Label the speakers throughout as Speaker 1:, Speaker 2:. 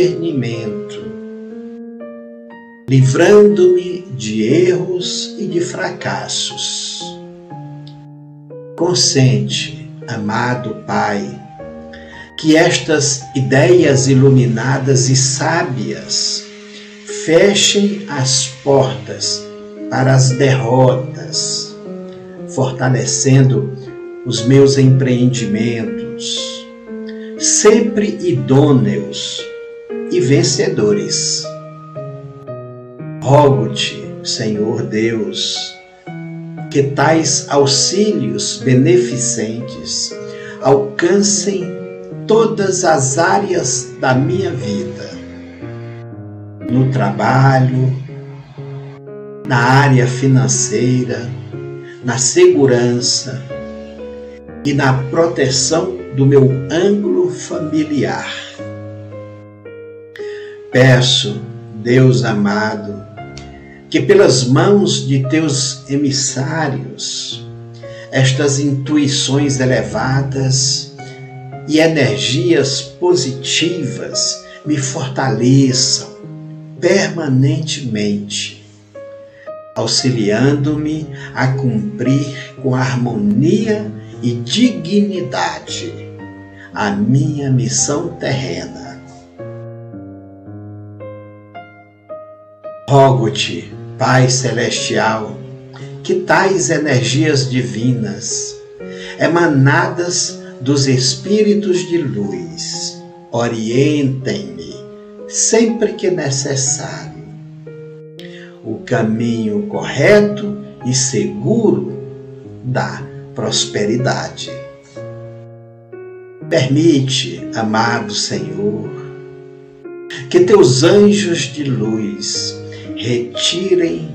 Speaker 1: discernimento, livrando-me de erros e de fracassos. Consente, amado Pai, que estas ideias iluminadas e sábias fechem as portas para as derrotas, fortalecendo os meus empreendimentos, sempre idôneos e vencedores. Rogo-te, Senhor Deus, que tais auxílios beneficentes alcancem todas as áreas da minha vida. No trabalho, na área financeira, na segurança e na proteção do meu ângulo familiar. Peço, Deus amado, que pelas mãos de teus emissários, estas intuições elevadas e energias positivas me fortaleçam permanentemente, auxiliando-me a cumprir com harmonia e dignidade a minha missão terrena. Rogo-te, Pai Celestial, que tais energias divinas, emanadas dos espíritos de luz, orientem-me sempre que necessário o caminho correto e seguro da prosperidade. Permite, amado Senhor, que teus anjos de luz retirem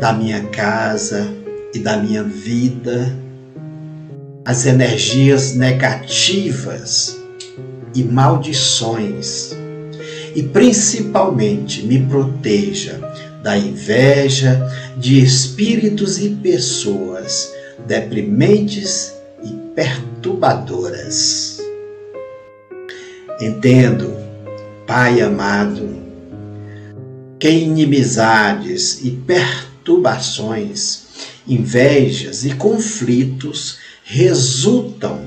Speaker 1: da minha casa e da minha vida as energias negativas e maldições e principalmente me proteja da inveja de espíritos e pessoas deprimentes e perturbadoras. Entendo, Pai amado, inimizades e perturbações, invejas e conflitos resultam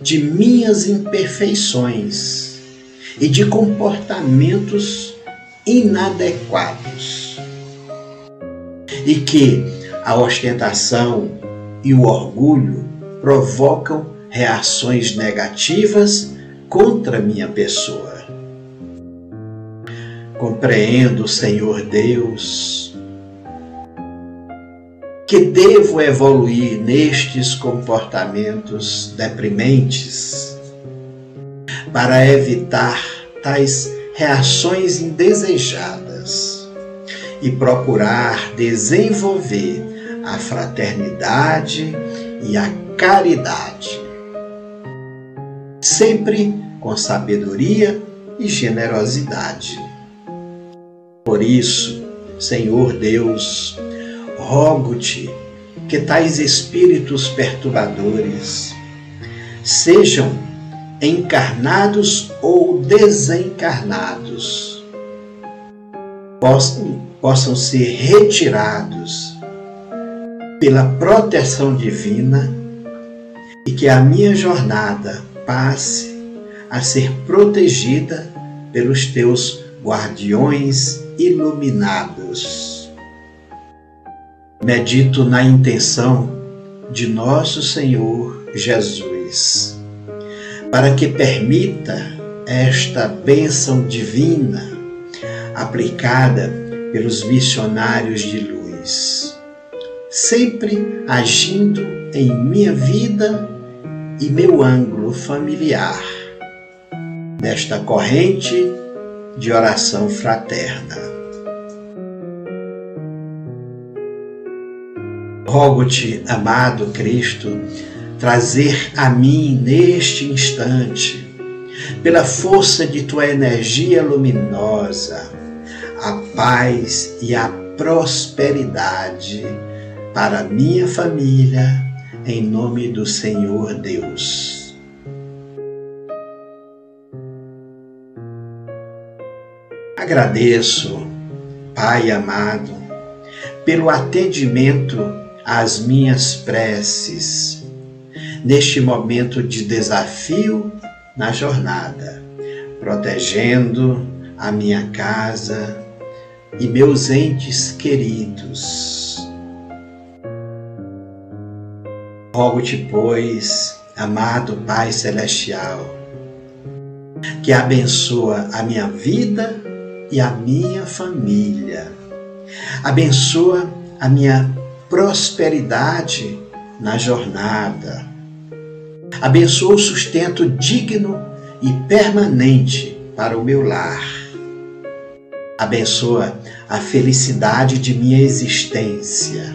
Speaker 1: de minhas imperfeições e de comportamentos inadequados. E que a ostentação e o orgulho provocam reações negativas contra minha pessoa. Compreendo, Senhor Deus, que devo evoluir nestes comportamentos deprimentes para evitar tais reações indesejadas e procurar desenvolver a fraternidade e a caridade, sempre com sabedoria e generosidade. Por isso, Senhor Deus, rogo-te que tais espíritos perturbadores sejam encarnados ou desencarnados, possam, possam ser retirados pela proteção divina e que a minha jornada passe a ser protegida pelos teus guardiões iluminados. Medito na intenção de nosso Senhor Jesus, para que permita esta bênção divina aplicada pelos missionários de luz, sempre agindo em minha vida e meu ângulo familiar, nesta corrente de oração fraterna. Rogo-te, amado Cristo, trazer a mim neste instante, pela força de tua energia luminosa, a paz e a prosperidade para minha família, em nome do Senhor Deus. Agradeço, Pai amado, pelo atendimento às minhas preces neste momento de desafio na jornada, protegendo a minha casa e meus entes queridos. Rogo-te, pois, amado Pai Celestial, que abençoa a minha vida e a minha família. Abençoa a minha prosperidade na jornada. Abençoa o sustento digno e permanente para o meu lar. Abençoa a felicidade de minha existência.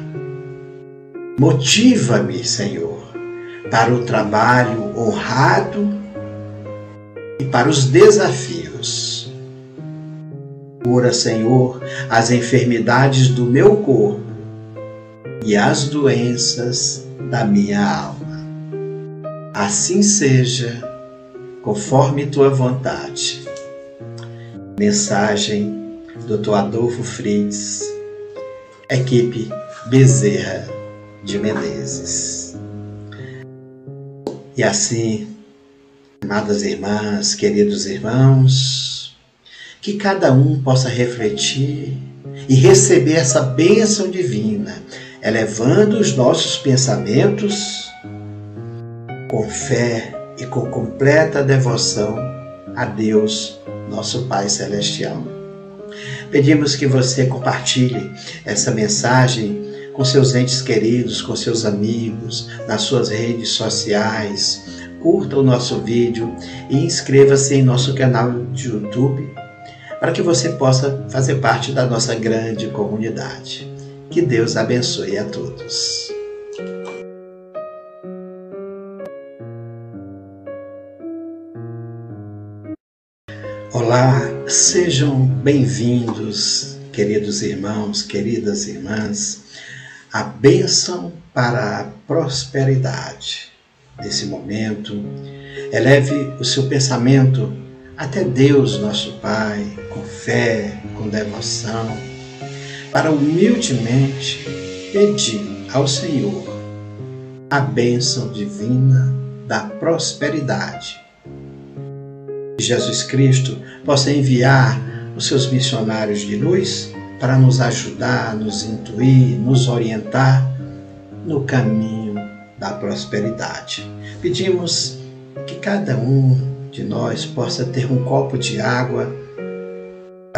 Speaker 1: Motiva-me, Senhor, para o trabalho honrado e para os desafios Cura, Senhor, as enfermidades do meu corpo e as doenças da minha alma. Assim seja, conforme tua vontade. Mensagem Dr. Adolfo Fritz, equipe Bezerra de Menezes. E assim, amadas irmãs, queridos irmãos, que cada um possa refletir e receber essa bênção divina, elevando os nossos pensamentos com fé e com completa devoção a Deus, nosso Pai Celestial. Pedimos que você compartilhe essa mensagem com seus entes queridos, com seus amigos, nas suas redes sociais. Curta o nosso vídeo e inscreva-se em nosso canal de YouTube para que você possa fazer parte da nossa grande comunidade. Que Deus abençoe a todos. Olá, sejam bem-vindos, queridos irmãos, queridas irmãs, a bênção para a prosperidade. Nesse momento, eleve o seu pensamento até Deus, nosso Pai, com fé, com devoção, para humildemente pedir ao Senhor a bênção divina da prosperidade. Jesus Cristo possa enviar os seus missionários de luz para nos ajudar, nos intuir, nos orientar no caminho da prosperidade. Pedimos que cada um de nós possa ter um copo de água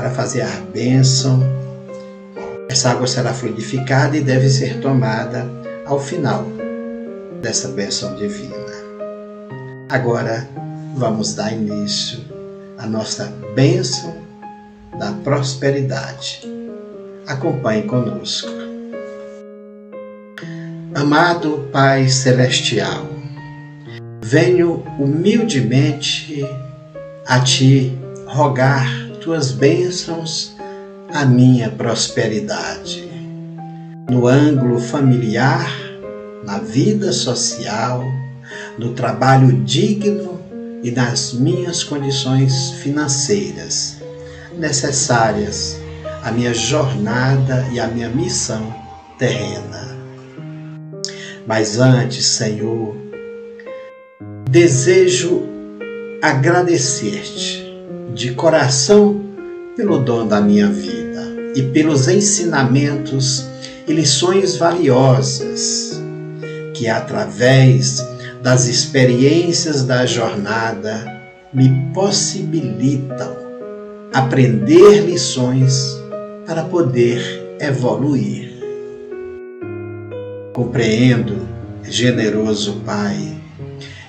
Speaker 1: para fazer a bênção. Essa água será fluidificada e deve ser tomada ao final dessa bênção divina. Agora vamos dar início à nossa bênção da prosperidade. Acompanhe conosco. Amado Pai Celestial, venho humildemente a ti rogar tuas bênçãos à minha prosperidade. No ângulo familiar, na vida social, no trabalho digno e nas minhas condições financeiras necessárias à minha jornada e à minha missão terrena. Mas antes, Senhor, Desejo agradecer-te de coração pelo dom da minha vida e pelos ensinamentos e lições valiosas que, através das experiências da jornada, me possibilitam aprender lições para poder evoluir. Compreendo, generoso Pai,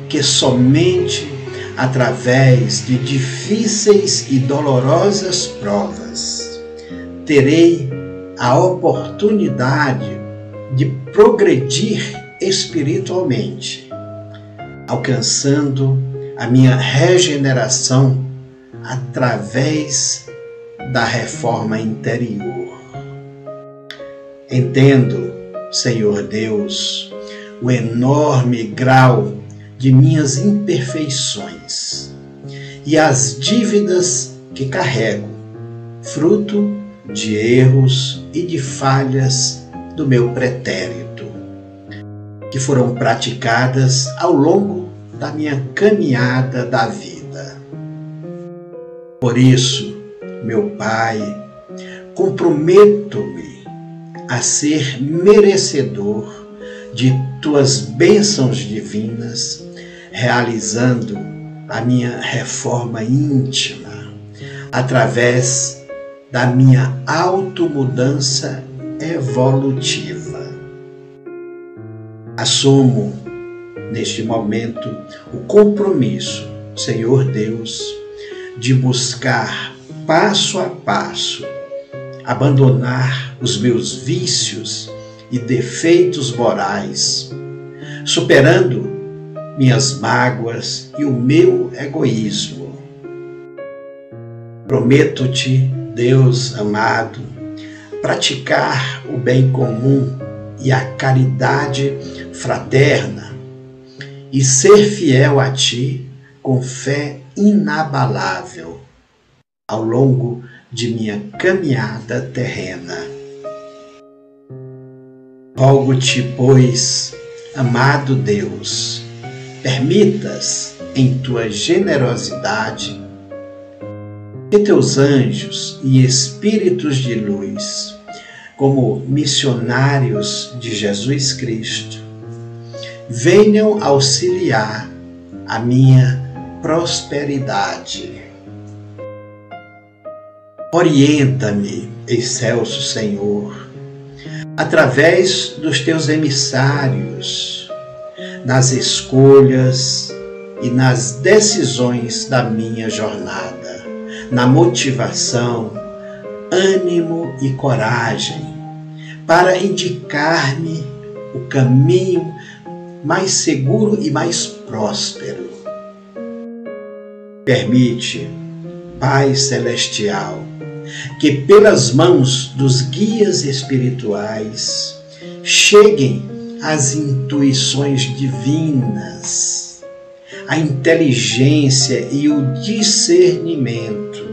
Speaker 1: que somente através de difíceis e dolorosas provas terei a oportunidade de progredir espiritualmente, alcançando a minha regeneração através da reforma interior. Entendo, Senhor Deus, o enorme grau de minhas imperfeições e as dívidas que carrego fruto de erros e de falhas do meu pretérito, que foram praticadas ao longo da minha caminhada da vida. Por isso, meu Pai, comprometo-me a ser merecedor de tuas bênçãos divinas, realizando a minha reforma íntima através da minha automudança evolutiva. Assumo neste momento o compromisso, Senhor Deus, de buscar passo a passo abandonar os meus vícios e defeitos morais, superando minhas mágoas e o meu egoísmo. Prometo-te, Deus amado, praticar o bem comum e a caridade fraterna e ser fiel a ti com fé inabalável ao longo de minha caminhada terrena. Rogo-te, pois, amado Deus, permitas em tua generosidade que teus anjos e espíritos de luz, como missionários de Jesus Cristo, venham auxiliar a minha prosperidade. Orienta-me, excelso Senhor, através dos teus emissários, nas escolhas e nas decisões da minha jornada, na motivação, ânimo e coragem, para indicar-me o caminho mais seguro e mais próspero. Permite, Pai Celestial, que pelas mãos dos guias espirituais cheguem as intuições divinas, a inteligência e o discernimento,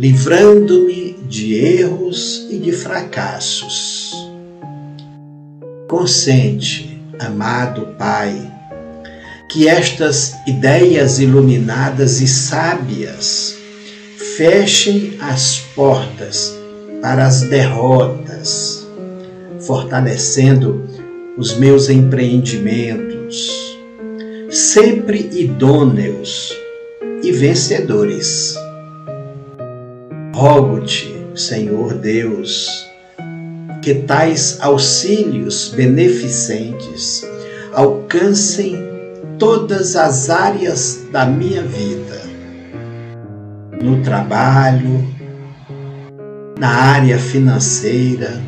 Speaker 1: livrando-me de erros e de fracassos. Consente, amado Pai, que estas ideias iluminadas e sábias fechem as portas para as derrotas, fortalecendo os meus empreendimentos, sempre idôneos e vencedores. Rogo-te, Senhor Deus, que tais auxílios beneficentes alcancem todas as áreas da minha vida no trabalho, na área financeira,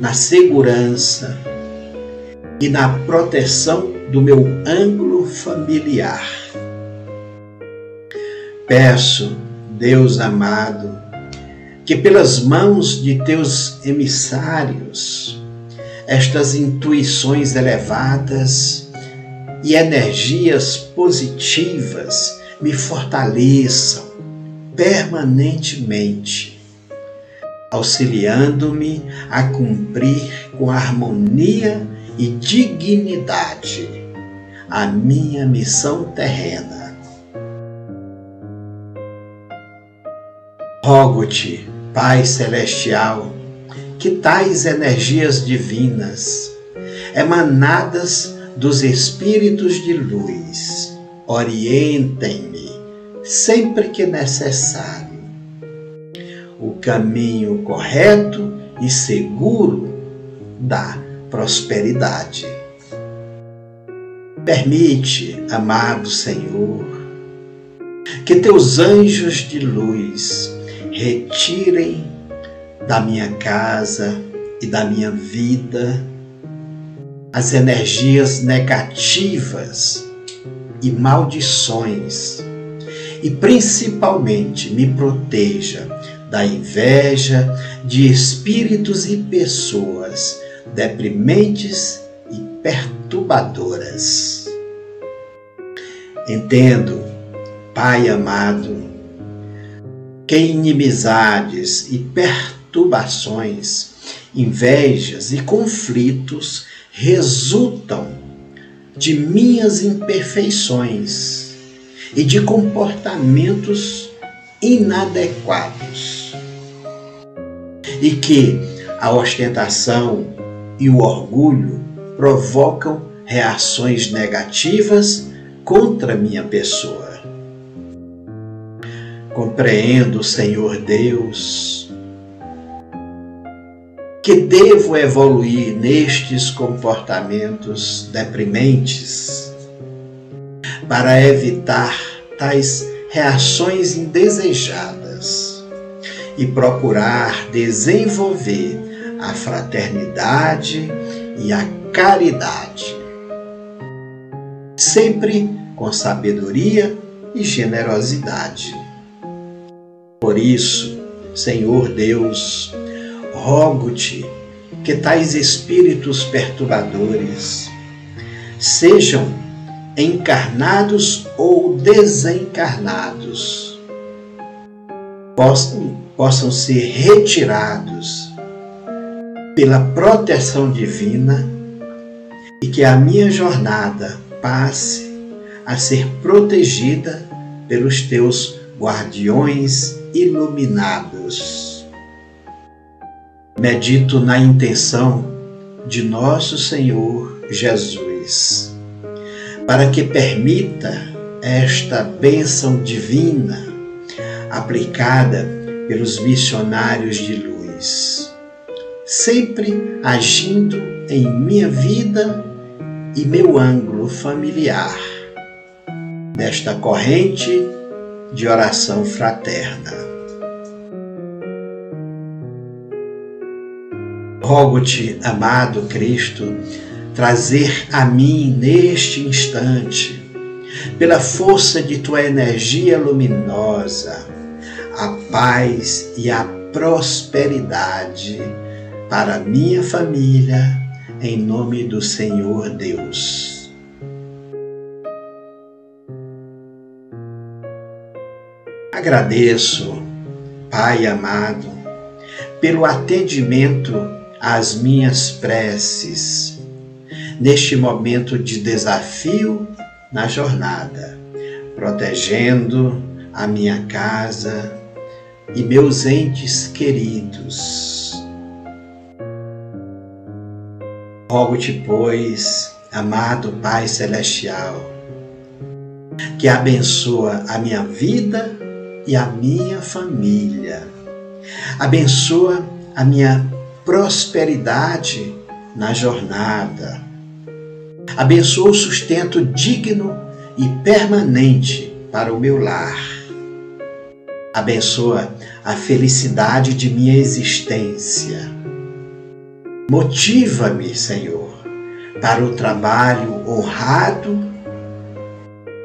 Speaker 1: na segurança e na proteção do meu ângulo familiar. Peço, Deus amado, que pelas mãos de teus emissários, estas intuições elevadas e energias positivas me fortaleçam permanentemente, auxiliando-me a cumprir com harmonia e dignidade a minha missão terrena. Rogo-te, Pai Celestial, que tais energias divinas, emanadas dos Espíritos de luz, orientem-me sempre que necessário. O caminho correto e seguro da prosperidade. Permite, amado Senhor, que teus anjos de luz retirem da minha casa e da minha vida as energias negativas e maldições e principalmente me proteja da inveja de espíritos e pessoas deprimentes e perturbadoras. Entendo, Pai amado, que inimizades e perturbações, invejas e conflitos resultam de minhas imperfeições e de comportamentos inadequados. E que a ostentação e o orgulho provocam reações negativas contra minha pessoa. Compreendo, Senhor Deus, que devo evoluir nestes comportamentos deprimentes para evitar tais reações indesejadas e procurar desenvolver a fraternidade e a caridade, sempre com sabedoria e generosidade. Por isso, Senhor Deus, rogo-te que tais espíritos perturbadores sejam encarnados ou desencarnados, possam, possam ser retirados pela proteção divina e que a minha jornada passe a ser protegida pelos teus guardiões iluminados. Medito na intenção de nosso Senhor Jesus, para que permita esta bênção divina aplicada pelos missionários de luz, sempre agindo em minha vida e meu ângulo familiar, nesta corrente de oração fraterna. Rogo-te, amado Cristo, trazer a mim neste instante, pela força de tua energia luminosa, a paz e a prosperidade para minha família, em nome do Senhor Deus. Agradeço, Pai amado, pelo atendimento às minhas preces neste momento de desafio na jornada, protegendo a minha casa e meus entes queridos. Rogo-te, pois, amado Pai Celestial, que abençoa a minha vida e a minha família. Abençoa a minha prosperidade na jornada. Abençoa o sustento digno e permanente para o meu lar. Abençoa a felicidade de minha existência. Motiva-me, Senhor, para o trabalho honrado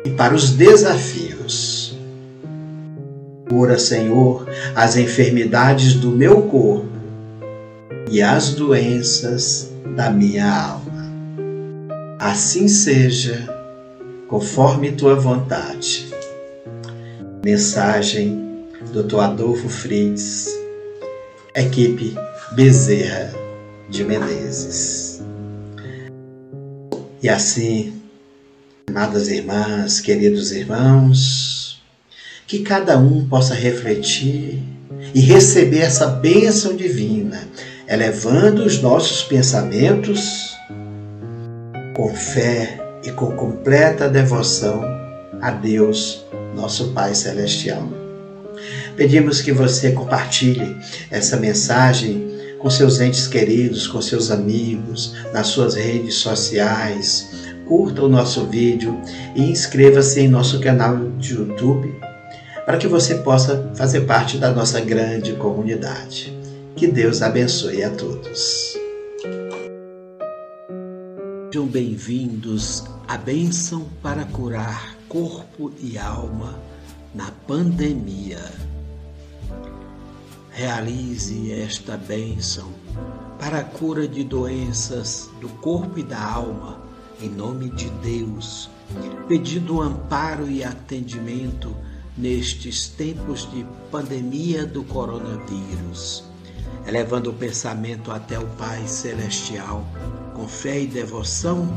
Speaker 1: e para os desafios Cura, Senhor, as enfermidades do meu corpo e as doenças da minha alma. Assim seja, conforme tua vontade. Mensagem Dr. Adolfo Fritz, equipe Bezerra de Menezes. E assim, amadas irmãs, queridos irmãos, que cada um possa refletir e receber essa bênção divina, elevando os nossos pensamentos com fé e com completa devoção a Deus, nosso Pai Celestial. Pedimos que você compartilhe essa mensagem com seus entes queridos, com seus amigos, nas suas redes sociais. Curta o nosso vídeo e inscreva-se em nosso canal de YouTube para que você possa fazer parte da nossa grande comunidade. Que Deus abençoe a todos.
Speaker 2: Sejam bem-vindos à bênção para curar corpo e alma na pandemia. Realize esta bênção para a cura de doenças do corpo e da alma, em nome de Deus, pedindo amparo e atendimento nestes tempos de pandemia do coronavírus, elevando o pensamento até o Pai Celestial, com fé e devoção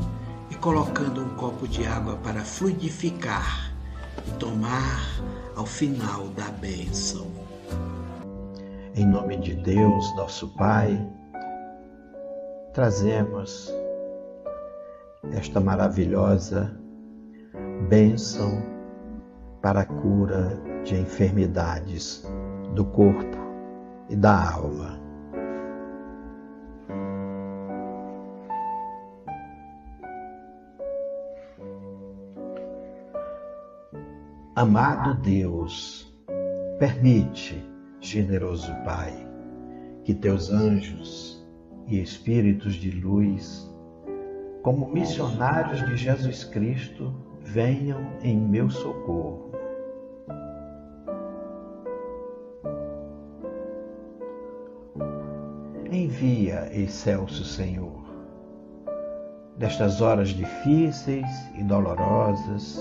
Speaker 2: e colocando um copo de água para fluidificar e tomar ao final da bênção.
Speaker 1: Em nome de Deus, nosso Pai, trazemos esta maravilhosa bênção para a cura de enfermidades do corpo e da alma. Amado Deus, permite, generoso Pai, que teus anjos e espíritos de luz, como missionários de Jesus Cristo, venham em meu socorro. Envia, excelso Senhor, destas horas difíceis e dolorosas,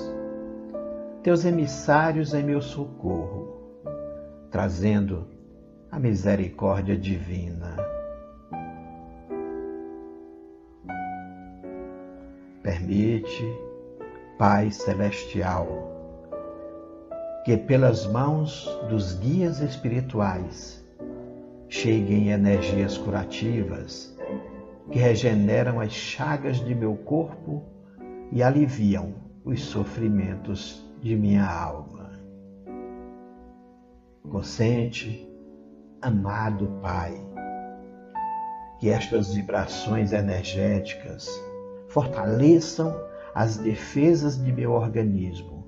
Speaker 1: teus emissários em meu socorro, trazendo a misericórdia divina. Permite Pai Celestial, que pelas mãos dos guias espirituais cheguem energias curativas que regeneram as chagas de meu corpo e aliviam os sofrimentos de minha alma. Consente, amado Pai, que estas vibrações energéticas fortaleçam as defesas de meu organismo,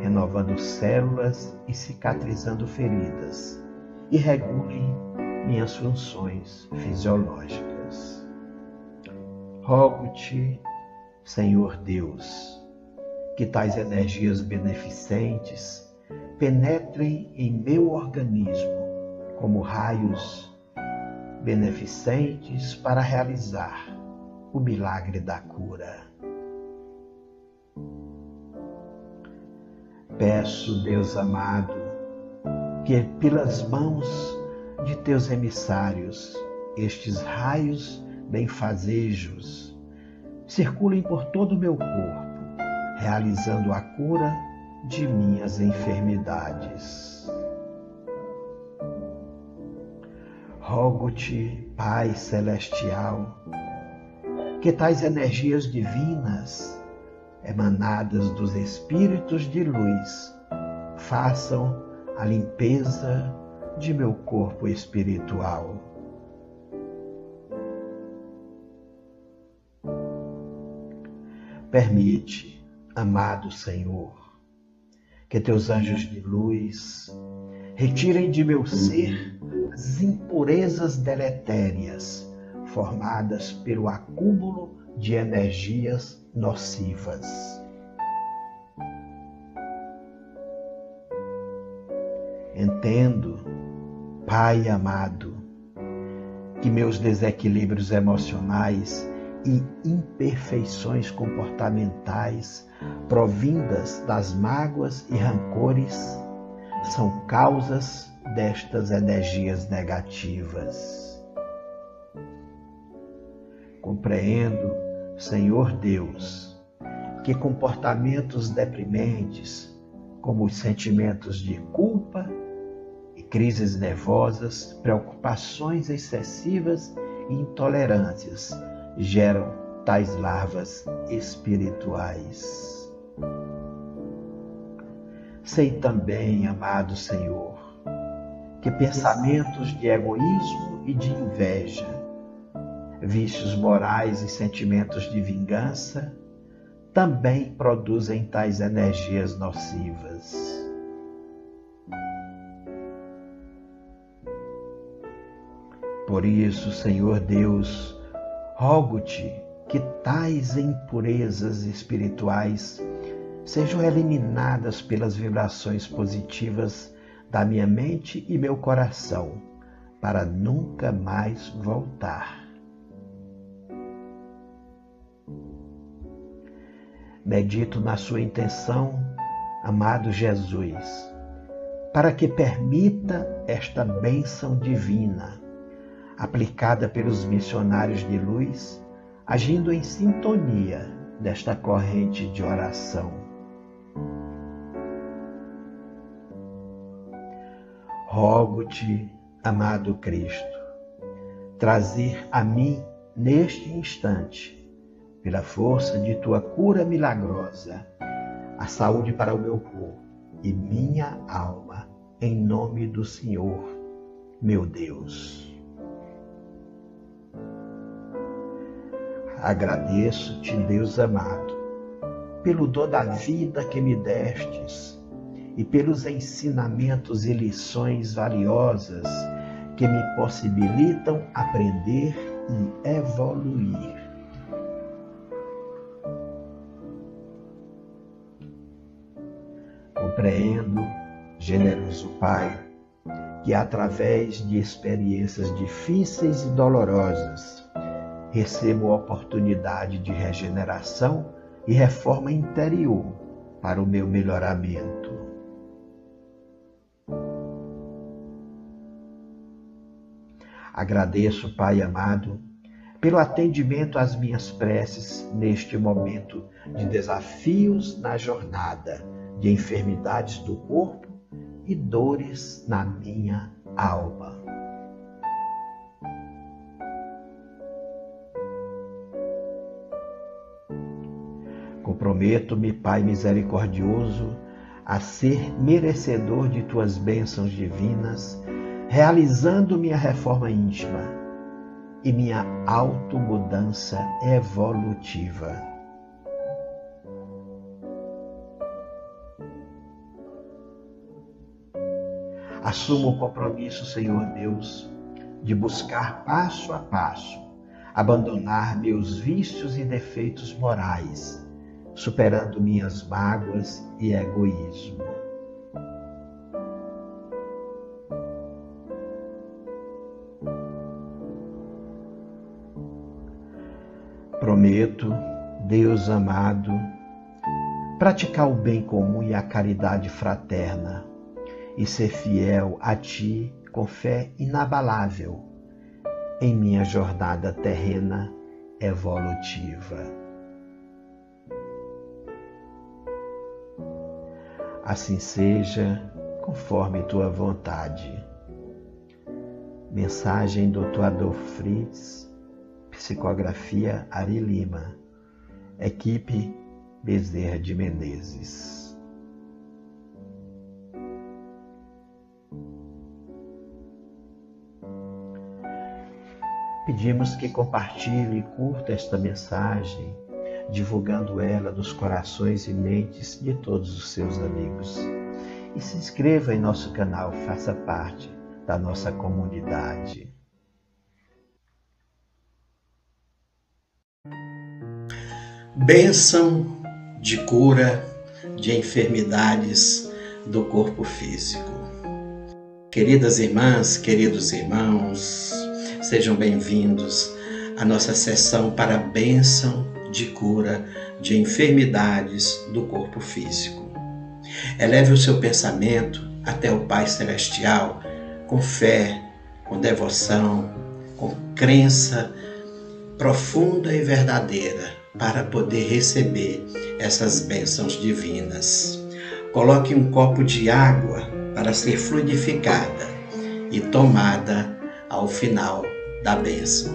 Speaker 1: renovando células e cicatrizando feridas, e regulem minhas funções fisiológicas. Rogo-te, Senhor Deus, que tais energias beneficentes penetrem em meu organismo como raios beneficentes para realizar o milagre da cura. Peço, Deus amado, que pelas mãos de teus emissários estes raios benfazejos circulem por todo o meu corpo, realizando a cura de minhas enfermidades. Rogo-te, Pai Celestial, que tais energias divinas emanadas dos espíritos de luz, façam a limpeza de meu corpo espiritual. Permite, amado Senhor, que teus anjos de luz retirem de meu ser as impurezas deletérias formadas pelo acúmulo de energias nocivas. Entendo, Pai amado, que meus desequilíbrios emocionais e imperfeições comportamentais provindas das mágoas e rancores são causas destas energias negativas. Compreendo Senhor Deus, que comportamentos deprimentes, como os sentimentos de culpa e crises nervosas, preocupações excessivas e intolerâncias, geram tais larvas espirituais. Sei também, amado Senhor, que pensamentos de egoísmo e de inveja, vícios morais e sentimentos de vingança também produzem tais energias nocivas. Por isso, Senhor Deus, rogo-te que tais impurezas espirituais sejam eliminadas pelas vibrações positivas da minha mente e meu coração, para nunca mais voltar. Medito na sua intenção, amado Jesus,
Speaker 2: para que permita esta bênção divina, aplicada pelos missionários de luz, agindo em sintonia desta corrente de oração. Rogo-te, amado Cristo, trazer a mim neste instante, pela força de tua cura milagrosa, a saúde para o meu corpo e minha alma, em nome do Senhor, meu Deus. Agradeço-te, Deus amado, pelo dom da vida que me destes e pelos ensinamentos e lições valiosas que me possibilitam aprender e evoluir. Compreendo, generoso Pai, que através de experiências difíceis e dolorosas, recebo a oportunidade de regeneração e reforma interior para o meu melhoramento. Agradeço, Pai amado, pelo atendimento às minhas preces neste momento de desafios na jornada, de enfermidades do corpo e dores na minha alma. Comprometo-me, Pai misericordioso, a ser merecedor de tuas bênçãos divinas, realizando minha reforma íntima e minha automudança evolutiva. Assumo o compromisso, Senhor Deus, de buscar passo a passo abandonar meus vícios e defeitos morais superando minhas mágoas e egoísmo. Prometo, Deus amado, praticar o bem comum e a caridade fraterna e ser fiel a Ti com fé inabalável em minha jornada terrena evolutiva. Assim seja, conforme tua vontade. Mensagem do Dr. Fritz, psicografia Ari Lima, equipe Bezerra de Menezes. Pedimos que compartilhe e curta esta mensagem divulgando ela nos corações e mentes de todos os seus amigos. E se inscreva em nosso canal, faça parte da nossa comunidade.
Speaker 1: Bênção de cura de enfermidades do corpo físico. Queridas irmãs, queridos irmãos, sejam bem-vindos à nossa sessão para a bênção de cura de enfermidades do corpo físico. Eleve o seu pensamento até o Pai Celestial com fé, com devoção, com crença profunda e verdadeira para poder receber essas bênçãos divinas. Coloque um copo de água para ser fluidificada e tomada ao final da bênção.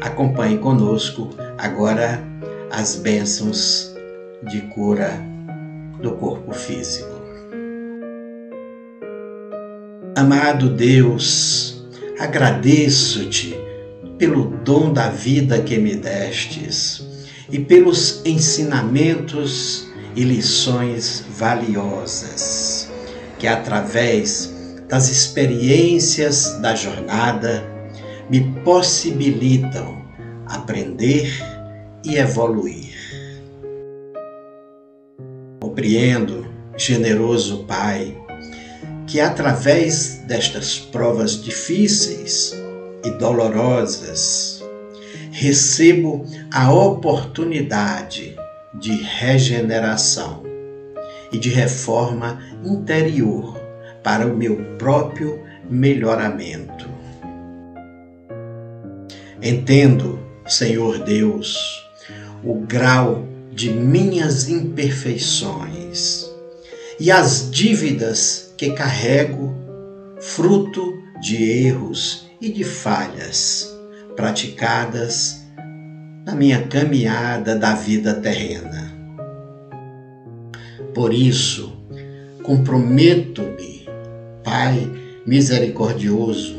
Speaker 1: Acompanhe conosco agora as bênçãos de cura do corpo físico. Amado Deus, agradeço-te pelo dom da vida que me destes e pelos ensinamentos e lições valiosas que, através das experiências da jornada, me possibilitam aprender e evoluir. Compreendo, generoso Pai, que através destas provas difíceis e dolorosas, recebo a oportunidade de regeneração e de reforma interior para o meu próprio melhoramento. Entendo, Senhor Deus, o grau de minhas imperfeições e as dívidas que carrego, fruto de erros e de falhas praticadas na minha caminhada da vida terrena. Por isso, comprometo-me, Pai misericordioso,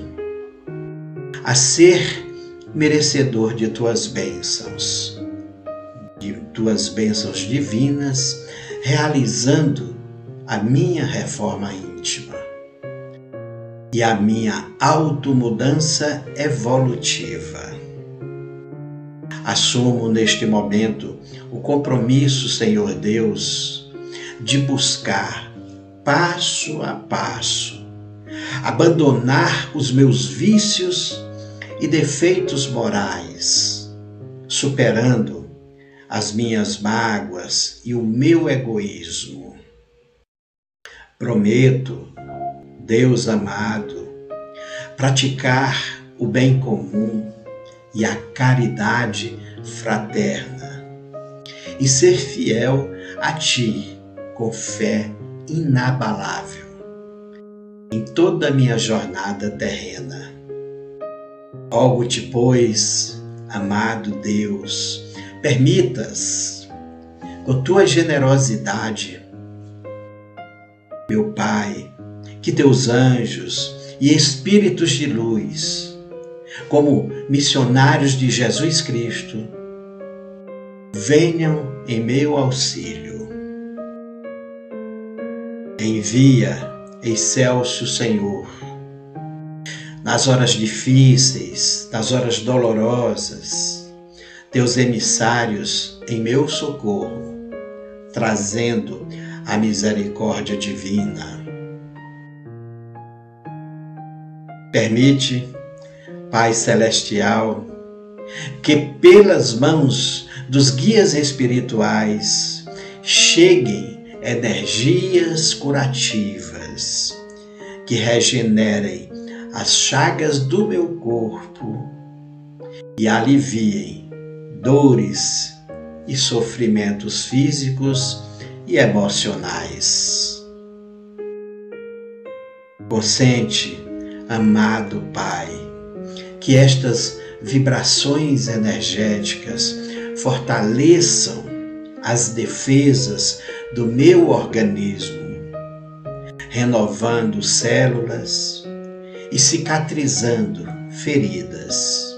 Speaker 1: a ser merecedor de tuas bênçãos, tuas bênçãos divinas, realizando a minha reforma íntima e a minha automudança evolutiva. Assumo neste momento o compromisso, Senhor Deus, de buscar passo a passo, abandonar os meus vícios e defeitos morais, superando as minhas mágoas e o meu egoísmo. Prometo, Deus amado, praticar o bem comum e a caridade fraterna e ser fiel a Ti com fé inabalável em toda a minha jornada terrena. Rogo-te, pois, amado Deus, permitas, com tua generosidade, meu Pai, que teus anjos e espíritos de luz, como missionários de Jesus Cristo, venham em meu auxílio. Envia, excelso Senhor, nas horas difíceis, nas horas dolorosas, teus emissários em meu socorro, trazendo a misericórdia divina. Permite, Pai Celestial, que pelas mãos dos guias espirituais cheguem energias curativas que regenerem as chagas do meu corpo e aliviem dores e sofrimentos físicos e emocionais. Consente, amado Pai, que estas vibrações energéticas fortaleçam as defesas do meu organismo, renovando células e cicatrizando feridas,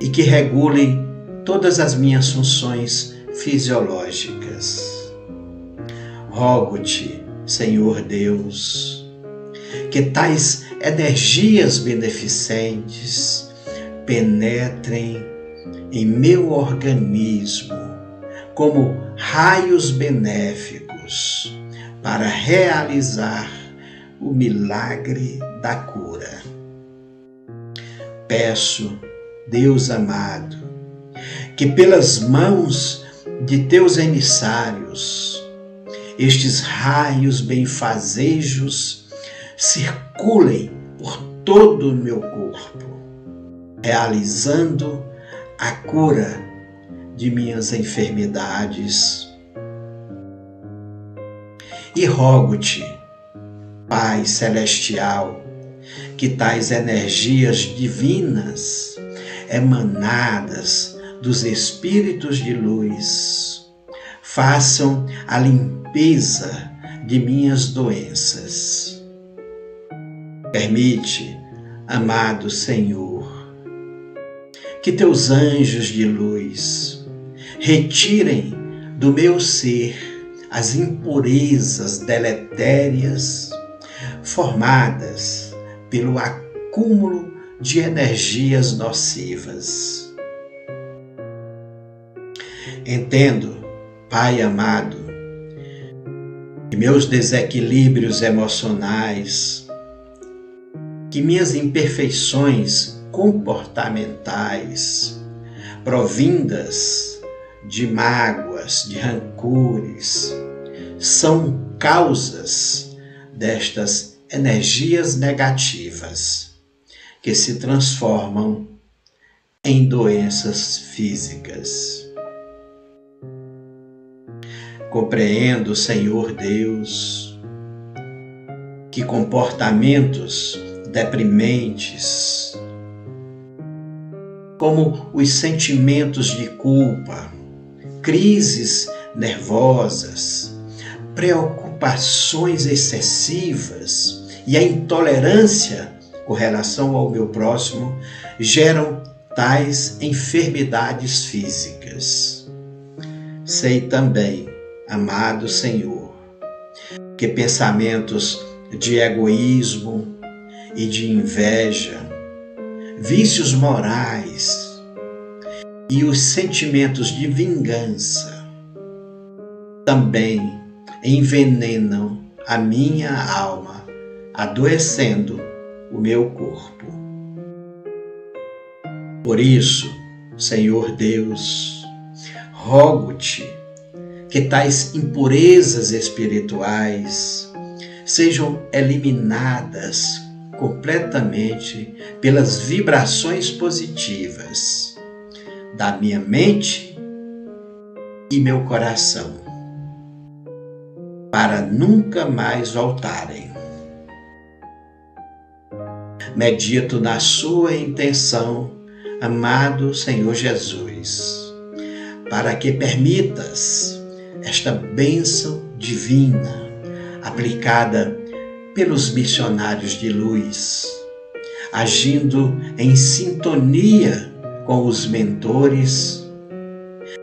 Speaker 1: e que regulem todas as minhas funções fisiológicas. Rogo-te, Senhor Deus, que tais energias beneficentes penetrem em meu organismo como raios benéficos para realizar o milagre da cura. Peço, Deus amado, que pelas mãos de teus emissários, estes raios benfazejos circulem por todo o meu corpo, realizando a cura de minhas enfermidades. E rogo-te, Pai Celestial, que tais energias divinas, emanadas dos Espíritos de luz, façam a limpeza de minhas doenças. Permite, amado Senhor, que teus anjos de luz retirem do meu ser as impurezas deletérias formadas pelo acúmulo de energias nocivas. Entendo, Pai amado, que meus desequilíbrios emocionais, que minhas imperfeições comportamentais, provindas de mágoas, de rancores, são causas destas energias negativas que se transformam em doenças físicas. Compreendo, Senhor Deus, que comportamentos deprimentes, como os sentimentos de culpa, crises nervosas, preocupações excessivas e a intolerância com relação ao meu próximo geram tais enfermidades físicas. Sei também, amado Senhor, que pensamentos de egoísmo e de inveja, vícios morais e os sentimentos de vingança também envenenam a minha alma, adoecendo o meu corpo. Por isso, Senhor Deus, rogo-te que tais impurezas espirituais sejam eliminadas completamente pelas vibrações positivas da minha mente e meu coração, para nunca mais voltarem. Medito na Sua intenção, amado Senhor Jesus, para que permitas esta bênção divina aplicada pelos missionários de luz, agindo em sintonia com os mentores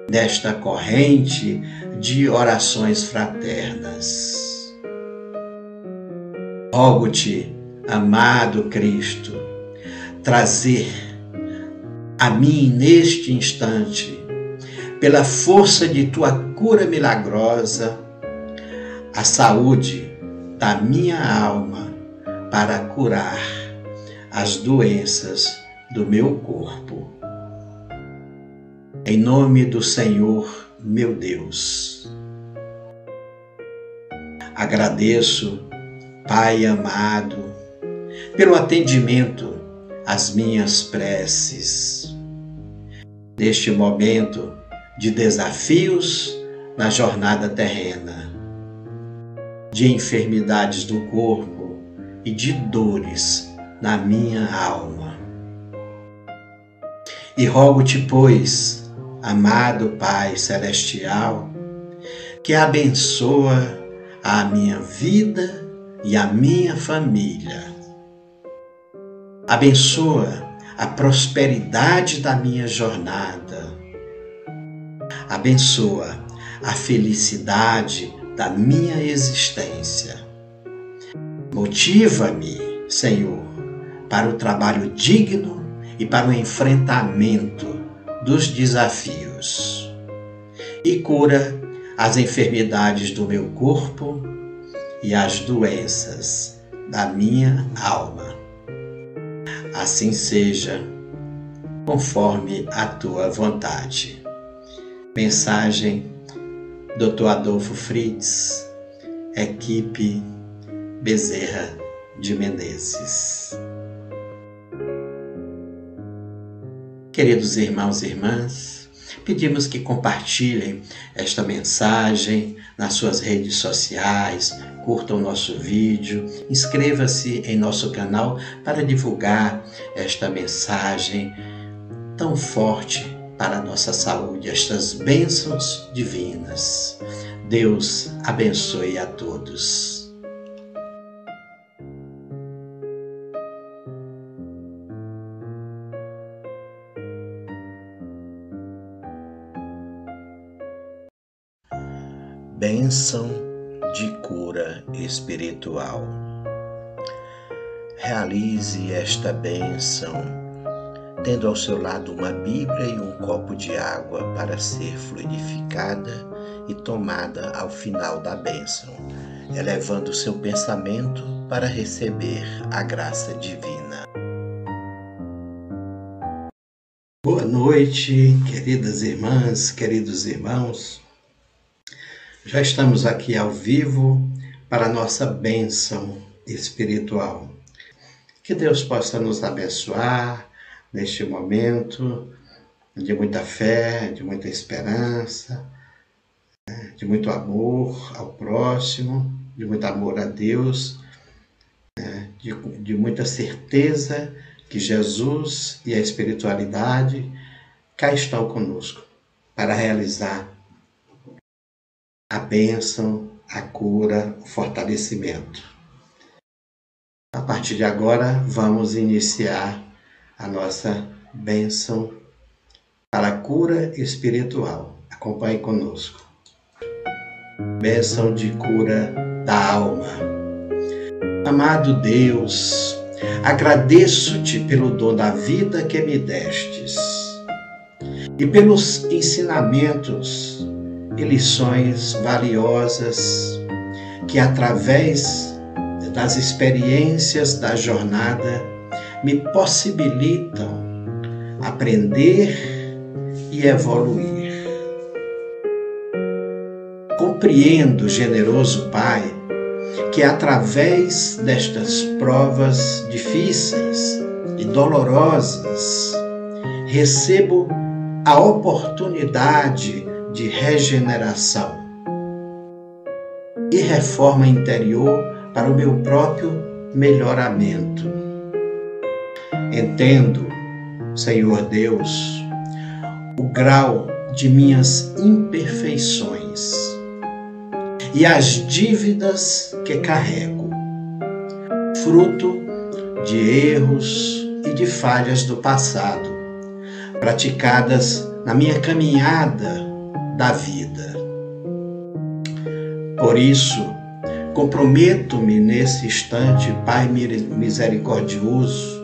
Speaker 1: desta corrente de orações fraternas. Rogo-te, amado Cristo, trazer a mim neste instante, pela força de tua cura milagrosa, a saúde da minha alma para curar as doenças do meu corpo. Em nome do Senhor, meu Deus. Agradeço, Pai amado, pelo atendimento às minhas preces. Neste momento de desafios na jornada terrena de enfermidades do corpo e de dores na minha alma. E rogo-te, pois, amado Pai Celestial, que abençoa a minha vida e a minha família. Abençoa a prosperidade da minha jornada. Abençoa a felicidade da minha existência. Motiva-me, Senhor, para o trabalho digno e para o enfrentamento dos desafios. E cura as enfermidades do meu corpo e as doenças da minha alma. Assim seja, conforme a tua vontade. Mensagem Dr. Adolfo Fritz, equipe Bezerra de Menezes. Queridos irmãos e irmãs, pedimos que compartilhem esta mensagem nas suas redes sociais, curtam nosso vídeo, inscreva-se em nosso canal para divulgar esta mensagem tão forte para a nossa saúde estas bênçãos divinas. Deus abençoe a todos. Bênção cura espiritual. Realize esta bênção tendo ao seu lado uma Bíblia e um copo de água para ser fluidificada e tomada ao final da bênção, elevando seu pensamento para receber a graça divina. Boa noite, queridas irmãs, queridos irmãos. Já estamos aqui ao vivo para a nossa bênção espiritual. Que Deus possa nos abençoar neste momento de muita fé, de muita esperança, né, de muito amor ao próximo, de muito amor a Deus, né, de, de muita certeza que Jesus e a espiritualidade cá estão conosco para realizar a bênção, a cura, o fortalecimento. A partir de agora, vamos iniciar a nossa bênção para a cura espiritual. Acompanhe conosco. Bênção de cura da alma. Amado Deus, agradeço-te pelo dom da vida que me destes e pelos ensinamentos e lições valiosas que, através das experiências da jornada, me possibilitam aprender e evoluir. Compreendo, generoso Pai, que através destas provas difíceis e dolorosas recebo a oportunidade de regeneração e reforma interior para o meu próprio melhoramento. Entendo, Senhor Deus, o grau de minhas imperfeições e as dívidas que carrego, fruto de erros e de falhas do passado, praticadas na minha caminhada da vida. Por isso, comprometo-me nesse instante, Pai misericordioso,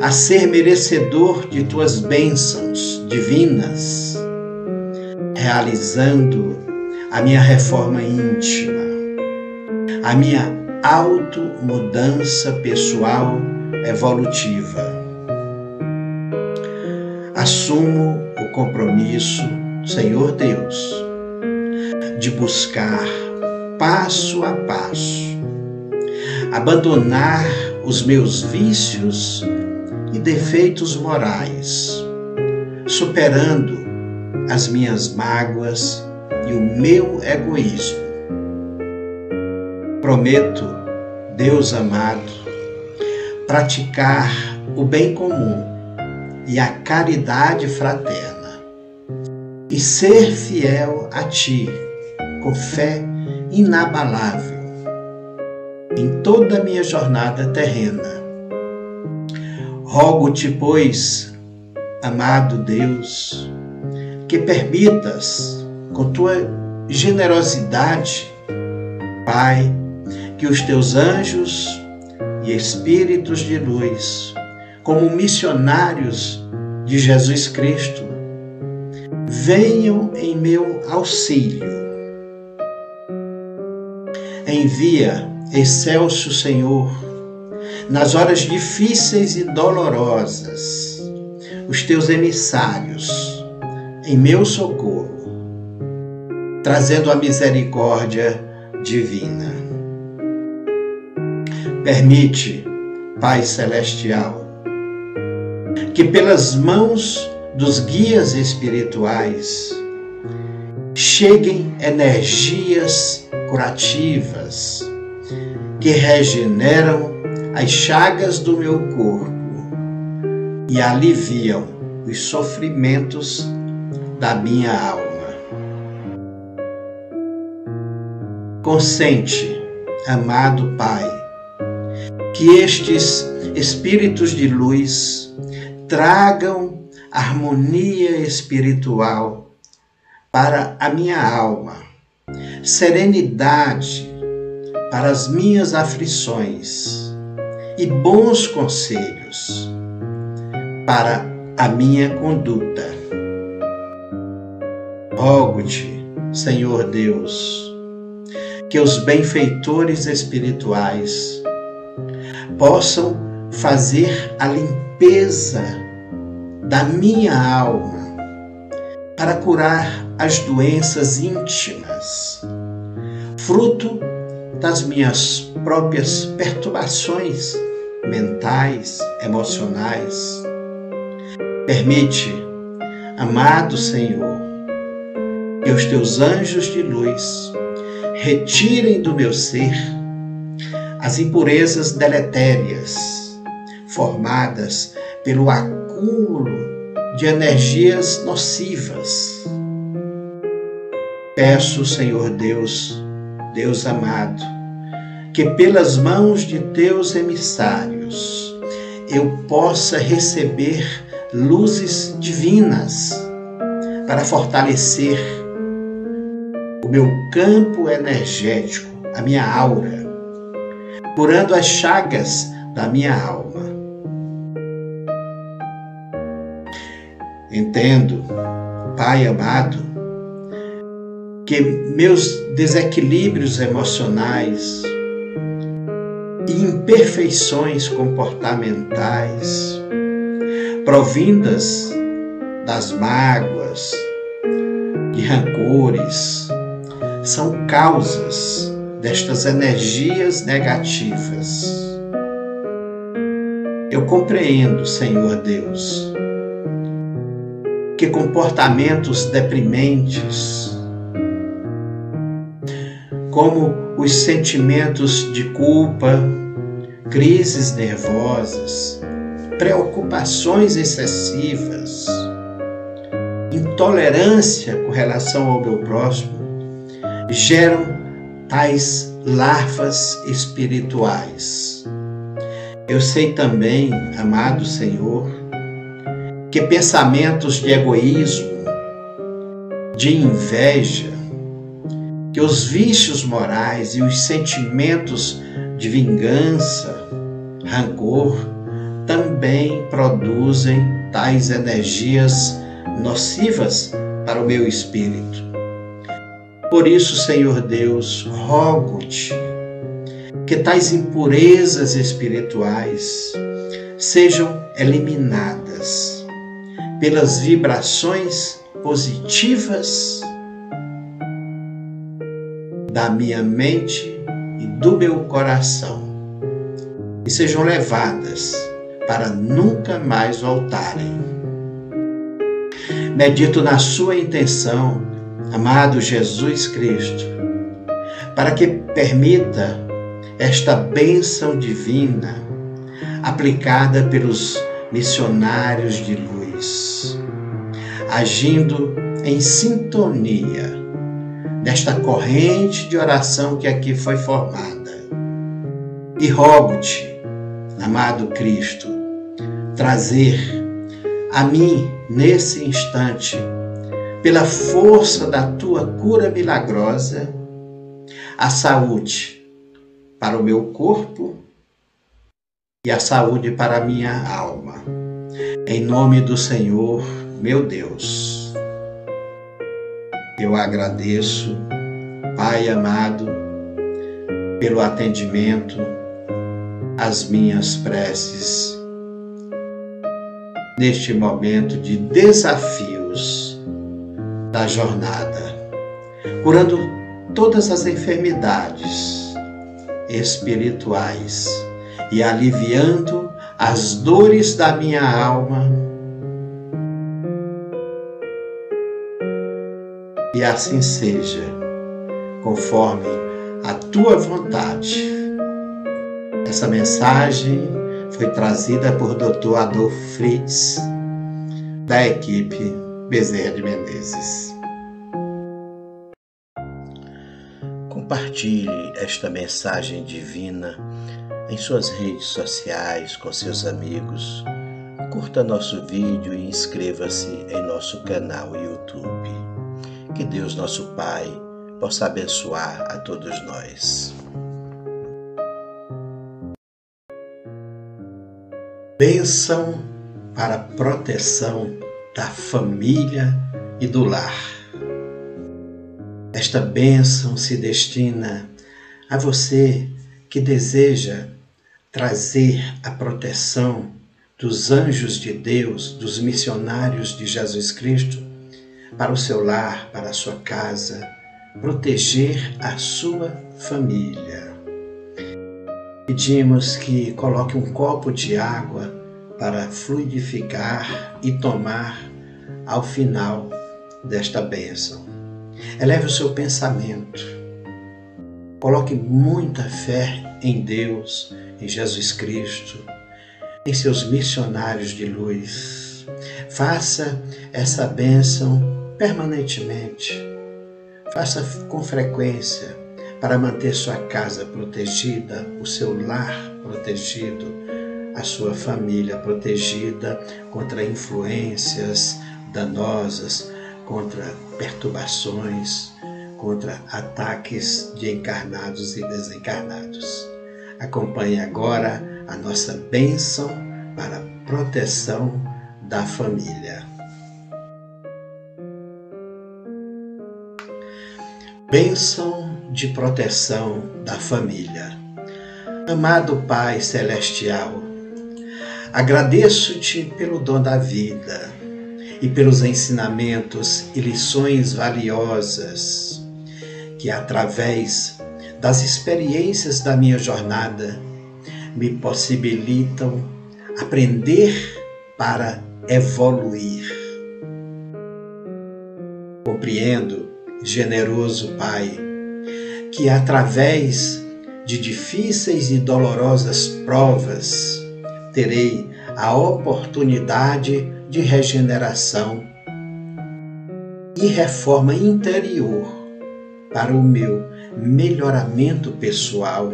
Speaker 1: a ser merecedor de tuas bênçãos divinas, realizando a minha reforma íntima, a minha automudança pessoal evolutiva. Assumo o compromisso, Senhor Deus, de buscar passo a passo, abandonar os meus vícios e defeitos morais, superando as minhas mágoas e o meu egoísmo. Prometo, Deus amado, praticar o bem comum e a caridade fraterna e ser fiel a Ti com fé inabalável em toda a minha jornada terrena. Rogo-te, pois, amado Deus, que permitas, com tua generosidade, Pai, que os teus anjos e espíritos de luz, como missionários de Jesus Cristo, venham em meu auxílio. Envia, excelso Senhor, nas horas difíceis e dolorosas, os teus emissários em meu socorro, trazendo a misericórdia divina. Permite, Pai Celestial, que pelas mãos dos guias espirituais cheguem energias curativas que regeneram as chagas do meu corpo e aliviam os sofrimentos da minha alma. Consente, amado Pai, que estes espíritos de luz tragam harmonia espiritual para a minha alma, serenidade para as minhas aflições e bons conselhos para a minha conduta. Rogo-te, Senhor Deus, que os benfeitores espirituais possam fazer a limpeza da minha alma para curar as doenças íntimas, fruto das minhas próprias perturbações mentais, emocionais. Permite, amado Senhor, que os teus anjos de luz retirem do meu ser as impurezas deletérias formadas pelo acúmulo de energias nocivas. Peço, Senhor Deus, Deus amado, que pelas mãos de teus emissários eu possa receber luzes divinas para fortalecer o meu campo energético, a minha aura, curando as chagas da minha alma. Entendo, Pai amado, que meus desequilíbrios emocionais imperfeições comportamentais, provindas das mágoas, de rancores, são causas destas energias negativas. Eu compreendo, Senhor Deus, que comportamentos deprimentes, como os sentimentos de culpa, crises nervosas, preocupações excessivas, intolerância com relação ao meu próximo, geram tais larvas espirituais. Eu sei também, amado Senhor, que pensamentos de egoísmo, de inveja, que os vícios morais e os sentimentos de vingança, rancor, também produzem tais energias nocivas para o meu espírito. Por isso, Senhor Deus, rogo-te que tais impurezas espirituais sejam eliminadas pelas vibrações positivas da minha mente e do meu coração e sejam levadas para nunca mais voltarem. Medito na sua intenção amado Jesus Cristo, para que permita esta bênção divina aplicada pelos missionários de luz, agindo em sintonia nesta corrente de oração que aqui foi formada. E rogo-te, amado Cristo, trazer a mim nesse instante pela força da tua cura milagrosa, a saúde para o meu corpo e a saúde para a minha alma. Em nome do Senhor, meu Deus, eu agradeço, Pai amado, pelo atendimento às minhas preces neste momento de desafios da jornada, curando todas as enfermidades espirituais e aliviando as dores da minha alma. E assim seja, conforme a tua vontade. Essa mensagem foi trazida por Dr. Adolfo Fritz, da equipe Bezerra de Menezes. Compartilhe esta mensagem divina em suas redes sociais com seus amigos. Curta nosso vídeo e inscreva-se em nosso canal YouTube. Que Deus, nosso Pai, possa abençoar a todos nós. Bênção para proteção da família e do lar. Esta bênção se destina a você que deseja trazer a proteção dos anjos de Deus, dos missionários de Jesus Cristo, para o seu lar, para a sua casa, proteger a sua família. Pedimos que coloque um copo de água para fluidificar e tomar ao final desta bênção. Eleve o seu pensamento. Coloque muita fé em Deus, em Jesus Cristo, em seus missionários de luz. Faça essa bênção permanentemente. Faça com frequência para manter sua casa protegida, o seu lar protegido, a sua família protegida contra influências danosas, contra perturbações, contra ataques de encarnados e desencarnados. Acompanhe agora a nossa bênção para a proteção da família. Bênção de proteção da família. Amado Pai Celestial, agradeço-te pelo dom da vida e pelos ensinamentos e lições valiosas que, através das experiências da minha jornada, me possibilitam aprender para evoluir. Compreendo, generoso Pai, que através de difíceis e dolorosas provas terei a oportunidade de regeneração e reforma interior para o meu melhoramento pessoal.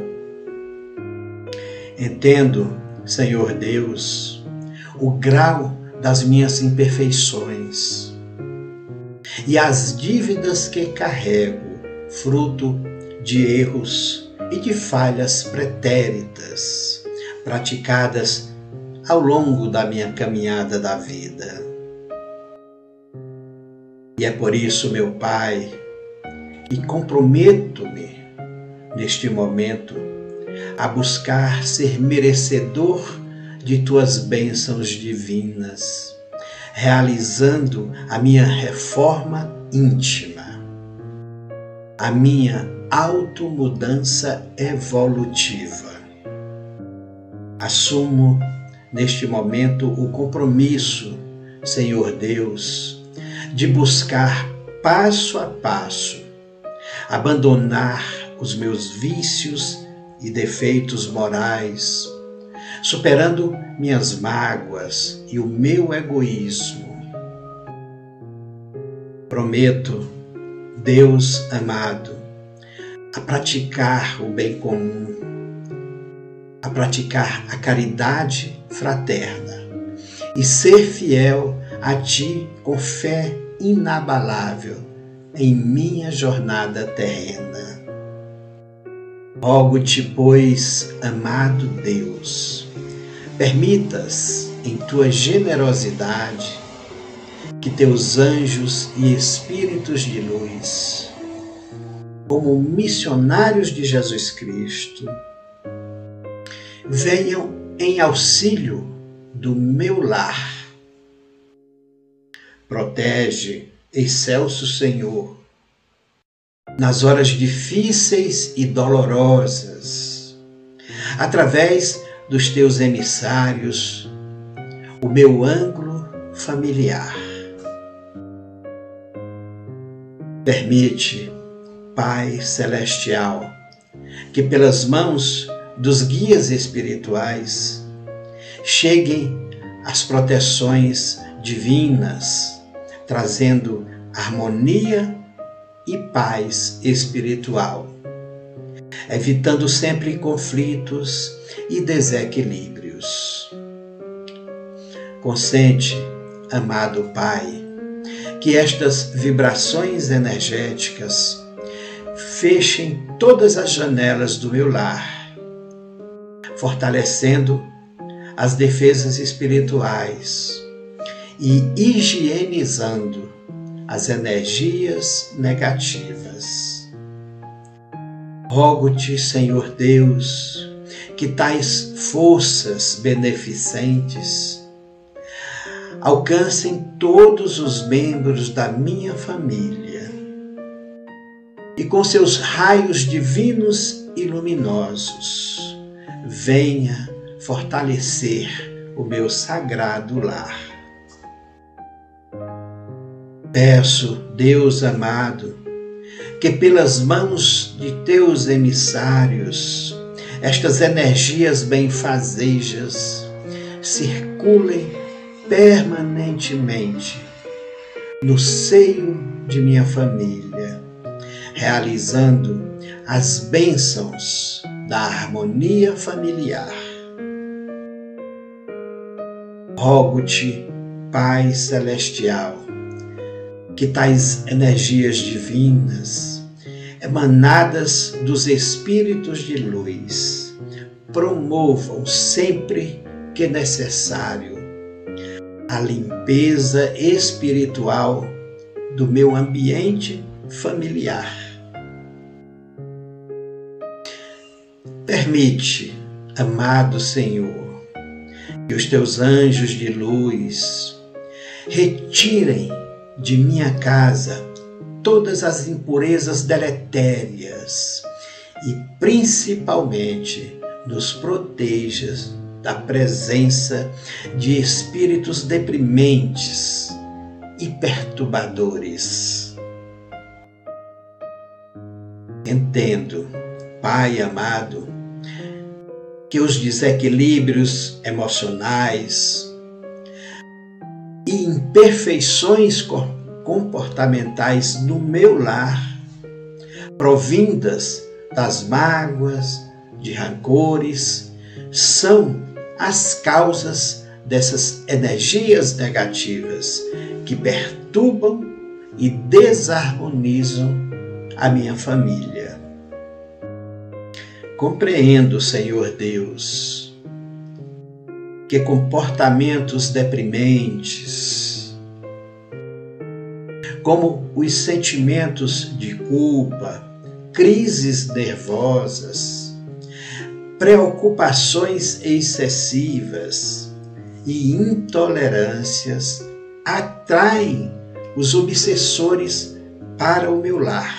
Speaker 1: Entendo, Senhor Deus, o grau das minhas imperfeições e as dívidas que carrego, fruto de erros e de falhas pretéritas praticadas ao longo da minha caminhada da vida. E é por isso, meu Pai, que comprometo-me neste momento a buscar ser merecedor de tuas bênçãos divinas, realizando a minha reforma íntima, a minha automudança evolutiva. Assumo neste momento o compromisso, Senhor Deus, de buscar passo a passo abandonar os meus vícios e defeitos morais, superando minhas mágoas e o meu egoísmo. Prometo, Deus amado, a praticar o bem comum, a praticar a caridade fraterna e ser fiel a Ti com fé inabalável em minha jornada terrena. Rogo-te, pois, amado Deus, permitas em tua generosidade que teus anjos e espíritos de luz, como missionários de Jesus Cristo, venham em auxílio do meu lar. Protege, excelso Senhor, nas horas difíceis e dolorosas, através dos teus emissários, o meu ângulo familiar. Permite, Pai Celestial, que pelas mãos dos guias espirituais cheguem as proteções divinas, trazendo harmonia e paz espiritual, evitando sempre conflitos e desequilíbrios. Consente, amado Pai, que estas vibrações energéticas fechem todas as janelas do meu lar fortalecendo as defesas espirituais e higienizando as energias negativas. Rogo-te, Senhor Deus, que tais forças beneficentes alcancem todos os membros da minha família e com seus raios divinos e luminosos
Speaker 2: venha fortalecer o meu sagrado lar. Peço, Deus amado, que pelas mãos de teus emissários, estas energias benfazejas circulem permanentemente no seio de minha família, realizando as bênçãos da harmonia familiar. Rogo-te, Pai Celestial, que tais energias divinas, emanadas dos Espíritos de luz, promovam sempre que necessário a limpeza espiritual do meu ambiente familiar. Permite, amado Senhor, que os teus anjos de luz retirem de minha casa todas as impurezas deletérias e principalmente nos protejas da presença de espíritos deprimentes e perturbadores. Entendo, Pai amado, que os desequilíbrios emocionais e imperfeições comportamentais no meu lar, provindas das mágoas, de rancores, são as causas dessas energias negativas que perturbam e desarmonizam a minha família. Compreendo, Senhor Deus, que comportamentos deprimentes, como os sentimentos de culpa, crises nervosas, preocupações excessivas e intolerâncias atraem os obsessores para o meu lar.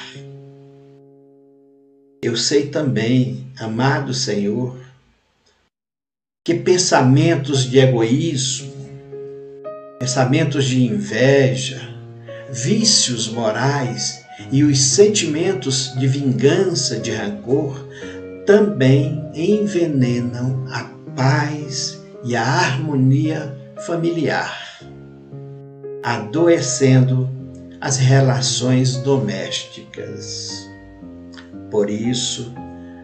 Speaker 2: Eu sei também, amado Senhor, que pensamentos de egoísmo, pensamentos de inveja, vícios morais e os sentimentos de vingança, de rancor, também envenenam a paz e a harmonia familiar, adoecendo as relações domésticas. Por isso,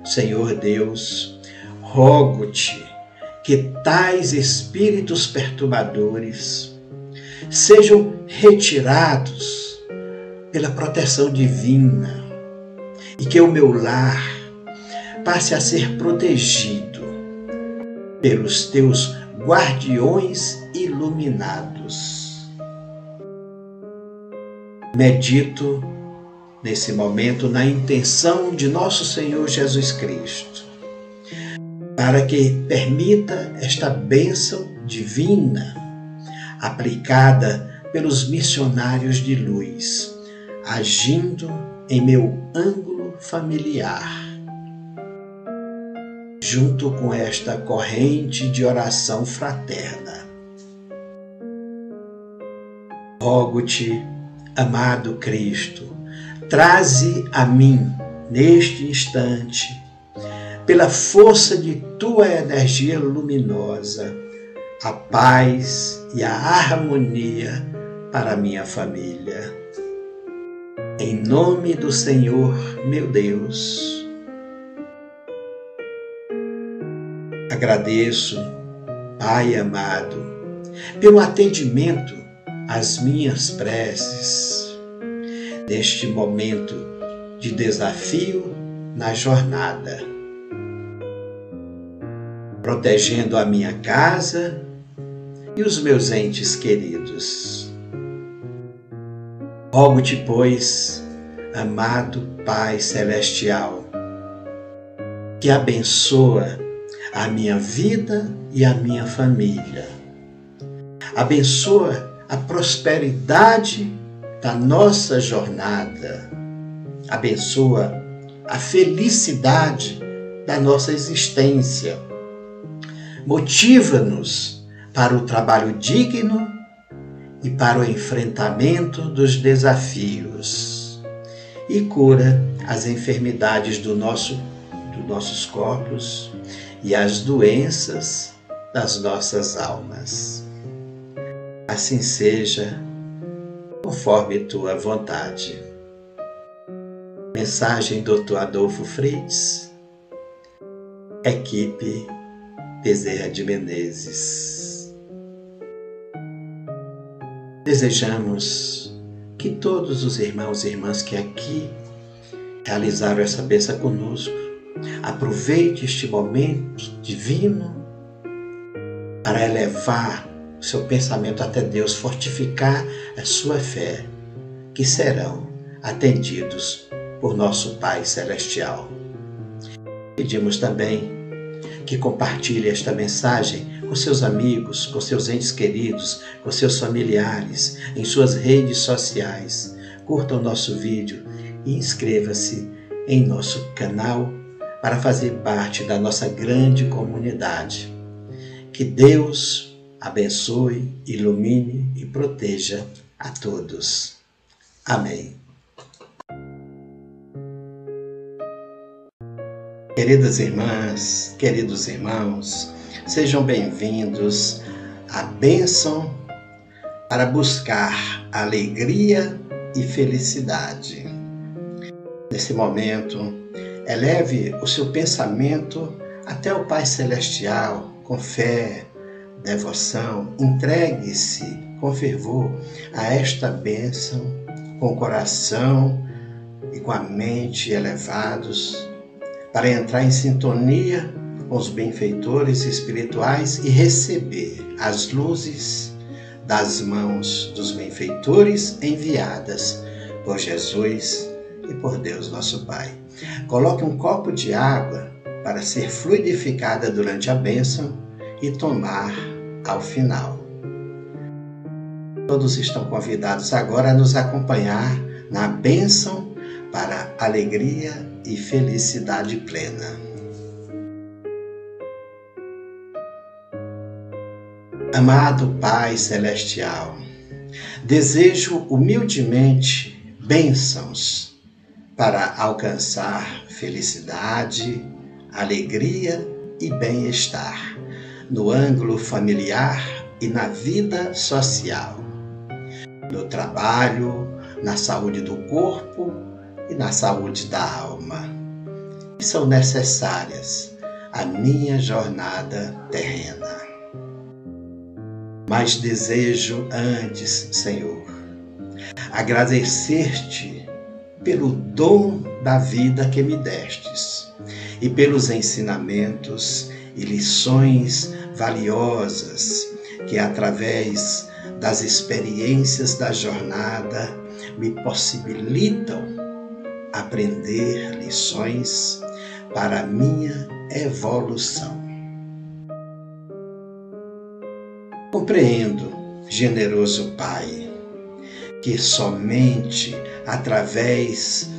Speaker 2: Senhor Deus, rogo-te que tais espíritos perturbadores sejam retirados pela proteção divina e que o meu lar passe a ser protegido pelos teus guardiões iluminados. Medito nesse momento na intenção de nosso Senhor Jesus Cristo, para que permita esta bênção divina aplicada pelos missionários de luz, agindo em meu ângulo familiar. Junto com esta corrente de oração fraterna. Rogo-te, amado Cristo, Traze a mim, neste instante, pela força de tua energia luminosa, a paz e a harmonia para minha família. Em nome do Senhor, meu Deus, agradeço, Pai amado, pelo atendimento às minhas preces neste momento de desafio na jornada, protegendo a minha casa e os meus entes queridos. Rogo-te, pois, amado Pai Celestial, que abençoa a minha vida e a minha família. Abençoa a prosperidade da nossa jornada. Abençoa a felicidade
Speaker 1: da nossa existência. Motiva-nos para o trabalho digno e para o enfrentamento dos desafios. E cura as enfermidades do nosso, dos nossos corpos e as doenças das nossas almas. Assim seja, conforme tua vontade. Mensagem Dr. Adolfo Freitas, equipe Bezerra de Menezes. Desejamos que todos os irmãos e irmãs que aqui realizaram essa bênção conosco, aproveite este momento divino para elevar o seu pensamento até Deus, fortificar a sua fé, que serão atendidos por nosso Pai Celestial. Pedimos também que compartilhe esta mensagem com seus amigos, com seus entes queridos, com seus familiares, em suas redes sociais. Curta o nosso vídeo e inscreva-se em nosso canal para fazer parte da nossa grande comunidade. Que Deus abençoe, ilumine e proteja a todos. Amém. Queridas irmãs, queridos irmãos, sejam bem-vindos à bênção para buscar alegria e felicidade. Nesse momento, eleve o seu pensamento até o Pai Celestial com fé, devoção, entregue-se com fervor a esta bênção, com o coração e com a mente elevados, para entrar em sintonia com os benfeitores espirituais e receber as luzes das mãos dos benfeitores enviadas por Jesus e por Deus nosso Pai. Coloque um copo de água para ser fluidificada durante a bênção e tomar ao final. Todos estão convidados agora a nos acompanhar na bênção para alegria e felicidade plena. Amado Pai Celestial, desejo humildemente bênçãos para alcançar felicidade, alegria e bem-estar no ângulo familiar e na vida social, no trabalho, na saúde do corpo e na saúde da alma, que são necessárias à minha jornada terrena. Mas desejo antes, Senhor, agradecer-te pelo dom da vida que me destes e pelos ensinamentos e lições valiosas que, através das experiências da jornada, me possibilitam aprender lições para minha evolução. Compreendo, generoso Pai, que somente através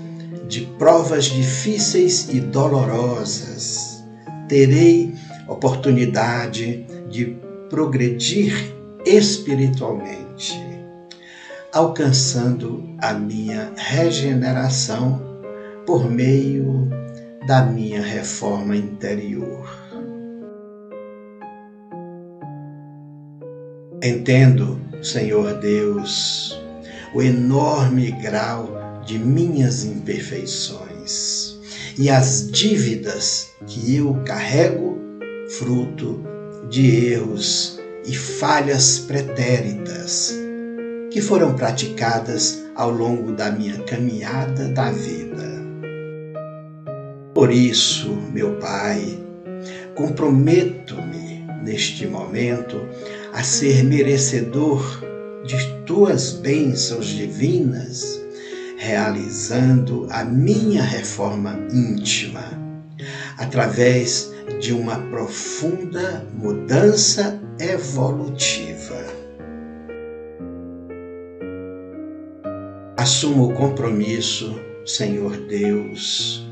Speaker 1: de provas difíceis e dolorosas terei oportunidade de progredir espiritualmente, alcançando a minha regeneração por meio da minha reforma interior. Entendo, Senhor Deus, o enorme grau de minhas imperfeições e as dívidas que eu carrego, fruto de erros e falhas pretéritas que foram praticadas ao longo da minha caminhada da vida. Por isso, meu Pai, comprometo-me neste momento a ser merecedor de tuas bênçãos divinas, realizando a minha reforma íntima, através de uma profunda mudança evolutiva. Assumo o compromisso, Senhor Deus,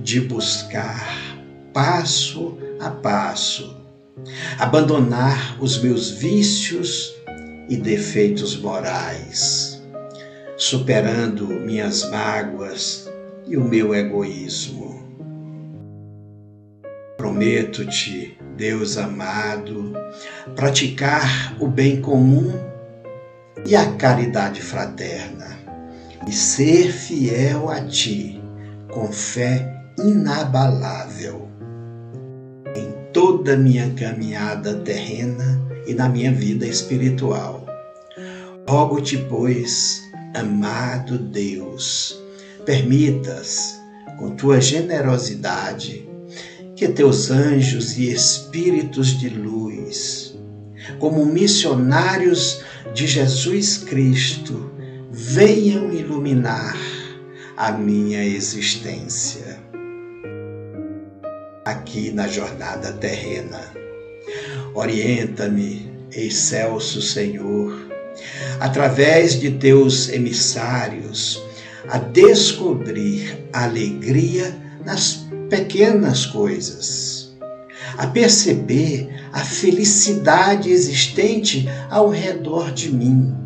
Speaker 1: de buscar passo a passo, abandonar os meus vícios e defeitos morais, superando minhas mágoas e o meu egoísmo. Prometo-te, Deus amado, praticar o bem comum e a caridade fraterna, e ser fiel a Ti com fé inabalável em toda minha caminhada terrena e na minha vida espiritual. Rogo-te, pois, amado Deus, permitas, com tua generosidade, que teus anjos e espíritos de luz, como missionários de Jesus Cristo, venham iluminar a minha existência aqui na jornada terrena. Orienta-me, excelso Senhor, através de teus emissários, a descobrir alegria nas pequenas coisas, a perceber a felicidade existente ao redor de mim,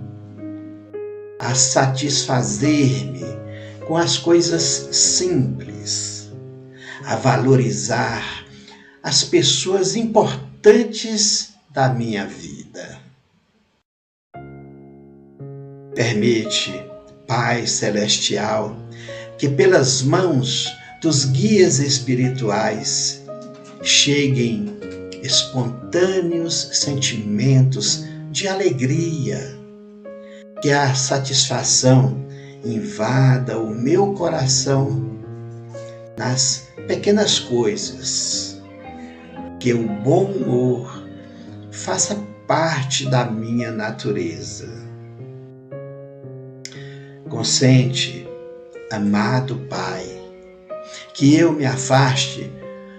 Speaker 1: a satisfazer-me com as coisas simples, a valorizar as pessoas importantes da minha vida. Permite, Pai Celestial, que pelas mãos dos guias espirituais cheguem espontâneos sentimentos de alegria, que a satisfação invada o meu coração nas pequenas coisas, que o bom humor faça parte da minha natureza. Consente, amado Pai, que eu me afaste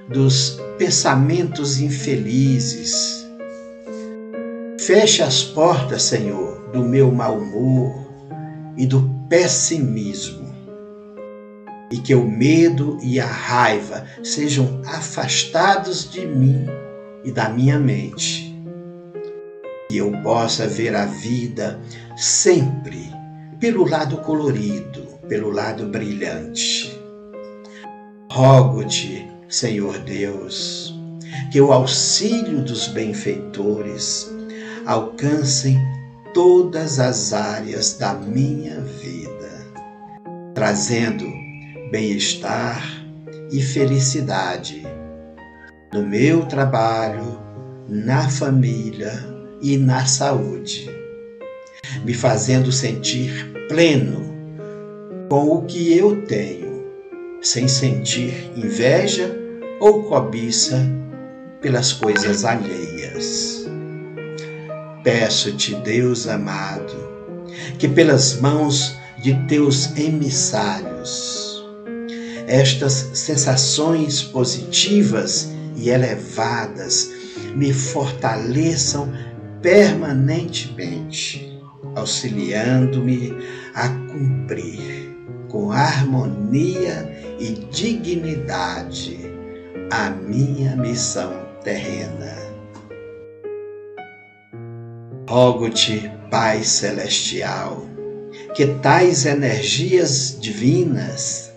Speaker 1: dos pensamentos infelizes. Feche as portas, Senhor, do meu mau humor e do pessimismo. E que o medo e a raiva sejam afastados de mim e da minha mente. E eu possa ver a vida sempre pelo lado colorido, pelo lado brilhante. Rogo-te, Senhor Deus, que o auxílio dos benfeitores alcancem todas as áreas da minha vida, trazendo bem-estar e felicidade no meu trabalho, na família e na saúde, me fazendo sentir pleno com o que eu tenho, sem sentir inveja ou cobiça pelas coisas alheias. Peço-te, Deus amado, que pelas mãos de teus emissários, estas sensações positivas e elevadas me fortaleçam permanentemente, auxiliando-me a cumprir com harmonia e dignidade a minha missão terrena. Rogo-te, Pai Celestial, que tais energias divinas,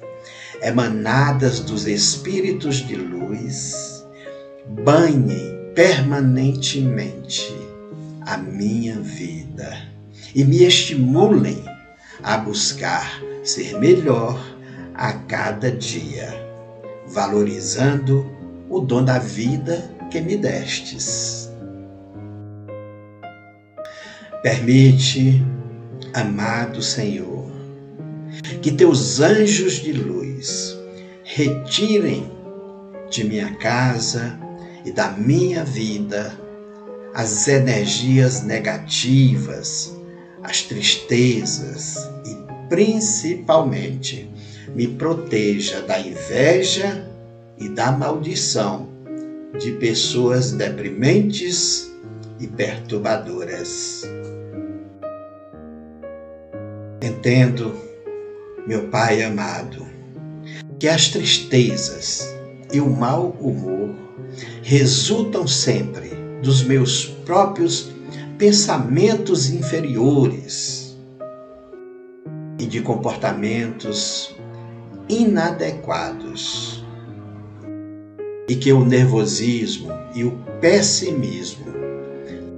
Speaker 1: emanadas dos Espíritos de luz, banhem permanentemente a minha vida e me estimulem a buscar ser melhor a cada dia valorizando o dom da vida que me destes. Permite, amado Senhor, que teus anjos de luz retirem de minha casa e da minha vida as energias negativas, as tristezas e principalmente me proteja da inveja e da maldição de pessoas deprimentes e perturbadoras. Entendo, meu Pai amado, que as tristezas e o mau humor resultam sempre dos meus próprios pensamentos inferiores e de comportamentos inadequados. E que o nervosismo e o pessimismo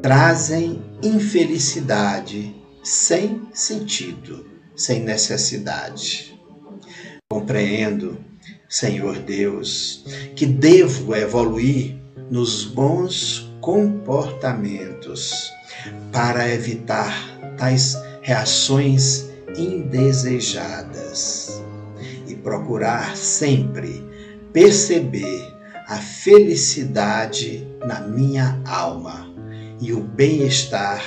Speaker 1: trazem infelicidade sem sentido, sem necessidade. Compreendo, Senhor Deus, que devo evoluir nos bons comportamentos para evitar tais reações indesejadas e procurar sempre perceber a felicidade na minha alma e o bem-estar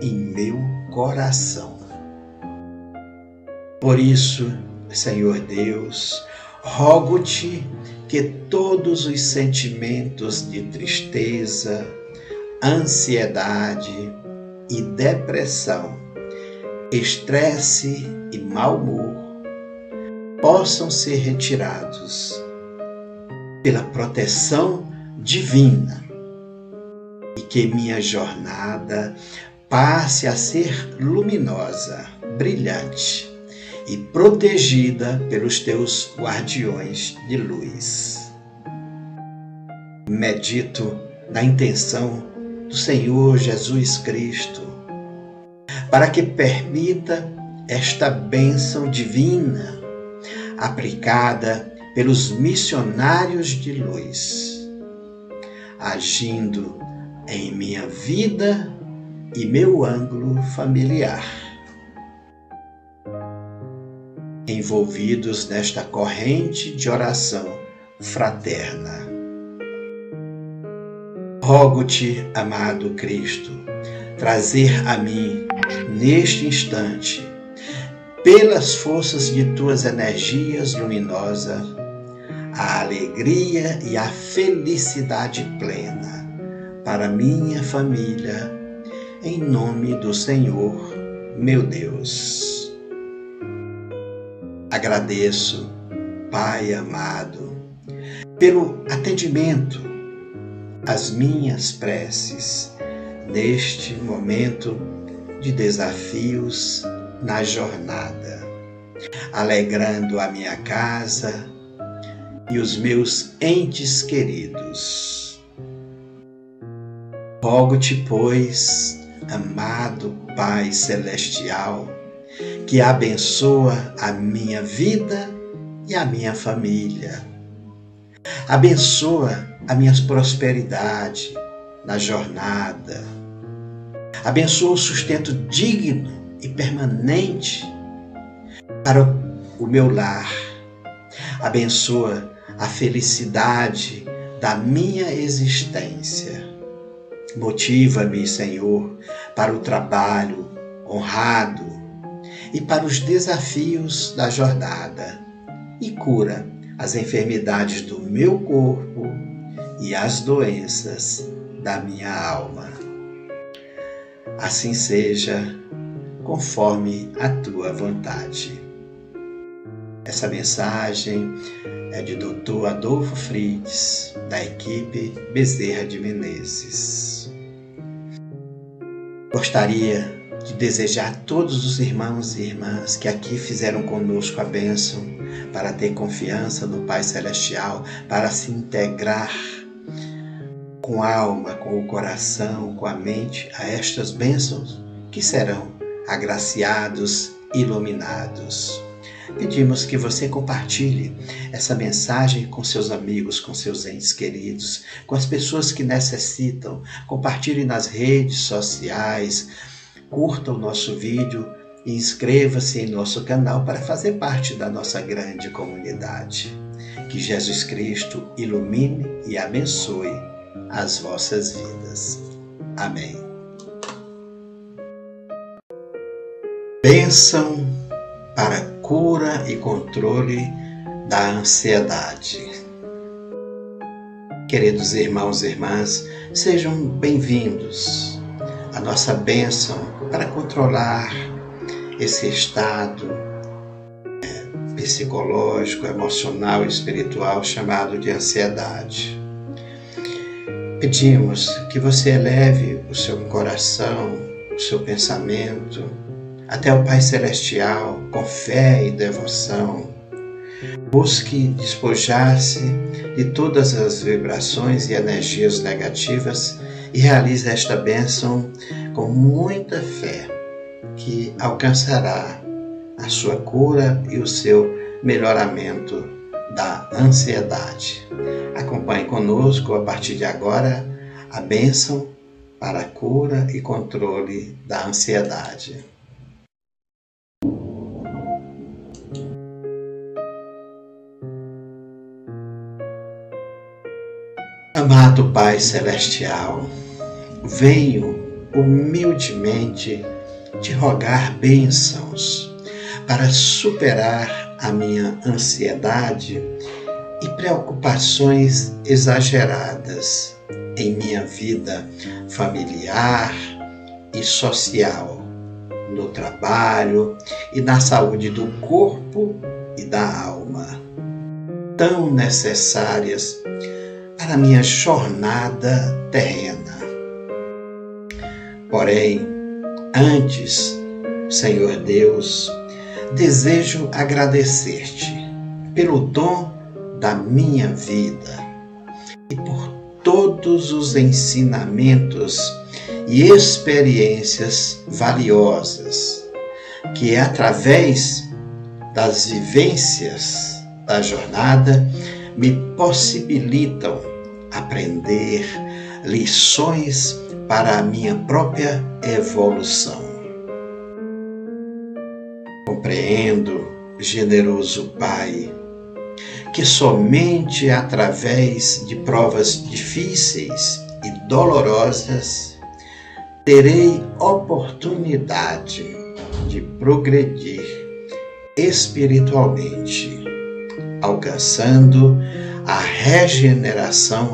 Speaker 1: em meu coração. Por isso, Senhor Deus, rogo-te que todos os sentimentos de tristeza, ansiedade e depressão, estresse e mau humor possam ser retirados pela proteção divina e que minha jornada passe a ser luminosa, brilhante e protegida pelos teus guardiões de luz. Medito na intenção do Senhor Jesus Cristo para que permita esta bênção divina aplicada pelos missionários de luz, agindo em minha vida e meu ângulo familiar envolvidos nesta corrente de oração fraterna. Rogo-te, amado Cristo, trazer a mim, neste instante, pelas forças de tuas energias luminosas, a alegria e a felicidade plena para minha família, em nome do Senhor, meu Deus. Agradeço, Pai amado, pelo atendimento às minhas preces neste momento de desafios na jornada, alegrando a minha casa e os meus entes queridos. Rogo-te, pois, amado Pai Celestial, que abençoa a minha vida e a minha família. Abençoa a minha prosperidade na jornada. Abençoa o sustento digno e permanente para o meu lar. Abençoa a felicidade da minha existência. Motiva-me, Senhor, para o trabalho honrado e para os desafios da jornada, e cura as enfermidades do meu corpo e as doenças da minha alma. Assim seja, conforme a tua vontade. Essa mensagem é de Dr. Adolfo Fritz, da equipe Bezerra de Menezes. Gostaria de desejar a todos os irmãos e irmãs que aqui fizeram conosco a bênção para ter confiança no Pai Celestial, para se integrar com a alma, com o coração, com a mente a estas bênçãos que serão agraciados, iluminados. Pedimos que você compartilhe essa mensagem com seus amigos, com seus entes queridos, com as pessoas que necessitam. Compartilhe nas redes sociais, curta o nosso vídeo e inscreva-se em nosso canal para fazer parte da nossa grande comunidade. Que Jesus Cristo ilumine e abençoe as vossas vidas. Amém. Bênção para cura e controle da ansiedade. Queridos irmãos e irmãs, sejam bem-vindos à nossa bênção para controlar esse estado é, psicológico, emocional e espiritual chamado de ansiedade. Pedimos que você eleve o seu coração, o seu pensamento até o Pai Celestial com fé e devoção. Busque despojar-se de todas as vibrações e energias negativas e realize esta bênção com muita fé, que alcançará a sua cura e o seu melhoramento da ansiedade. Acompanhe conosco a partir de agora a bênção para a cura e controle da ansiedade. Amado Pai Celestial, venho humildemente te rogar bênçãos para superar a minha ansiedade e preocupações exageradas em minha vida familiar e social, no trabalho e na saúde do corpo e da alma, tão necessárias para minha jornada terrena. Porém, antes, Senhor Deus, desejo agradecer-te pelo dom da minha vida e por todos os ensinamentos e experiências valiosas que, através das vivências da jornada, me possibilitam aprender lições para a minha própria evolução. Compreendo, generoso Pai, que somente através de provas difíceis e dolorosas terei oportunidade de progredir espiritualmente, alcançando a regeneração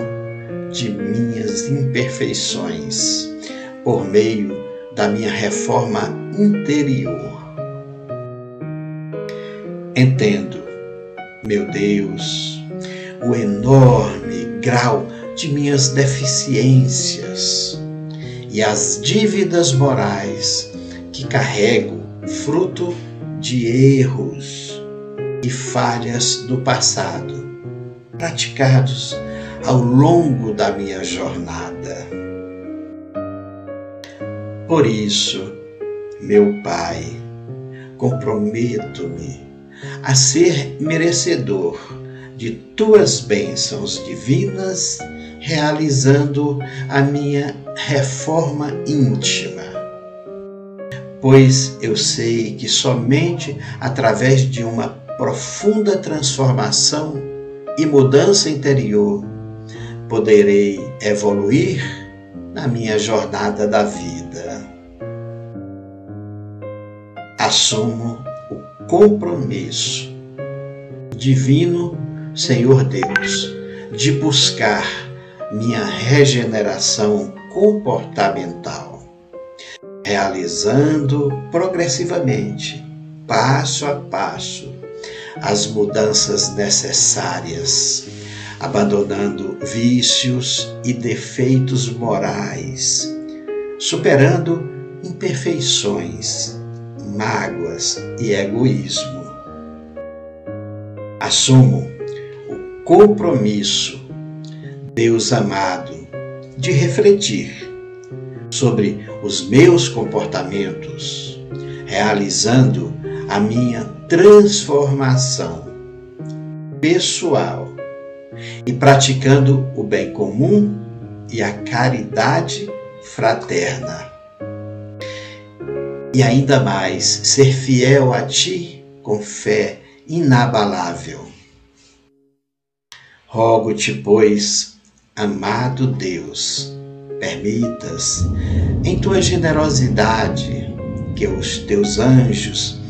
Speaker 1: de minhas imperfeições por meio da minha reforma interior. Entendo, meu Deus, o enorme grau de minhas deficiências e as dívidas morais que carrego fruto de erros e falhas do passado, praticados ao longo da minha jornada. Por isso, meu Pai, comprometo-me a ser merecedor de tuas bênçãos divinas, realizando a minha reforma íntima. Pois eu sei que somente através de uma profunda transformação e mudança interior poderei evoluir na minha jornada da vida. Assumo o compromisso divino, Senhor Deus, de buscar minha regeneração comportamental, realizando progressivamente, passo a passo, as mudanças necessárias abandonando vícios e defeitos morais, superando imperfeições, mágoas e egoísmo. Assumo o compromisso, Deus amado, de refletir sobre os meus comportamentos, realizando a minha transformação pessoal e praticando o bem comum e a caridade fraterna. E ainda mais, ser fiel a Ti com fé inabalável. Rogo-te, pois, amado Deus, permitas, em tua generosidade, que os teus anjos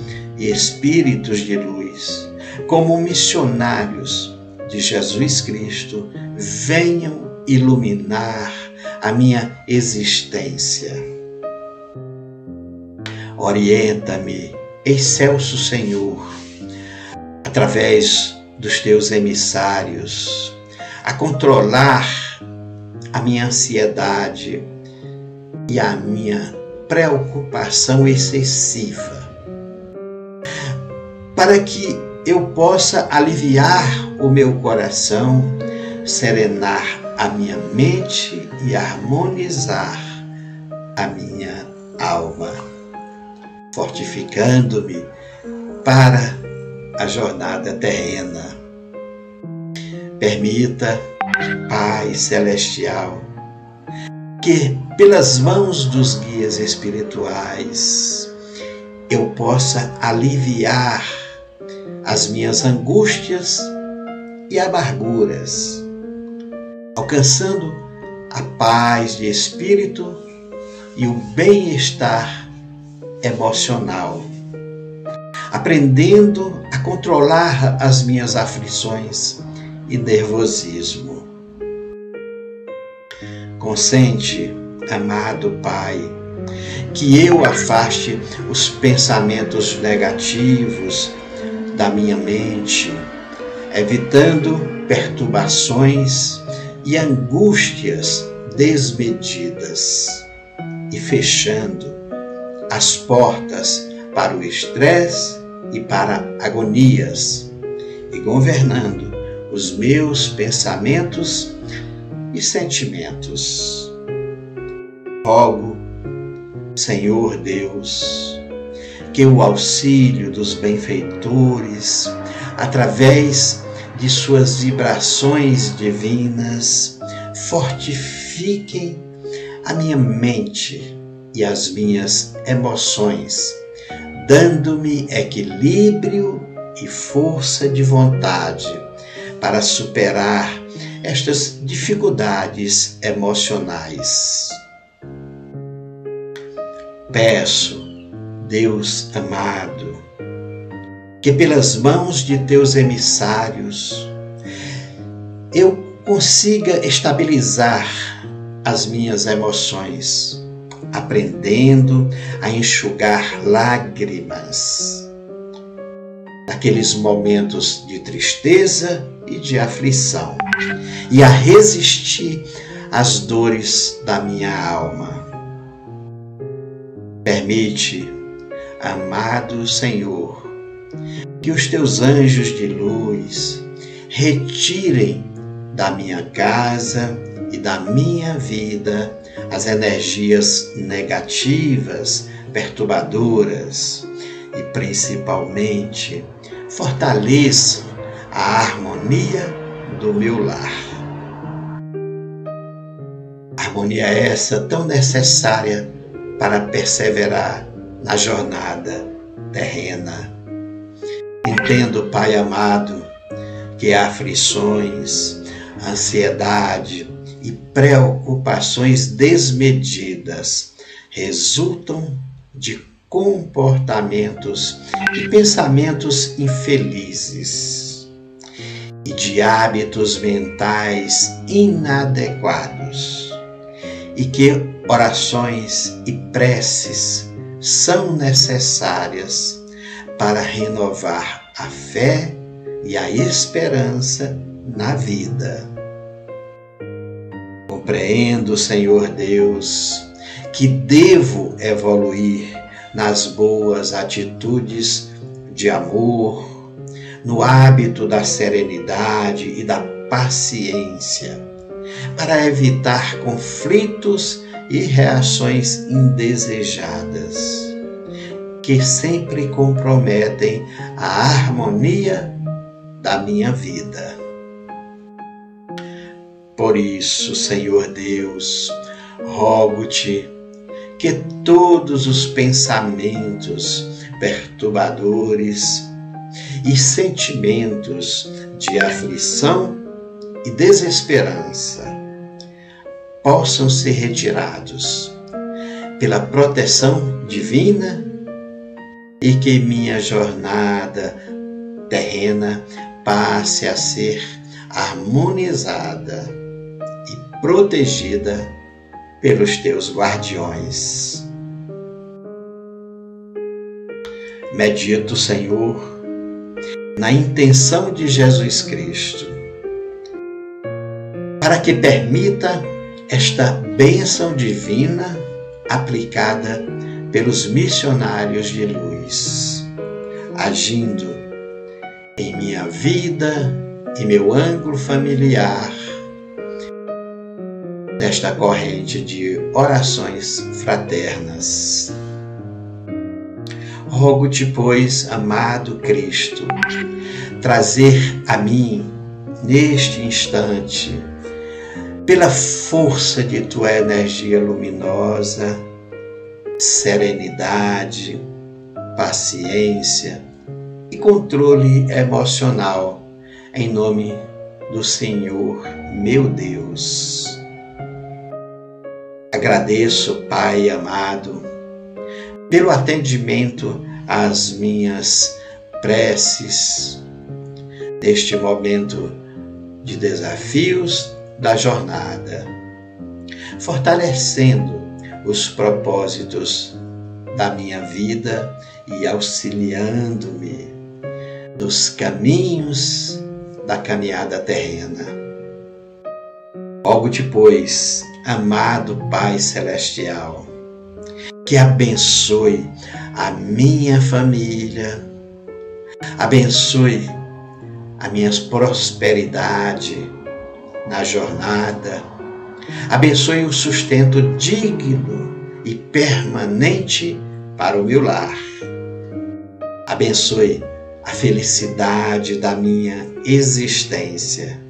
Speaker 1: e espíritos de luz, como missionários, de Jesus Cristo venham iluminar a minha existência. Orienta-me, excelso Senhor, através dos teus emissários, a controlar a minha ansiedade e a minha preocupação excessiva, para que eu possa aliviar o meu coração, serenar a minha mente e harmonizar a minha alma, fortificando-me para a jornada terrena. Permita, Pai Celestial, que pelas mãos dos guias espirituais eu possa aliviar as minhas angústias e amarguras, alcançando a paz de espírito e o bem-estar emocional, aprendendo a controlar as minhas aflições e nervosismo. Consente, amado Pai, que eu afaste os pensamentos negativos da minha mente, evitando perturbações e angústias desmedidas e fechando as portas para o estresse e para agonias e governando os meus pensamentos e sentimentos. Rogo, Senhor Deus, que o auxílio dos benfeitores, através de suas vibrações divinas, fortifiquem a minha mente e as minhas emoções, dando-me equilíbrio e força de vontade para superar estas dificuldades emocionais. Peço, Deus amado, que pelas mãos de teus emissários eu consiga estabilizar as minhas emoções, aprendendo a enxugar lágrimas naqueles momentos de tristeza e de aflição e a resistir às dores da minha alma. Permite, amado Senhor, que os teus anjos de luz retirem da minha casa e da minha vida as energias negativas, perturbadoras e principalmente fortaleçam a harmonia do meu lar. Harmonia essa tão necessária para perseverar na jornada terrena. Entendo, Pai amado, que aflições, ansiedade, e preocupações desmedidas resultam de comportamentos e pensamentos infelizes e de hábitos mentais inadequados, e que orações e preces são necessárias para renovar a fé e a esperança na vida. Compreendo, Senhor Deus, que devo evoluir nas boas atitudes de amor, no hábito da serenidade e da paciência, para evitar conflitos e reações indesejadas, que sempre comprometem a harmonia da minha vida. Por isso, Senhor Deus, rogo-te que todos os pensamentos perturbadores e sentimentos de aflição e desesperança possam ser retirados pela proteção divina e que minha jornada terrena passe a ser harmonizada protegida pelos teus guardiões. Medito, Senhor, na intenção de Jesus Cristo, para que permita esta bênção divina aplicada pelos missionários de luz, agindo em minha vida e meu ângulo familiar nesta corrente de orações fraternas. Rogo-te, pois, amado Cristo, trazer a mim, neste instante, pela força de tua energia luminosa, serenidade, paciência e controle emocional, em nome do Senhor meu Deus. Agradeço, Pai amado, pelo atendimento às minhas preces neste momento de desafios da jornada, fortalecendo os propósitos da minha vida e auxiliando-me nos caminhos da caminhada terrena. Rogo-te, pois, amado Pai Celestial, que abençoe a minha família, abençoe a minha prosperidade na jornada, abençoe o sustento digno e permanente para o meu lar. Abençoe a felicidade da minha existência.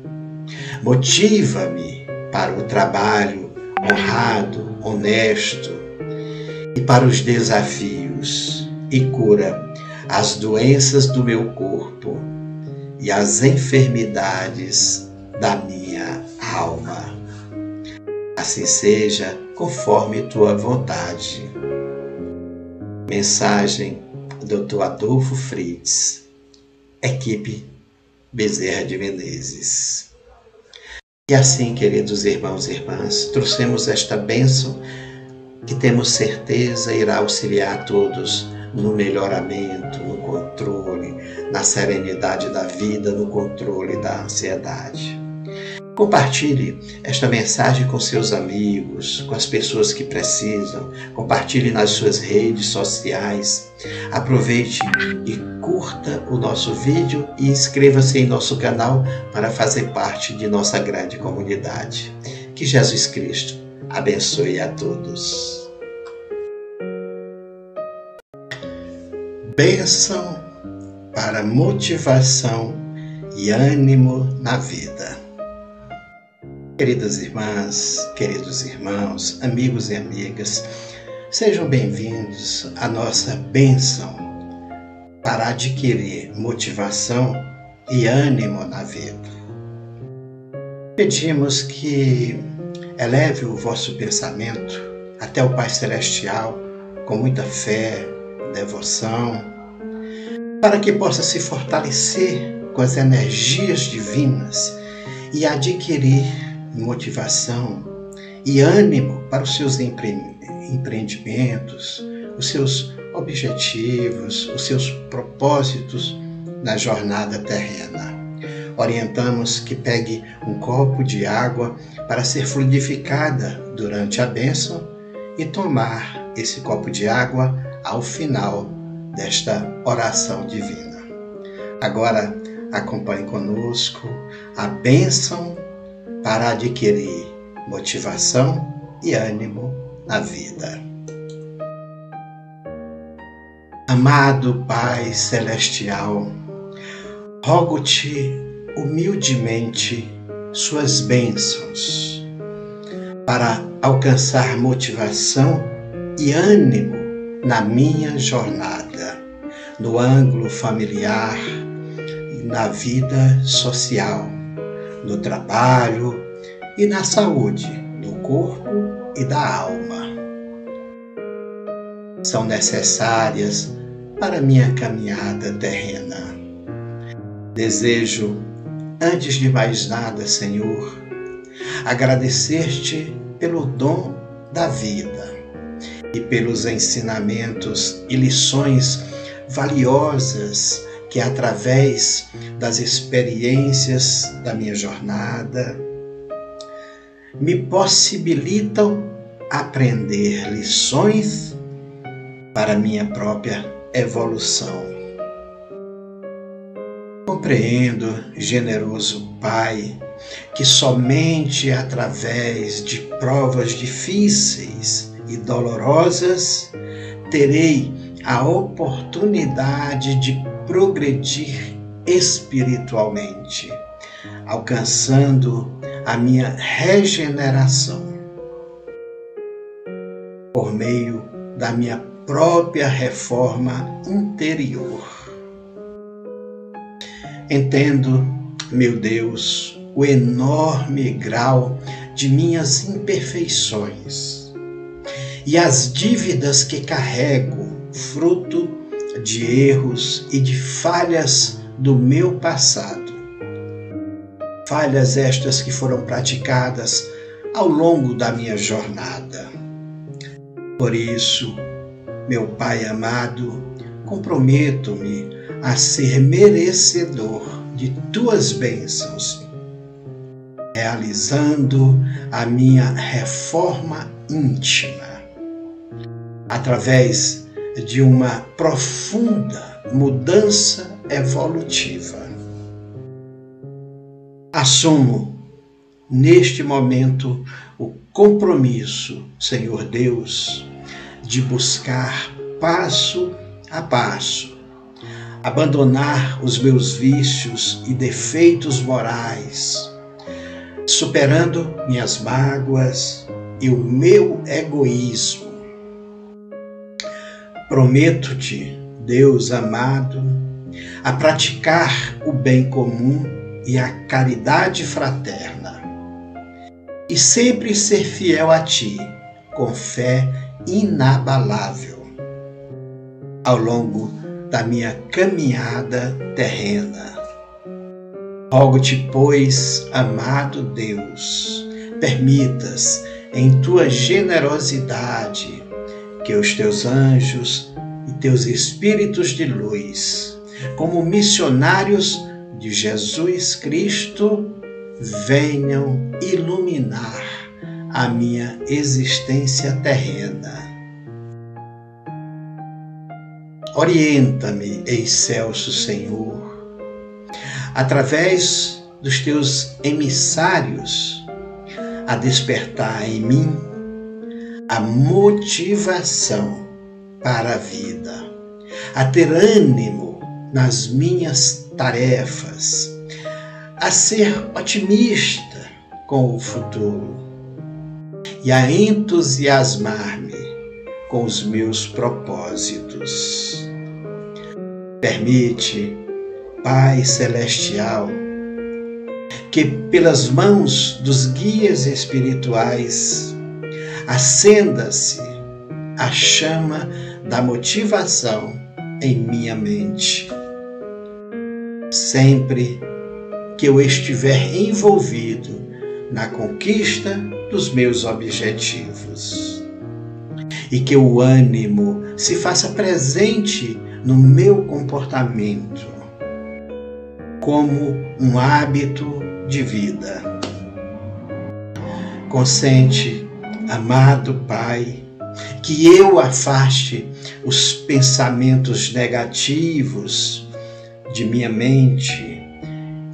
Speaker 1: Motiva-me para o trabalho honrado, honesto e para os desafios e cura as doenças do meu corpo e as enfermidades da minha alma. Assim seja, conforme tua vontade. Mensagem Dr. Adolfo Fritz, equipe Bezerra de Menezes. E assim, queridos irmãos e irmãs, trouxemos esta bênção que temos certeza irá auxiliar a todos no melhoramento, no controle, na serenidade da vida, no controle da ansiedade. Compartilhe esta mensagem com seus amigos, com as pessoas que precisam. Compartilhe nas suas redes sociais. Aproveite e curta o nosso vídeo e inscreva-se em nosso canal para fazer parte de nossa grande comunidade. Que Jesus Cristo abençoe a todos. Bênção para motivação e ânimo na vida. Queridas irmãs, queridos irmãos, amigos e amigas, sejam bem-vindos à nossa bênção para adquirir motivação e ânimo na vida. Pedimos que eleve o vosso pensamento até o Pai Celestial com muita fé, devoção, para que possa se fortalecer com as energias divinas e adquirir motivação e ânimo para os seus empreendimentos, os seus objetivos, os seus propósitos na jornada terrena. Orientamos que pegue um copo de água para ser fluidificada durante a bênção e tomar esse copo de água ao final desta oração divina. Agora acompanhe conosco a bênção para adquirir motivação e ânimo na vida. Amado Pai Celestial, rogo-te humildemente suas bênçãos para alcançar motivação e ânimo na minha jornada, no ângulo familiar e na vida social no trabalho e na saúde do corpo e da alma. São necessárias para minha caminhada terrena. Desejo, antes de mais nada, Senhor, agradecer-te pelo dom da vida e pelos ensinamentos e lições valiosas que através das experiências da minha jornada me possibilitam aprender lições para minha própria evolução. Compreendo, generoso Pai, que somente através de provas difíceis e dolorosas terei a oportunidade de progredir espiritualmente, alcançando a minha regeneração por meio da minha própria reforma interior. Entendo, meu Deus, o enorme grau de minhas imperfeições e as dívidas que carrego, fruto de erros e de falhas do meu passado. Falhas estas que foram praticadas ao longo da minha jornada. Por isso, meu Pai amado, comprometo-me a ser merecedor de tuas bênçãos, realizando a minha reforma íntima através de uma profunda mudança evolutiva. Assumo neste momento o compromisso, Senhor Deus, de buscar passo a passo, abandonar os meus vícios e defeitos morais, superando minhas mágoas e o meu egoísmo. Prometo-te, Deus amado, a praticar o bem comum e a caridade fraterna, e sempre ser fiel a Ti, com fé inabalável ao longo da minha caminhada terrena. Rogo-te, pois, amado Deus, permitas em tua generosidade que os teus anjos e teus espíritos de luz, como missionários de Jesus Cristo, venham iluminar a minha existência terrena. Orienta-me, excelso Senhor, através dos teus emissários, a despertar em mim a motivação para a vida, a ter ânimo nas minhas tarefas, a ser otimista com o futuro e a entusiasmar-me com os meus propósitos. Permite, Pai Celestial, que pelas mãos dos guias espirituais acenda-se a chama da motivação em minha mente. Sempre que eu estiver envolvido na conquista dos meus objetivos. E que o ânimo se faça presente no meu comportamento como um hábito de vida. Consente, amado Pai, que eu afaste os pensamentos negativos de minha mente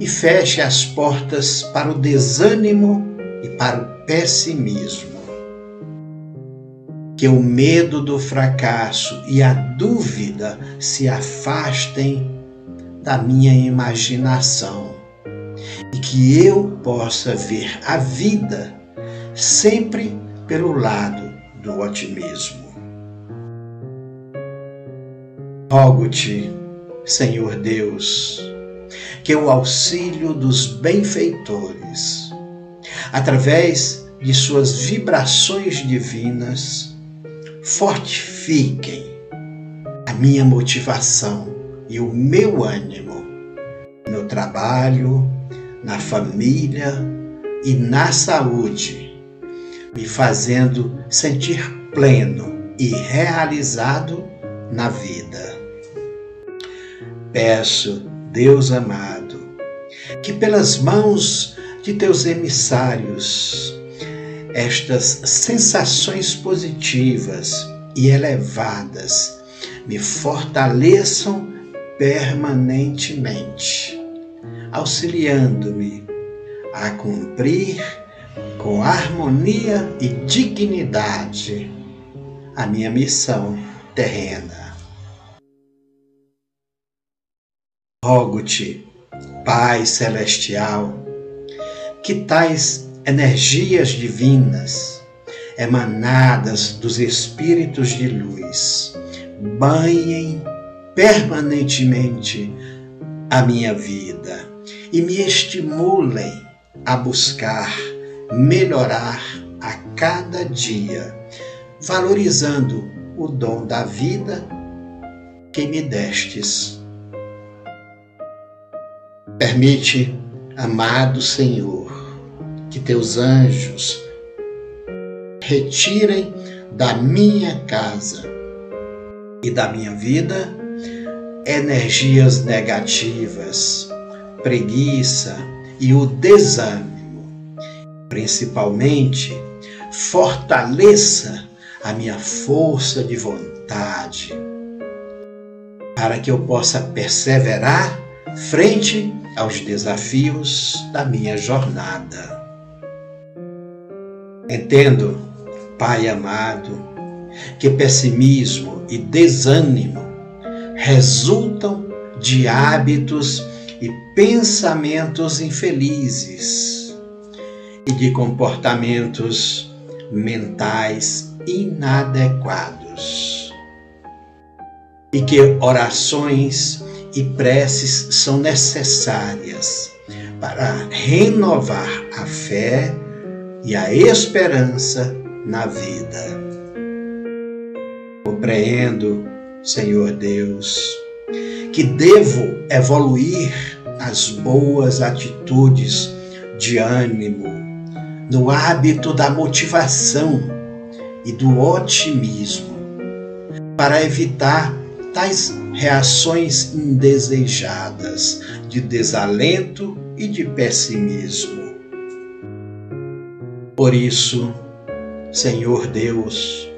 Speaker 1: e feche as portas para o desânimo e para o pessimismo. Que o medo do fracasso e a dúvida se afastem da minha imaginação e que eu possa ver a vida sempre pelo lado do otimismo. Rogo-te, Senhor Deus, que o auxílio dos benfeitores, através de suas vibrações divinas, fortifiquem a minha motivação e o meu ânimo no trabalho, na família e na saúde, me fazendo sentir pleno e realizado na vida. peço, Deus amado, que pelas mãos de teus emissários, estas sensações positivas e elevadas me fortaleçam permanentemente, auxiliando-me a cumprir com harmonia e dignidade a minha missão terrena. Rogo-te, Pai Celestial, que tais energias divinas, emanadas dos Espíritos de luz, banhem permanentemente a minha vida e me estimulem a buscar melhorar a cada dia, valorizando o dom da vida que me destes. Permite, amado Senhor, que teus anjos retirem da minha casa e da minha vida energias negativas, preguiça e o desânimo. Principalmente, fortaleça a minha força de vontade, para que eu possa perseverar frente aos desafios da minha jornada. Entendo, Pai amado, que pessimismo e desânimo resultam de hábitos e pensamentos infelizes e de comportamentos mentais inadequados. E que orações e preces são necessárias para renovar a fé e a esperança na vida. Compreendo, Senhor Deus, que devo evoluir as boas atitudes de ânimo, no hábito da motivação e do otimismo, para evitar tais reações indesejadas de desalento e de pessimismo. Por isso, Senhor Deus,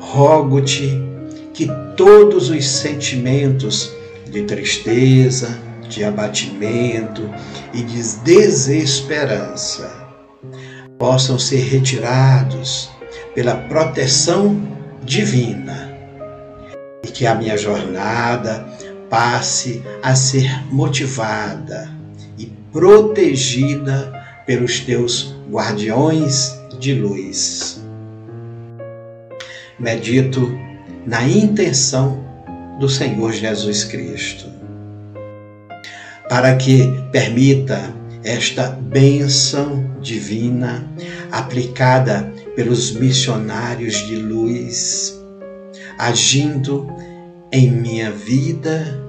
Speaker 1: rogo-te que todos os sentimentos de tristeza, de abatimento e de desesperança possam ser retirados pela proteção divina e que a minha jornada passe a ser motivada e protegida pelos teus guardiões de luz. Medito na intenção do Senhor Jesus Cristo, para que permita esta bênção divina aplicada pelos missionários de luz, agindo em minha vida,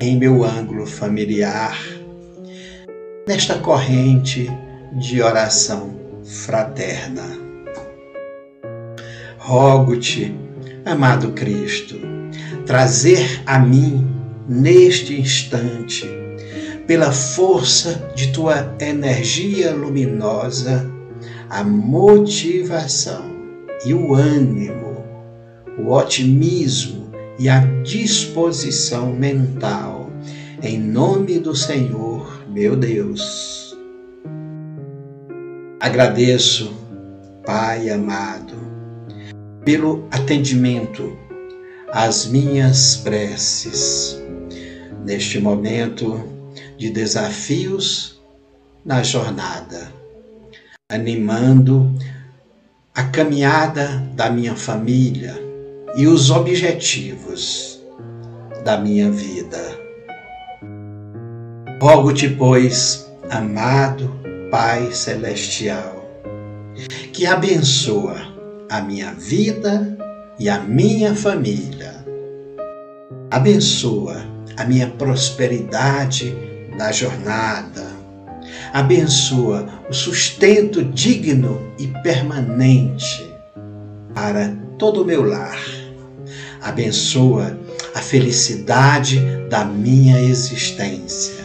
Speaker 1: em meu ângulo familiar, nesta corrente de oração fraterna. Rogo-te, amado Cristo, trazer a mim neste instante, pela força de tua energia luminosa, a motivação e o ânimo, o otimismo e a disposição mental, em nome do Senhor, meu Deus. Agradeço, Pai amado, pelo atendimento às minhas preces neste momento de desafios na jornada, animando a caminhada da minha família e os objetivos da minha vida. Rogo-te, pois, amado Pai Celestial, que abençoa a minha vida e a minha família. Abençoa a minha prosperidade na jornada. Abençoa o sustento digno e permanente para todo o meu lar. Abençoa a felicidade da minha existência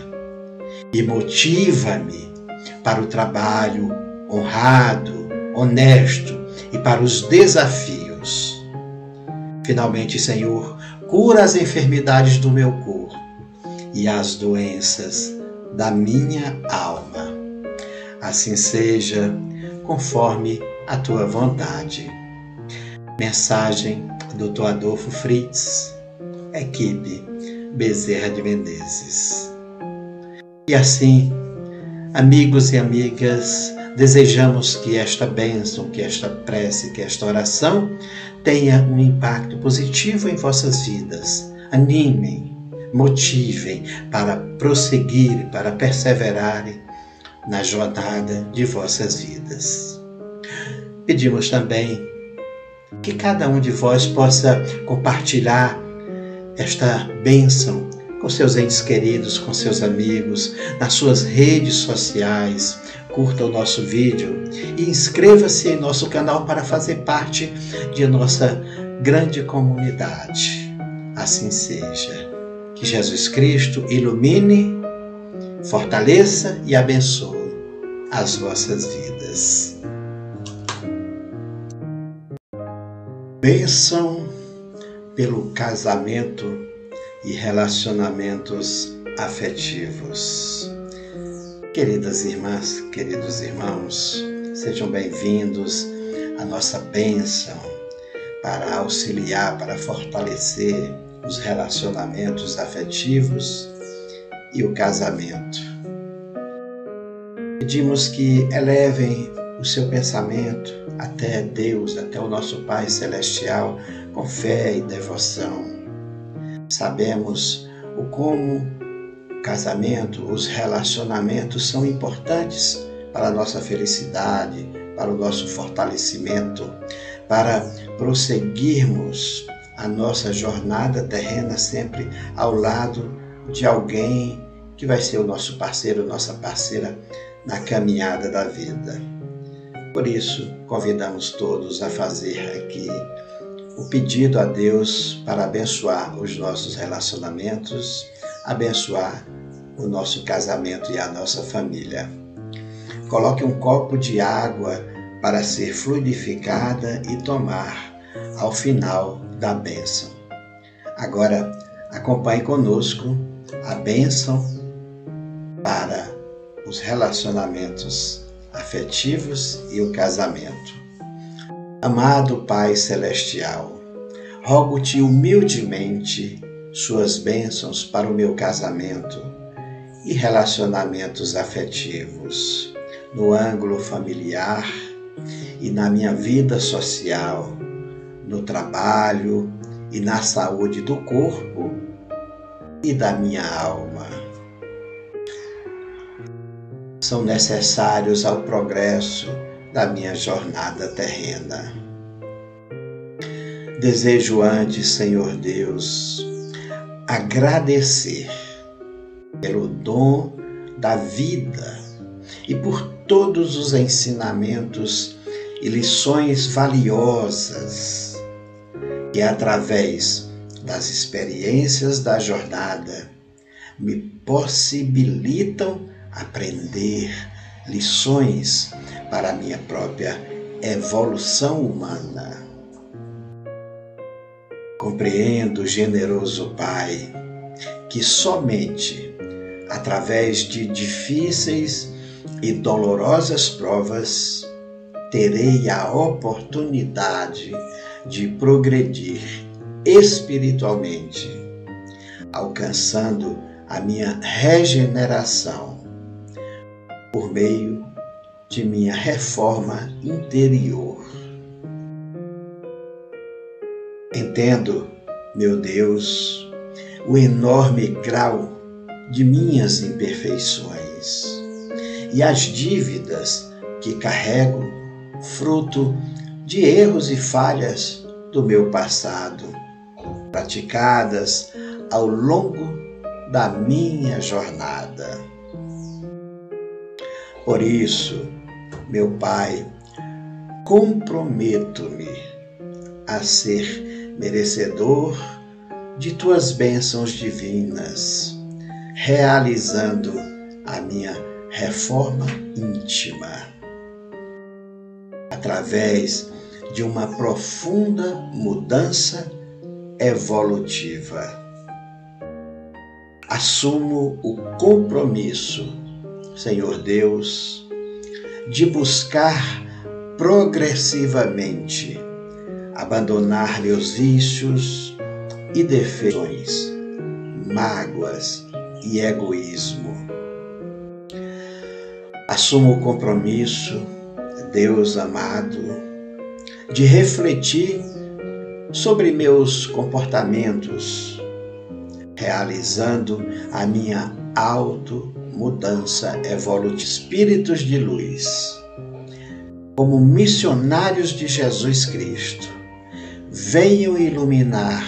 Speaker 1: e motiva-me para o trabalho honrado, honesto e para os desafios. Finalmente, Senhor, cura as enfermidades do meu corpo e as doenças da minha alma. Assim seja, conforme a tua vontade. Mensagem Dr. Adolfo Fritz, equipe Bezerra de Menezes. E assim, amigos e amigas, desejamos que esta bênção, que esta prece, que esta oração tenha um impacto positivo em vossas vidas. Animem, motivem para prosseguir, para perseverarem na jornada de vossas vidas. Pedimos também que cada um de vós possa compartilhar esta bênção com seus entes queridos, com seus amigos, nas suas redes sociais. Curta o nosso vídeo e inscreva-se em nosso canal para fazer parte de nossa grande comunidade. Assim seja. Que Jesus Cristo ilumine, fortaleça e abençoe as vossas vidas. Bênção pelo casamento e relacionamentos afetivos. Queridas irmãs, queridos irmãos, sejam bem-vindos à nossa bênção para auxiliar, para fortalecer os relacionamentos afetivos e o casamento. Pedimos que elevem o seu pensamento até Deus, até o nosso Pai Celestial, com fé e devoção. Sabemos o como o casamento, os relacionamentos são importantes para a nossa felicidade, para o nosso fortalecimento, para prosseguirmos a nossa jornada terrena sempre ao lado de alguém que vai ser o nosso parceiro, nossa parceira na caminhada da vida. Por isso, convidamos todos a fazer aqui o pedido a Deus para abençoar os nossos relacionamentos, abençoar o nosso casamento e a nossa família. Coloque um copo de água para ser fluidificada e tomar ao final da bênção. Agora, acompanhe conosco a bênção para os relacionamentos afetivos e o casamento. Amado Pai Celestial, rogo-te humildemente suas bênçãos para o meu casamento e relacionamentos afetivos, no ângulo familiar e na minha vida social, no trabalho e na saúde do corpo e da minha alma são necessários ao progresso da minha jornada terrena. Desejo antes, Senhor Deus, agradecer pelo dom da vida e por todos os ensinamentos e lições valiosas que, através das experiências da jornada, me possibilitam aprender lições para a minha própria evolução humana. Compreendo, generoso Pai, que somente através de difíceis e dolorosas provas terei a oportunidade de progredir espiritualmente, alcançando a minha regeneração por meio de minha reforma interior. Entendo, meu Deus, o enorme grau de minhas imperfeições e as dívidas que carrego, fruto de erros e falhas do meu passado, praticadas ao longo da minha jornada. Por isso, meu Pai, comprometo-me a ser merecedor de tuas bênçãos divinas, realizando a minha reforma íntima. Através de uma profunda mudança evolutiva. Assumo o compromisso, Senhor Deus, de buscar progressivamente abandonar meus vícios e defeitos, mágoas e egoísmo. Assumo o compromisso, Deus amado, de refletir sobre meus comportamentos, realizando a minha auto-mudança evolutiva. Espíritos de luz, como missionários de Jesus Cristo, venham iluminar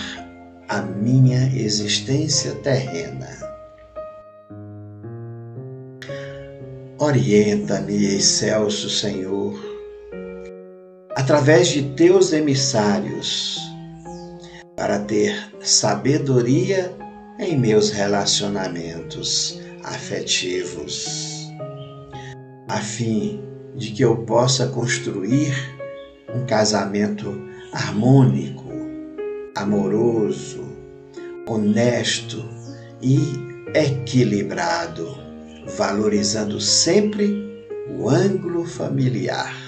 Speaker 1: a minha existência terrena. Orienta-me, excelso Senhor, através de teus emissários, para ter sabedoria em meus relacionamentos afetivos, a fim de que eu possa construir um casamento harmônico, amoroso, honesto e equilibrado, valorizando sempre o ângulo familiar.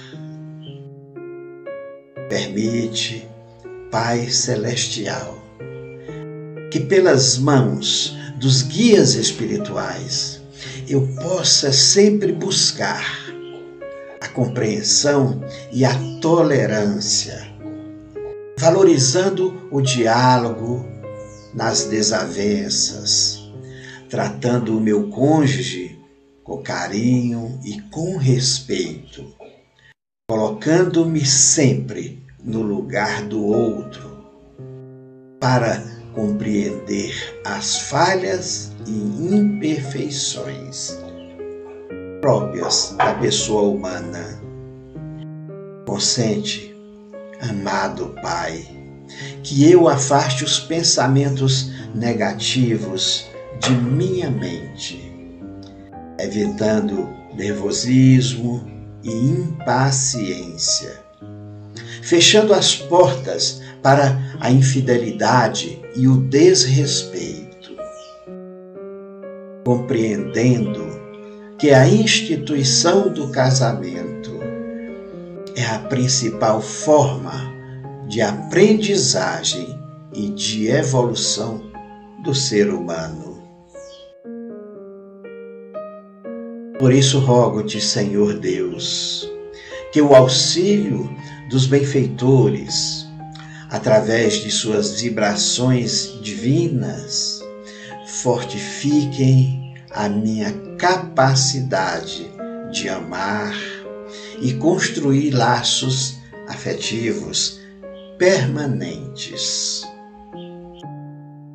Speaker 1: Permite, Pai Celestial, que pelas mãos dos guias espirituais eu possa sempre buscar a compreensão e a tolerância, valorizando o diálogo nas desavenças, tratando o meu cônjuge com carinho e com respeito, colocando-me sempre no lugar do outro para compreender as falhas e imperfeições próprias da pessoa humana. Consente, amado Pai, que eu afaste os pensamentos negativos de minha mente, evitando nervosismo e impaciência, fechando as portas para a infidelidade e o desrespeito, compreendendo que a instituição do casamento é a principal forma de aprendizagem e de evolução do ser humano. Por isso rogo-te, Senhor Deus, que o auxílio dos benfeitores, através de suas vibrações divinas, fortifiquem a minha capacidade de amar e construir laços afetivos permanentes.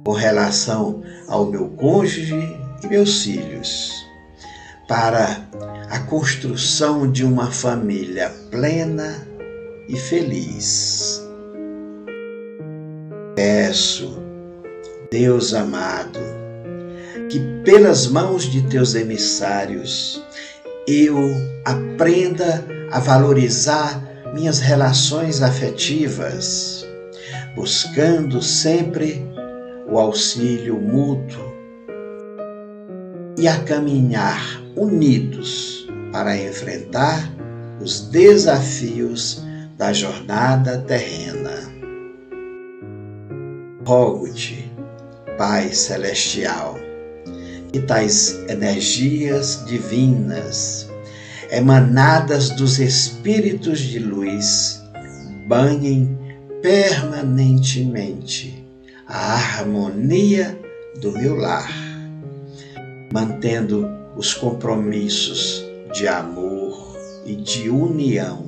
Speaker 1: Com relação ao meu cônjuge e meus filhos, para a construção de uma família plena e feliz. Peço, Deus amado, que pelas mãos de teus emissários eu aprenda a valorizar minhas relações afetivas, buscando sempre o auxílio mútuo e a caminhar unidos para enfrentar os desafios da jornada terrena. Rogo-te, Pai Celestial, e tais energias divinas, emanadas dos espíritos de luz, banhem permanentemente a harmonia do meu lar, mantendo os compromissos de amor e de união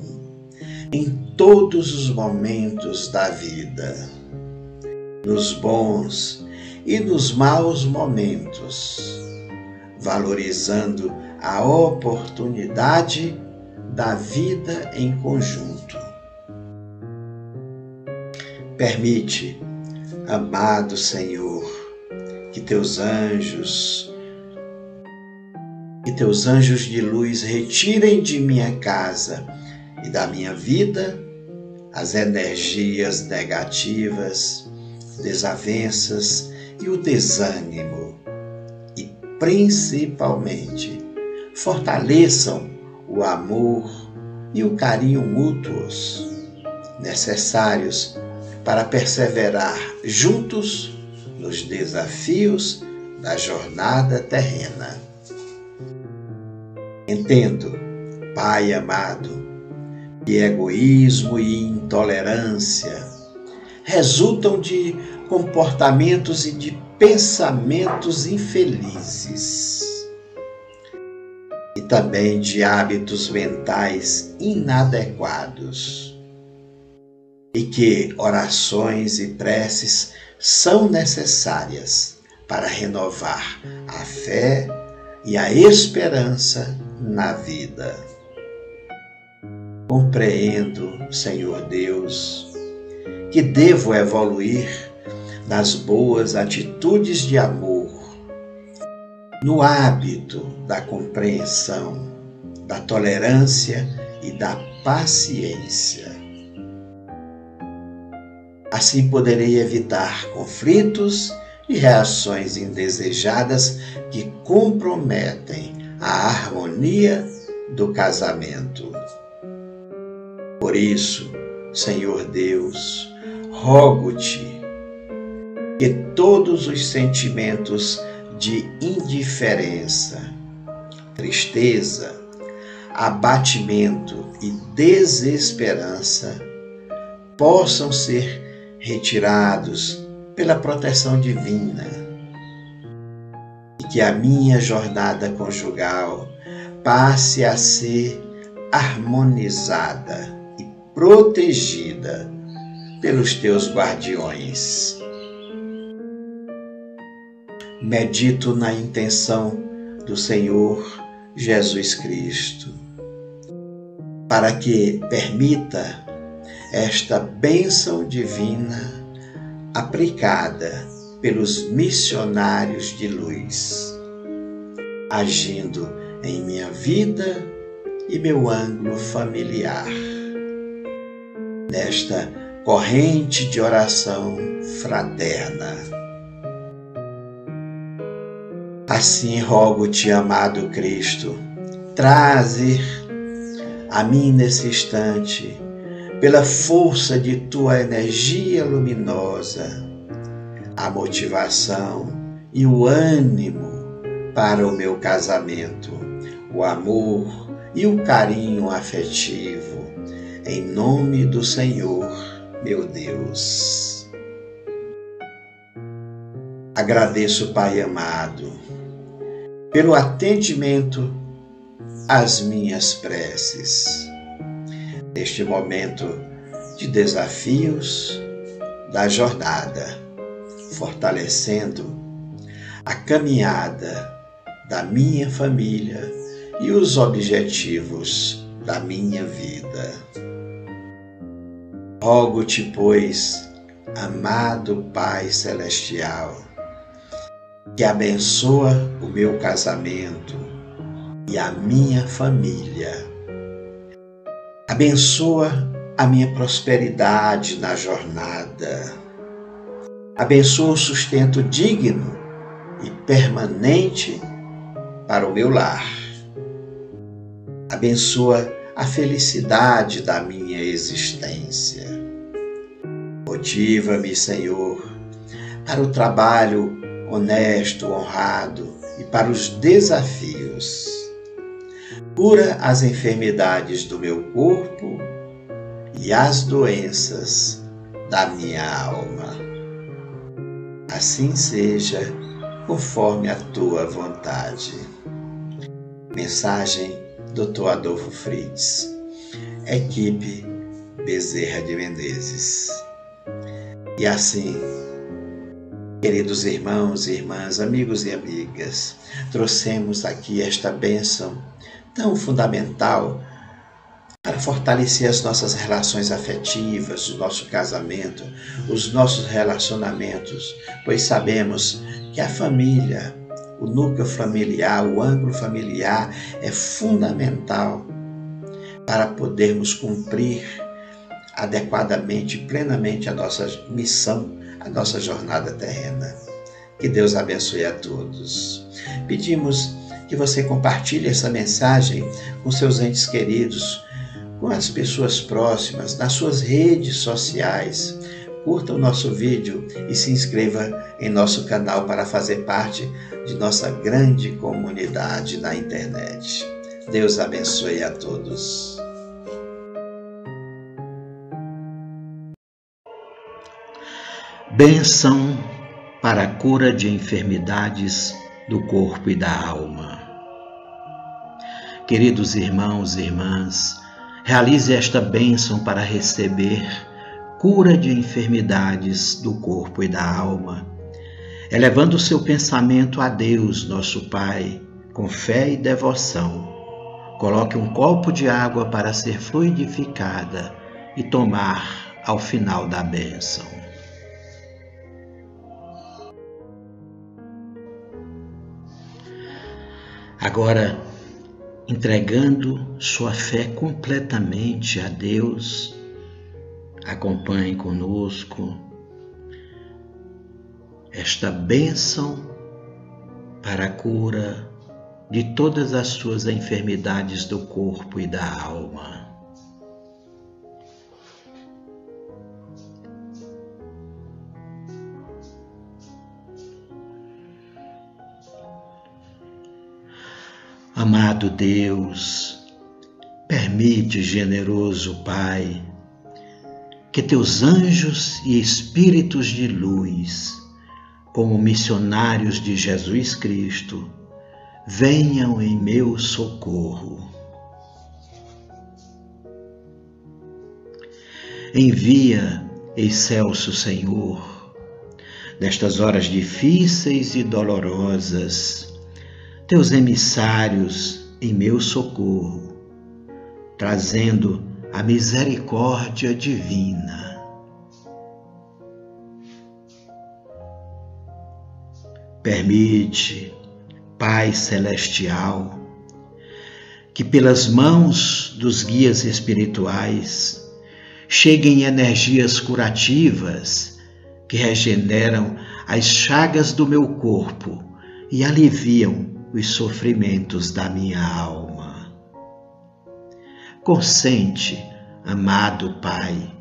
Speaker 1: em todos os momentos da vida, nos bons e nos maus momentos, valorizando a oportunidade da vida em conjunto. Permite, Amado Senhor, que teus anjos, que teus anjos de luz retirem de minha casa e da minha vida as energias negativas, desavenças e o desânimo. E principalmente fortaleçam o amor e o carinho mútuos necessários para perseverar juntos nos desafios da jornada terrena. Entendo, Pai amado, que egoísmo e intolerância resultam de comportamentos e de pensamentos infelizes e também de hábitos mentais inadequados. E que orações e preces são necessárias para renovar a fé e a esperança na vida. Compreendo, Senhor Deus, que devo evoluir nas boas atitudes de amor, no hábito da compreensão, da tolerância e da paciência. Assim poderei evitar conflitos e reações indesejadas que comprometem a harmonia do casamento. Por isso, Senhor Deus, rogo-te que todos os sentimentos de indiferença, tristeza, abatimento e desesperança possam ser retirados pela proteção divina e que a minha jornada conjugal passe a ser harmonizada protegida pelos teus guardiões. Medito na intenção do Senhor Jesus Cristo, para que permita esta bênção divina aplicada pelos missionários de luz, agindo em minha vida e meu ângulo familiar nesta corrente de oração fraterna. Assim rogo-te, amado Cristo, traze a mim nesse instante, pela força de tua energia luminosa, a motivação e o ânimo para o meu casamento, o amor e o carinho afetivo em nome do Senhor, meu Deus. Agradeço, Pai amado, pelo atendimento às minhas preces. Neste momento de desafios da jornada, fortalecendo a caminhada da minha família e os objetivos da minha vida. Rogo-te, pois, amado Pai Celestial, que abençoa o meu casamento e a minha família. Abençoa a minha prosperidade na jornada. Abençoa o sustento digno e permanente para o meu lar. Abençoa a felicidade da minha existência. Motiva-me, Senhor, para o trabalho honesto, honrado e para os desafios. Cura as enfermidades do meu corpo e as doenças da minha alma. Assim seja, conforme a tua vontade. Mensagem Dr. Adolfo Fritz, equipe Bezerra de Menezes. E assim, queridos irmãos e irmãs, amigos e amigas, trouxemos aqui esta bênção tão fundamental para fortalecer as nossas relações afetivas, o nosso casamento, os nossos relacionamentos, pois sabemos que a família, o núcleo familiar, o ângulo familiar é fundamental para podermos cumprir adequadamente plenamente a nossa missão, a nossa jornada terrena. Que Deus abençoe a todos. Pedimos que você compartilhe essa mensagem com seus entes queridos, com as pessoas próximas, nas suas redes sociais. Curta o nosso vídeo e se inscreva em nosso canal para fazer parte de nossa grande comunidade na internet. Deus abençoe a todos.
Speaker 2: Benção para a cura de enfermidades do corpo e da alma. Queridos irmãos e irmãs, realize esta bênção para receber cura de enfermidades do corpo e da alma, elevando o seu pensamento a Deus, nosso Pai, com fé e devoção. Coloque um copo de água para ser fluidificada e tomar ao final da bênção. Agora, entregando sua fé completamente a Deus, acompanhe conosco esta bênção para a cura de todas as suas enfermidades do corpo e da alma. Amado Deus, permite, generoso Pai, que teus anjos e espíritos de luz, como missionários de Jesus Cristo, venham em meu socorro. Envia, excelso Senhor, nestas horas difíceis e dolorosas, teus emissários em meu socorro, trazendo a misericórdia divina. Permite, Pai Celestial, que pelas mãos dos guias espirituais cheguem energias curativas que regeneram as chagas do meu corpo e aliviam os sofrimentos da minha alma. Consente, amado Pai,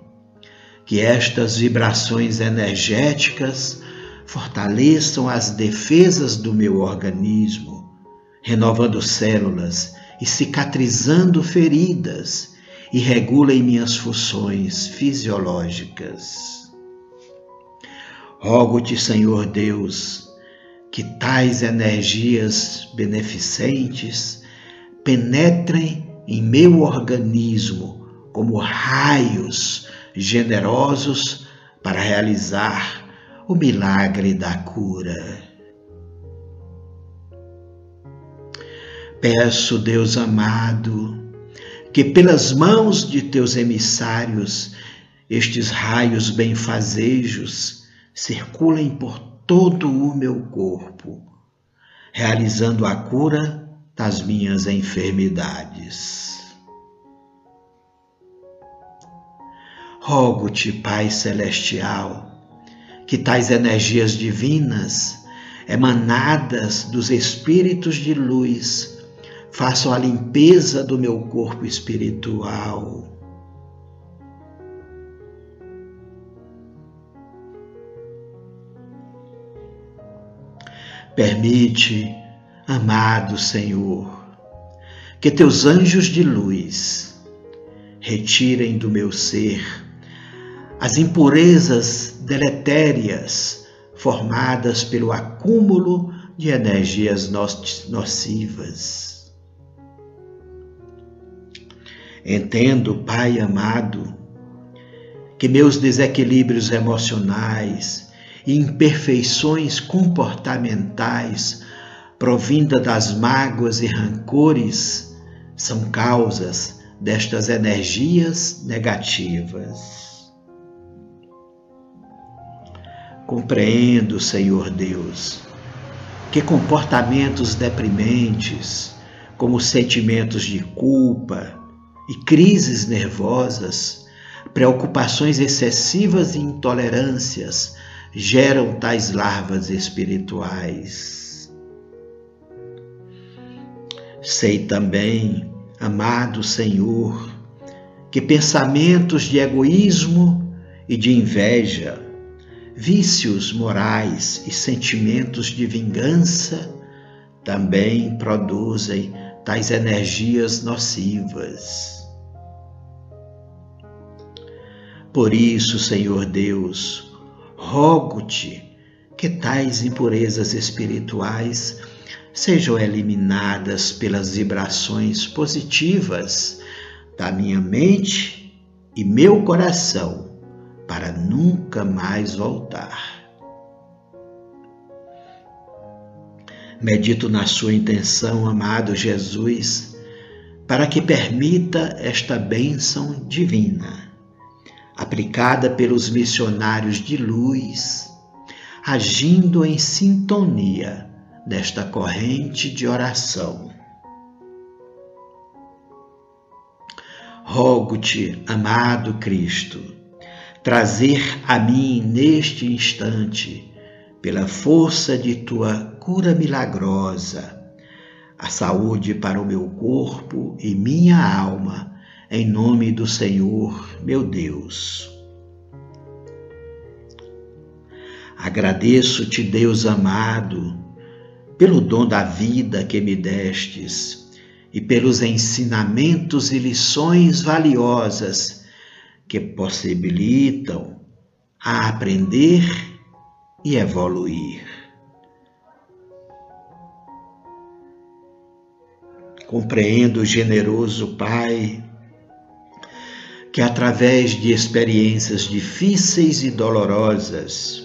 Speaker 2: que estas vibrações energéticas fortaleçam as defesas do meu organismo, renovando células e cicatrizando feridas e regulem minhas funções fisiológicas. Rogo-te, Senhor Deus, que tais energias beneficentes penetrem em meu organismo como raios generosos para realizar o milagre da cura. Peço, Deus amado, que pelas mãos de teus emissários estes raios benfazejos circulem por todo o meu corpo, realizando a cura das minhas enfermidades. Rogo-te, Pai Celestial, que tais energias divinas, emanadas dos Espíritos de luz, façam a limpeza do meu corpo espiritual Permite, amado Senhor, que teus anjos de luz retirem do meu ser as impurezas deletérias formadas pelo acúmulo de energias nocivas. Entendo, Pai amado, que meus desequilíbrios emocionais, e imperfeições comportamentais provinda das mágoas e rancores são causas destas energias negativas. Compreendo, Senhor Deus, que comportamentos deprimentes, como sentimentos de culpa e crises nervosas, preocupações excessivas e intolerâncias geram tais larvas espirituais. Sei também, amado Senhor, que pensamentos de egoísmo e de inveja, vícios morais e sentimentos de vingança também produzem tais energias nocivas. Por isso, Senhor Deus, rogo-te que tais impurezas espirituais sejam eliminadas pelas vibrações positivas da minha mente e meu coração para nunca mais voltar. Medito na sua intenção, amado Jesus, para que permita esta bênção divina aplicada pelos missionários de luz, agindo em sintonia desta corrente de oração. Rogo-te, amado Cristo, trazer a mim neste instante, pela força de tua cura milagrosa, a saúde para o meu corpo e minha alma em nome do Senhor, meu Deus. Agradeço-te, Deus amado, pelo dom da vida que me destes e pelos ensinamentos e lições valiosas que possibilitam a aprender e evoluir. Compreendo, generoso Pai, que através de experiências difíceis e dolorosas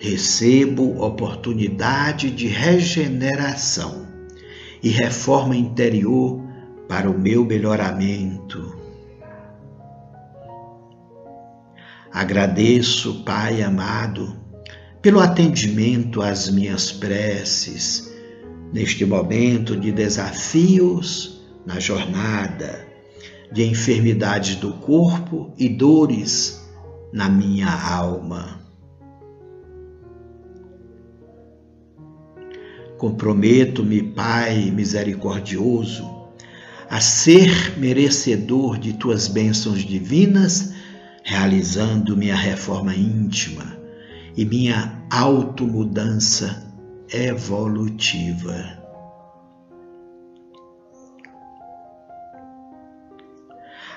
Speaker 2: recebo oportunidade de regeneração e reforma interior para o meu melhoramento. Agradeço, Pai amado, pelo atendimento às minhas preces neste momento de desafios na jornada de enfermidades do corpo e dores na minha alma. Comprometo-me, Pai misericordioso, a ser merecedor de tuas bênçãos divinas, realizando minha reforma íntima e minha automudança evolutiva.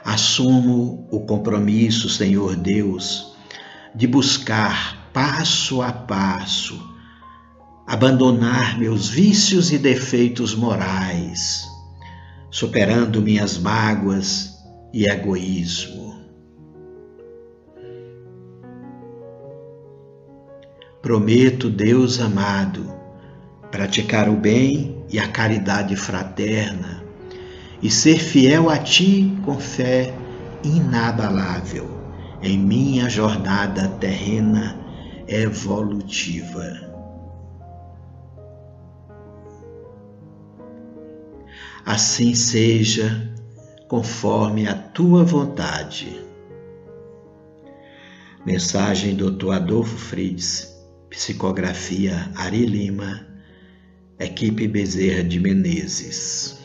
Speaker 2: Assumo o compromisso, Senhor Deus, de buscar passo a passo, abandonar meus vícios e defeitos morais, superando minhas mágoas e egoísmo. Prometo, Deus amado, praticar o bem e a caridade fraterna e ser fiel a Ti com fé inabalável em minha jornada terrena evolutiva. Assim seja, conforme a tua vontade. Mensagem Dr. Adolfo Frides, psicografia Ari Lima, equipe Bezerra de Menezes.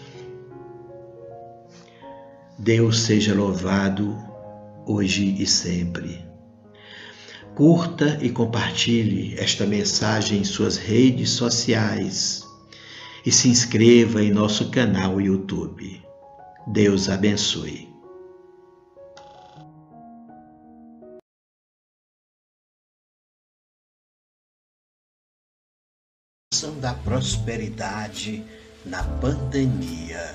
Speaker 2: Deus seja louvado hoje e sempre. Curta e compartilhe esta mensagem em suas redes sociais e se inscreva em nosso canal YouTube. Deus abençoe. Da prosperidade na pandemia.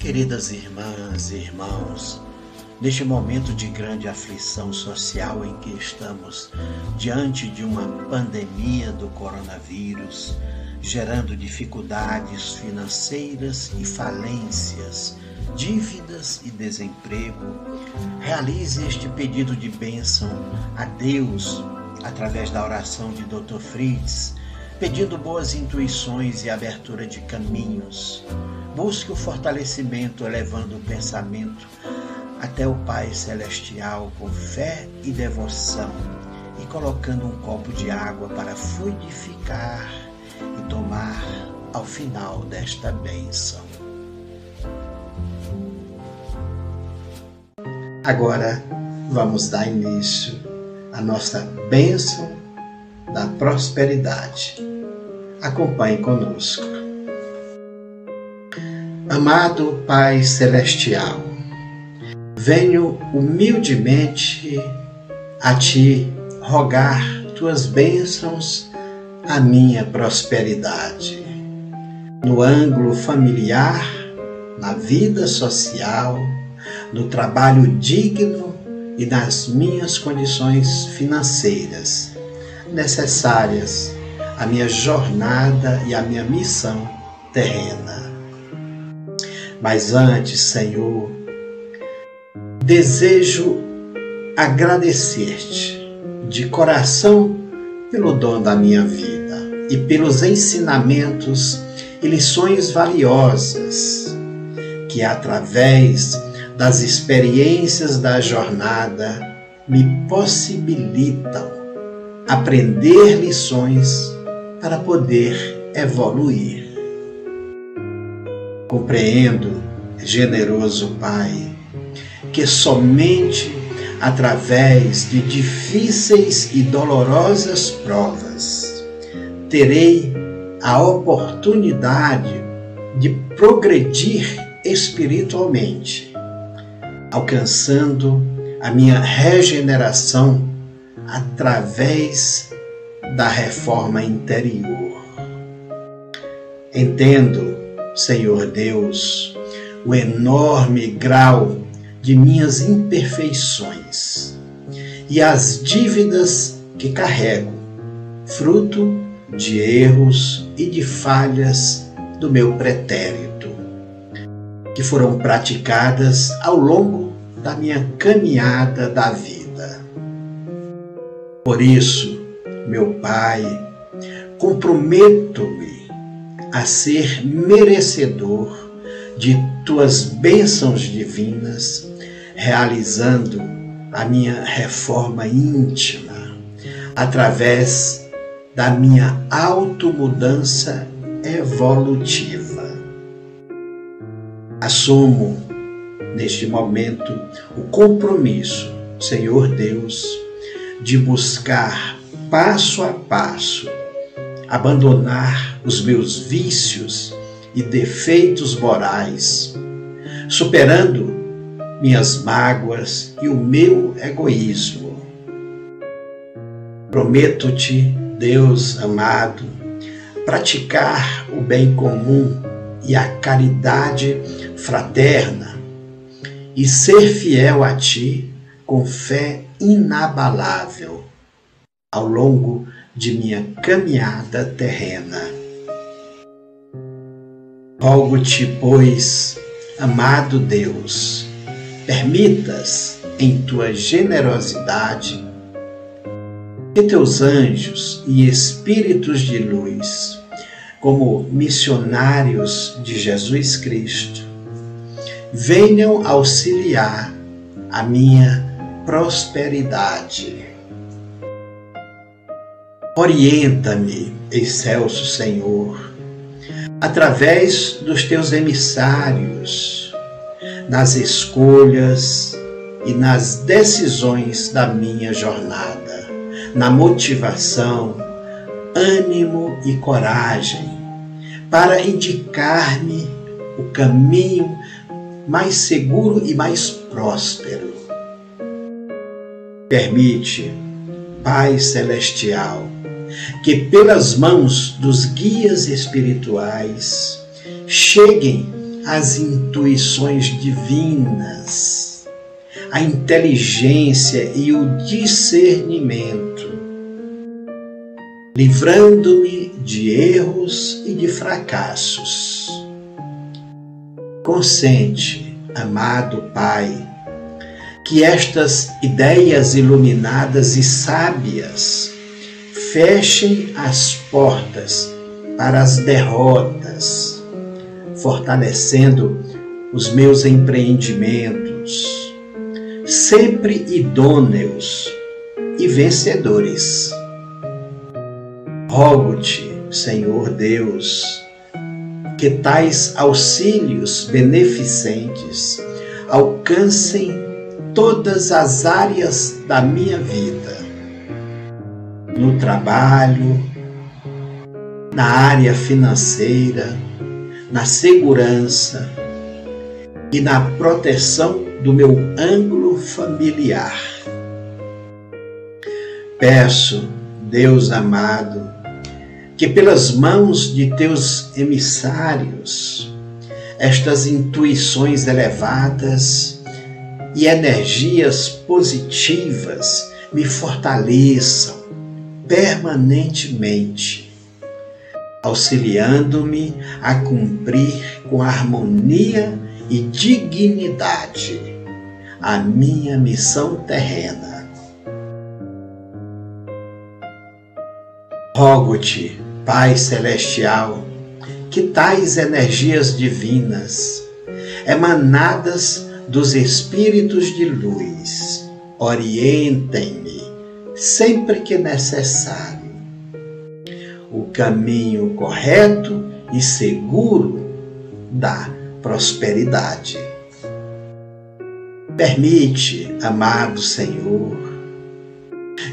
Speaker 2: Queridas irmãs e irmãos, neste momento de grande aflição social em que estamos, diante de uma pandemia do coronavírus, gerando dificuldades financeiras e falências, dívidas e desemprego. Realize este pedido de bênção a Deus através da oração de Dr. Fritz, pedindo boas intuições e abertura de caminhos. Busque o fortalecimento, elevando o pensamento até o Pai Celestial com fé e devoção e colocando um copo de água para fluidificar e tomar ao final desta bênção.
Speaker 1: Agora vamos dar início à nossa bênção da prosperidade. Acompanhe conosco. Amado Pai Celestial, venho humildemente a Ti rogar Tuas bênçãos à minha prosperidade. No ângulo familiar, na vida social, no trabalho digno e nas minhas condições financeiras necessárias à minha jornada e à minha missão terrena. Mas antes, Senhor, desejo agradecer-te de coração pelo dom da minha vida e pelos ensinamentos e lições valiosas que, através das experiências da jornada me possibilitam aprender lições para poder evoluir. Compreendo, generoso Pai, que somente através de difíceis e dolorosas provas terei a oportunidade de progredir espiritualmente alcançando a minha regeneração através da reforma interior. Entendo, Senhor Deus, o enorme grau de minhas imperfeições e as dívidas que carrego, fruto de erros e de falhas do meu pretérito, que foram praticadas ao longo da minha caminhada da vida. Por isso, meu Pai, comprometo-me a ser merecedor de tuas bênçãos divinas, realizando a minha reforma íntima através da minha automudança evolutiva. Assumo neste momento o compromisso, Senhor Deus, de buscar passo a passo abandonar os meus vícios e defeitos morais, superando minhas mágoas e o meu egoísmo. Prometo-te, Deus amado, praticar o bem comum e a caridade fraterna e ser fiel a ti com fé inabalável ao longo de minha caminhada terrena. Rogo-te, pois, amado Deus, permitas em tua generosidade que teus anjos e espíritos de luz, como missionários de Jesus Cristo, venham auxiliar a minha prosperidade. Orienta-me, excelso Senhor, através dos teus emissários, nas escolhas e nas decisões da minha jornada, na motivação, ânimo e coragem, para indicar-me o caminho mais seguro e mais próspero. Permite, Pai Celestial, que pelas mãos dos guias espirituais cheguem as intuições divinas, a inteligência e o discernimento livrando-me de erros e de fracassos. Consente, amado Pai, que estas ideias iluminadas e sábias fechem as portas para as derrotas, fortalecendo os meus empreendimentos, sempre idôneos e vencedores. Rogo-te, Senhor Deus, que tais auxílios beneficentes alcancem todas as áreas da minha vida, no trabalho, na área financeira, na segurança e na proteção do meu ângulo familiar. Peço, Deus amado, que pelas mãos de teus emissários, estas intuições elevadas e energias positivas me fortaleçam permanentemente, auxiliando-me a cumprir com harmonia e dignidade a minha missão terrena. Rogo-te, Pai Celestial, que tais energias divinas, emanadas dos Espíritos de luz, orientem-me sempre que necessário o caminho correto e seguro da prosperidade. Permite, amado Senhor,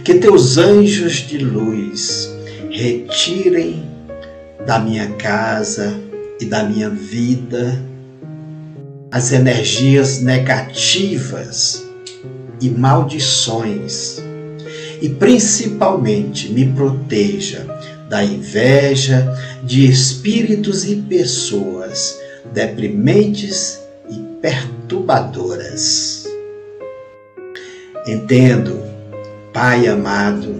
Speaker 1: que teus anjos de luz retirem da minha casa e da minha vida as energias negativas e maldições e principalmente me proteja da inveja de espíritos e pessoas deprimentes e perturbadoras. Entendo, Pai amado,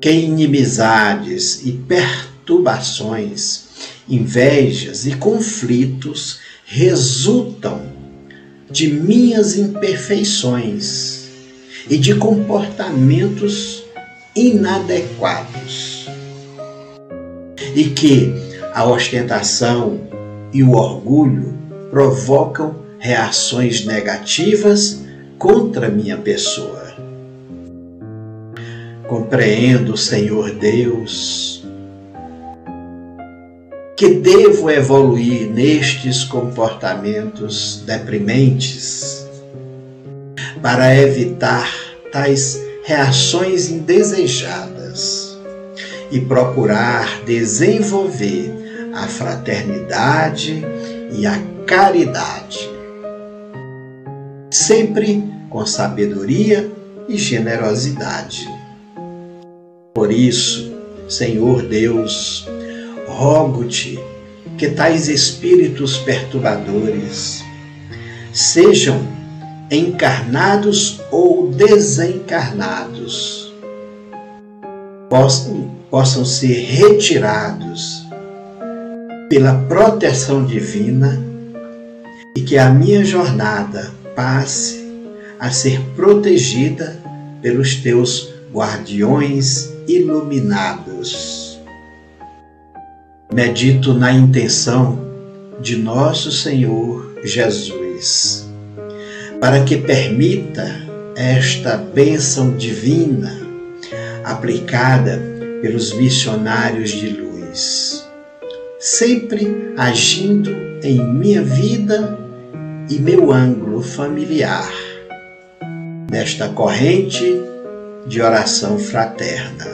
Speaker 1: que inimizades e perturbações, invejas e conflitos resultam de minhas imperfeições e de comportamentos inadequados. E que a ostentação e o orgulho provocam reações negativas contra minha pessoa. Compreendo, Senhor Deus, que devo evoluir nestes comportamentos deprimentes para evitar tais reações indesejadas e procurar desenvolver a fraternidade e a caridade, sempre com sabedoria e generosidade. Por isso, Senhor Deus, rogo-te que tais espíritos perturbadores sejam encarnados ou desencarnados, possam, possam ser retirados pela proteção divina e que a minha jornada passe a ser protegida pelos teus guardiões iluminados. Medito na intenção de nosso Senhor Jesus, para que permita esta bênção divina aplicada pelos missionários de luz, sempre agindo em minha vida e meu ângulo familiar, nesta corrente de oração fraterna.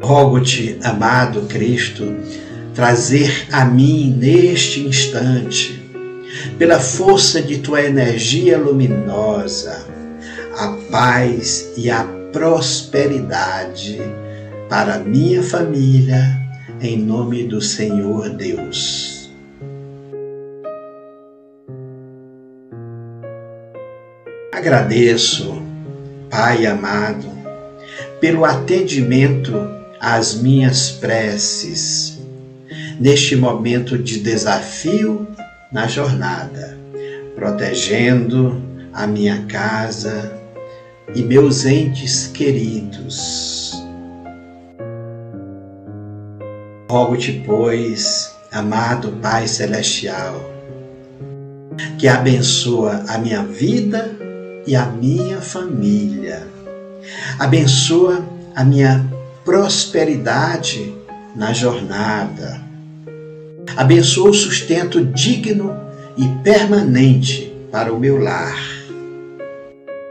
Speaker 1: Rogo-te, amado Cristo, trazer a mim neste instante, pela força de tua energia luminosa, a paz e a prosperidade para minha família, em nome do Senhor Deus. Agradeço Pai amado, pelo atendimento às minhas preces, neste momento de desafio na jornada, protegendo a minha casa e meus entes queridos. Rogo-te, pois, amado Pai Celestial, que abençoa a minha vida e a minha família. Abençoa a minha prosperidade na jornada. Abençoa o sustento digno e permanente para o meu lar.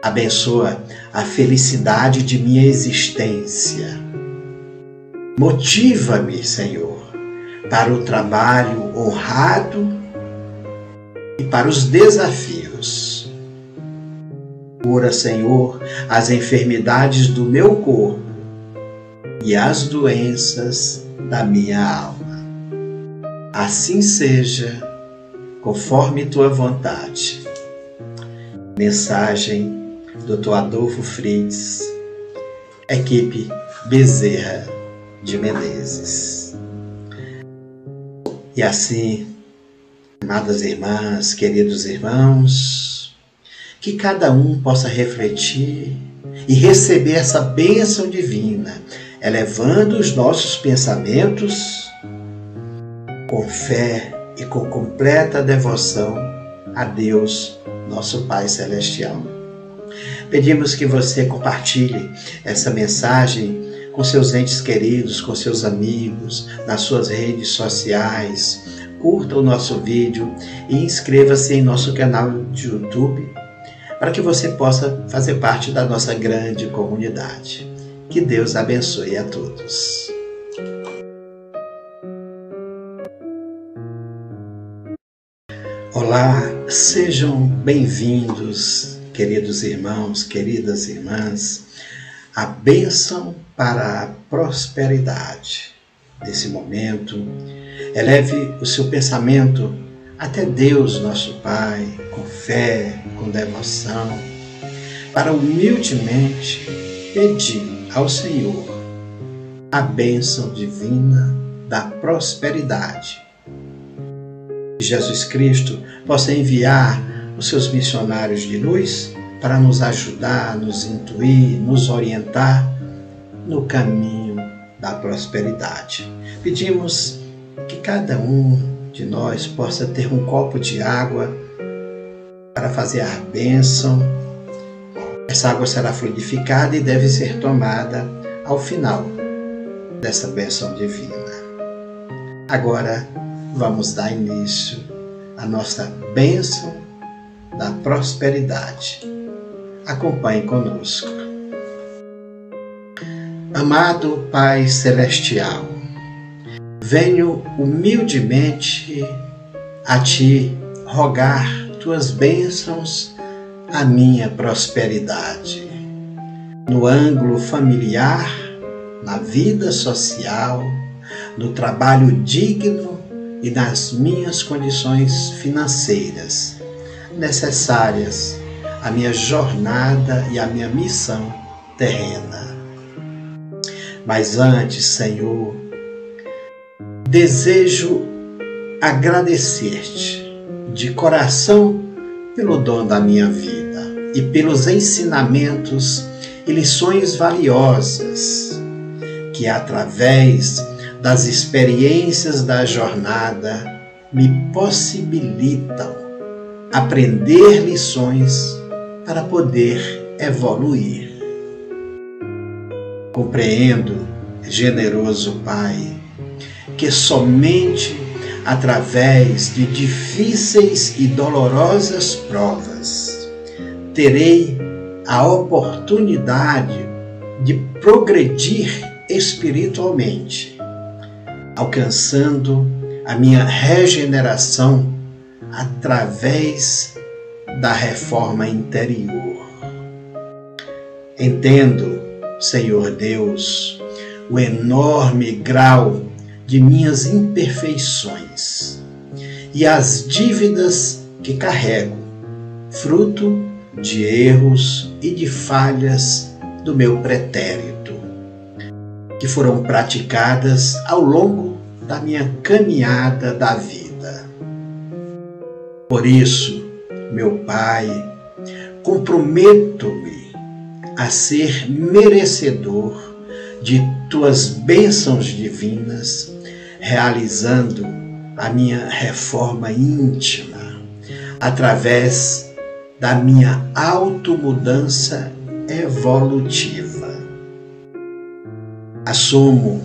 Speaker 1: Abençoa a felicidade de minha existência. Motiva-me, Senhor, para o trabalho honrado e para os desafios. Cura, Senhor, as enfermidades do meu corpo e as doenças da minha alma. Assim seja, conforme tua vontade. Mensagem Dr. Adolfo Fritz, equipe Bezerra de Menezes. E assim, amadas irmãs, queridos irmãos, que cada um possa refletir e receber essa bênção divina, elevando os nossos pensamentos com fé e com completa devoção a Deus, nosso Pai Celestial. Pedimos que você compartilhe essa mensagem com seus entes queridos, com seus amigos, nas suas redes sociais. Curta o nosso vídeo e inscreva-se em nosso canal de YouTube para que você possa fazer parte da nossa grande comunidade. Que Deus abençoe a todos. Olá, sejam bem-vindos, queridos irmãos, queridas irmãs, a bênção para a prosperidade. Nesse momento, eleve o seu pensamento até Deus, nosso Pai, com fé, com devoção, para humildemente pedir ao Senhor a bênção divina da prosperidade. Jesus Cristo possa enviar os seus missionários de luz para nos ajudar, nos intuir, nos orientar no caminho da prosperidade. Pedimos que cada um de nós possa ter um copo de água para fazer a bênção. Essa água será fluidificada e deve ser tomada ao final dessa bênção divina. Agora vamos dar início à nossa bênção da prosperidade. Acompanhe conosco. Amado Pai Celestial, venho humildemente a Ti rogar Tuas bênçãos à minha prosperidade. No ângulo familiar, na vida social, no trabalho digno e nas minhas condições financeiras necessárias à minha jornada e à minha missão terrena. Mas antes, Senhor, desejo agradecer-te de coração pelo dom da minha vida e pelos ensinamentos e lições valiosas que, através das experiências da jornada, me possibilitam aprender lições para poder evoluir. Compreendo, generoso Pai, que somente através de difíceis e dolorosas provas terei a oportunidade de progredir espiritualmente, alcançando a minha regeneração através da reforma interior. Entendo, Senhor Deus, o enorme grau de minhas imperfeições e as dívidas que carrego, fruto de erros e de falhas do meu pretérito, que foram praticadas ao longo da minha caminhada da vida. Por isso, meu Pai, comprometo-me a ser merecedor de tuas bênçãos divinas, realizando a minha reforma íntima através da minha automudança evolutiva. Assumo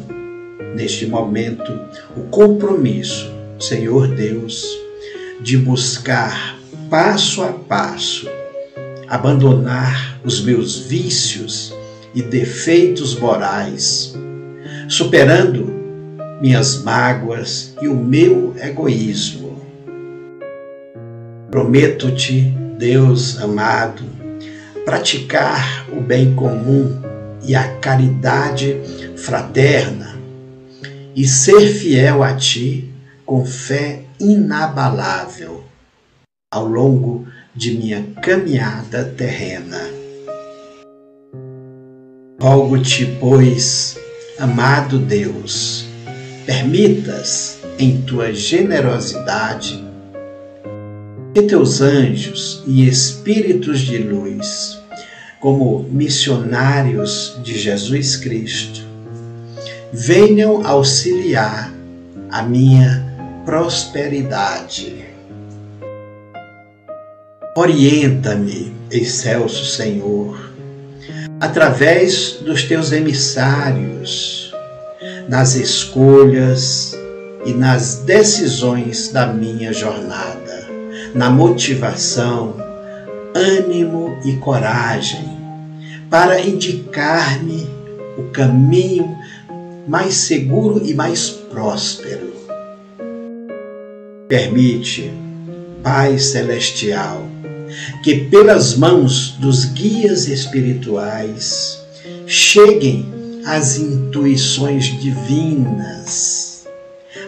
Speaker 1: neste momento o compromisso, Senhor Deus, de buscar passo a passo abandonar os meus vícios e defeitos morais, superando minhas mágoas e o meu egoísmo. Prometo-te, Deus amado, praticar o bem comum e a caridade fraterna e ser fiel a ti com fé inabalável ao longo de minha caminhada terrena. Rogo-te, pois, amado Deus, permitas em tua generosidade que teus anjos e espíritos de luz, como missionários de Jesus Cristo, venham auxiliar a minha prosperidade Orienta-me, excelso Senhor, através dos teus emissários, nas escolhas e nas decisões da minha jornada, na motivação, ânimo e coragem, para indicar-me o caminho mais seguro e mais próspero. Permite, Pai Celestial, que pelas mãos dos guias espirituais cheguem as intuições divinas,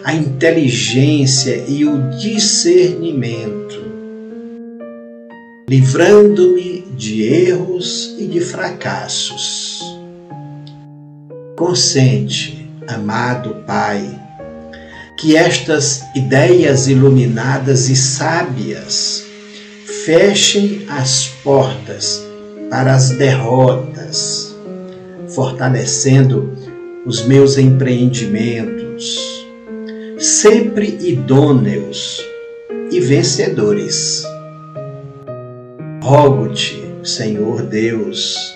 Speaker 1: a inteligência e o discernimento, livrando-me de erros e de fracassos. Consente, amado Pai, que estas ideias iluminadas e sábias fechem as portas para as derrotas, fortalecendo os meus empreendimentos, sempre idôneos e vencedores. Rogo-te, Senhor Deus,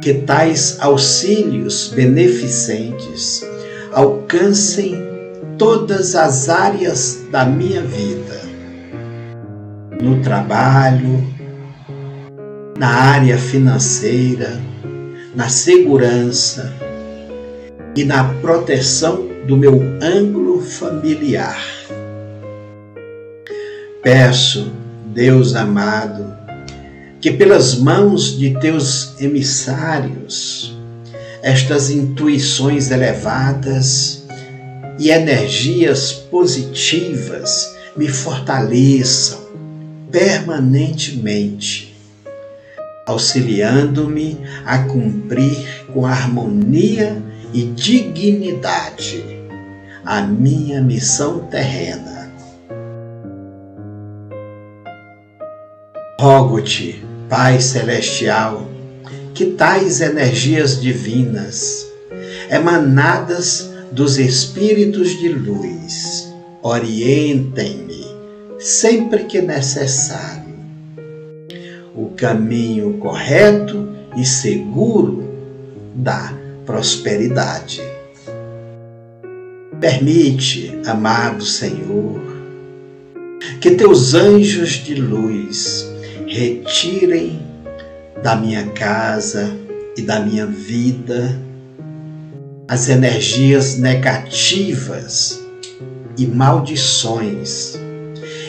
Speaker 1: que tais auxílios beneficentes alcancem todas as áreas da minha vida no trabalho, na área financeira, na segurança e na proteção do meu ângulo familiar. Peço, Deus amado, que pelas mãos de teus emissários, estas intuições elevadas e energias positivas me fortaleçam permanentemente, auxiliando-me a cumprir com harmonia e dignidade a minha missão terrena. Rogo-te, Pai Celestial, que tais energias divinas, emanadas dos Espíritos de luz, orientem-me sempre que necessário. O caminho correto e seguro da prosperidade. Permite, amado Senhor, que teus anjos de luz retirem da minha casa e da minha vida as energias negativas e maldições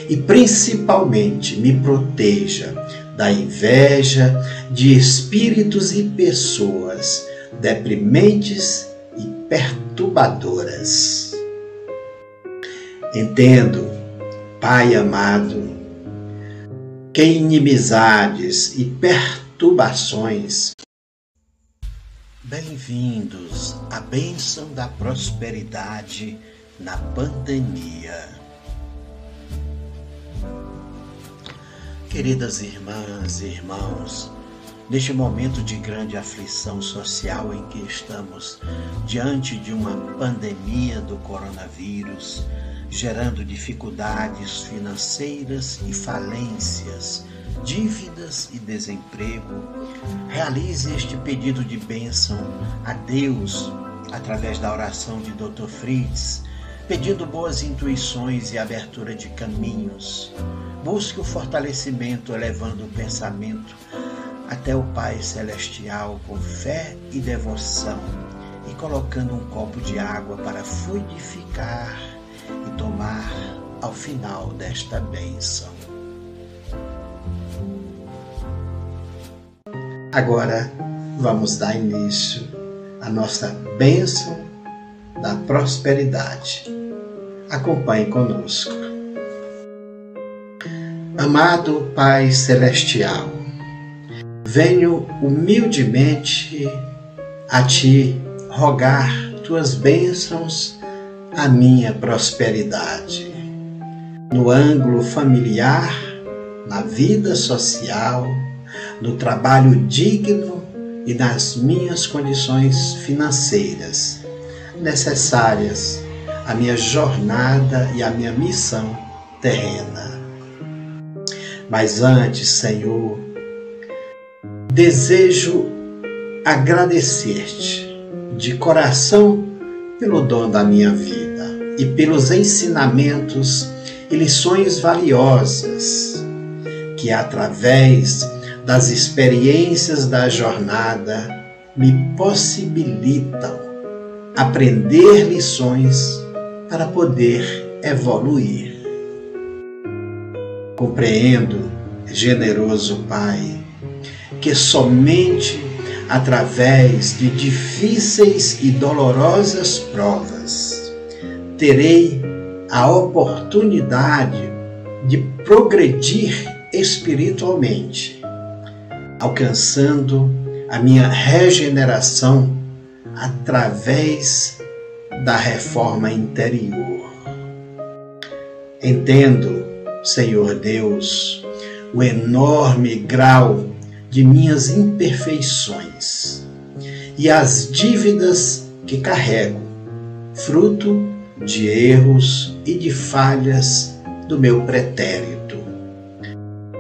Speaker 1: e principalmente me proteja da inveja de espíritos e pessoas deprimentes e perturbadoras. Entendo, Pai amado, que inimizades e perturbações.
Speaker 2: Bem-vindos à bênção da prosperidade na pandemia. Queridas irmãs e irmãos, neste momento de grande aflição social em que estamos diante de uma pandemia do coronavírus, gerando dificuldades financeiras e falências, dívidas e desemprego, realize este pedido de bênção a Deus através da oração de Dr. Fritz, pedindo boas intuições e abertura de caminhos. Busque o fortalecimento, elevando o pensamento até o Pai Celestial com fé e devoção e colocando um copo de água para fluidificar e tomar ao final desta bênção.
Speaker 1: Agora vamos dar início à nossa bênção da prosperidade. Acompanhe conosco. Amado Pai Celestial, venho humildemente a Ti rogar Tuas bênçãos a minha prosperidade. No ângulo familiar, na vida social, no trabalho digno e nas minhas condições financeiras necessárias à minha jornada e à minha missão terrena. Mas antes, Senhor, desejo agradecer-te de coração pelo dom da minha vida e pelos ensinamentos e lições valiosas que, através das experiências da jornada, me possibilitam aprender lições para poder evoluir. Compreendo, generoso Pai, que somente através de difíceis e dolorosas provas, terei a oportunidade de progredir espiritualmente, alcançando a minha regeneração através da reforma interior. Entendo, Senhor Deus, o enorme grau de minhas imperfeições e as dívidas que carrego, fruto de erros e de falhas do meu pretérito,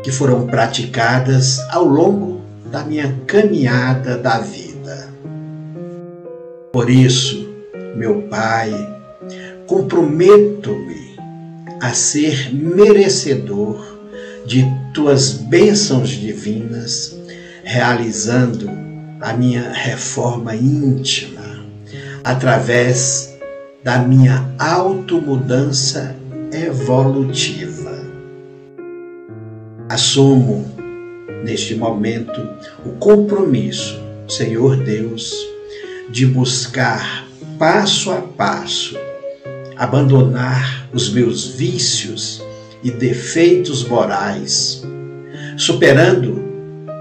Speaker 1: que foram praticadas ao longo da minha caminhada da vida. Por isso, meu Pai, comprometo-me a ser merecedor de tuas bênçãos divinas realizando a minha reforma íntima através da minha automudança evolutiva. Assumo neste momento o compromisso, Senhor Deus, de buscar passo a passo abandonar os meus vícios e defeitos morais, superando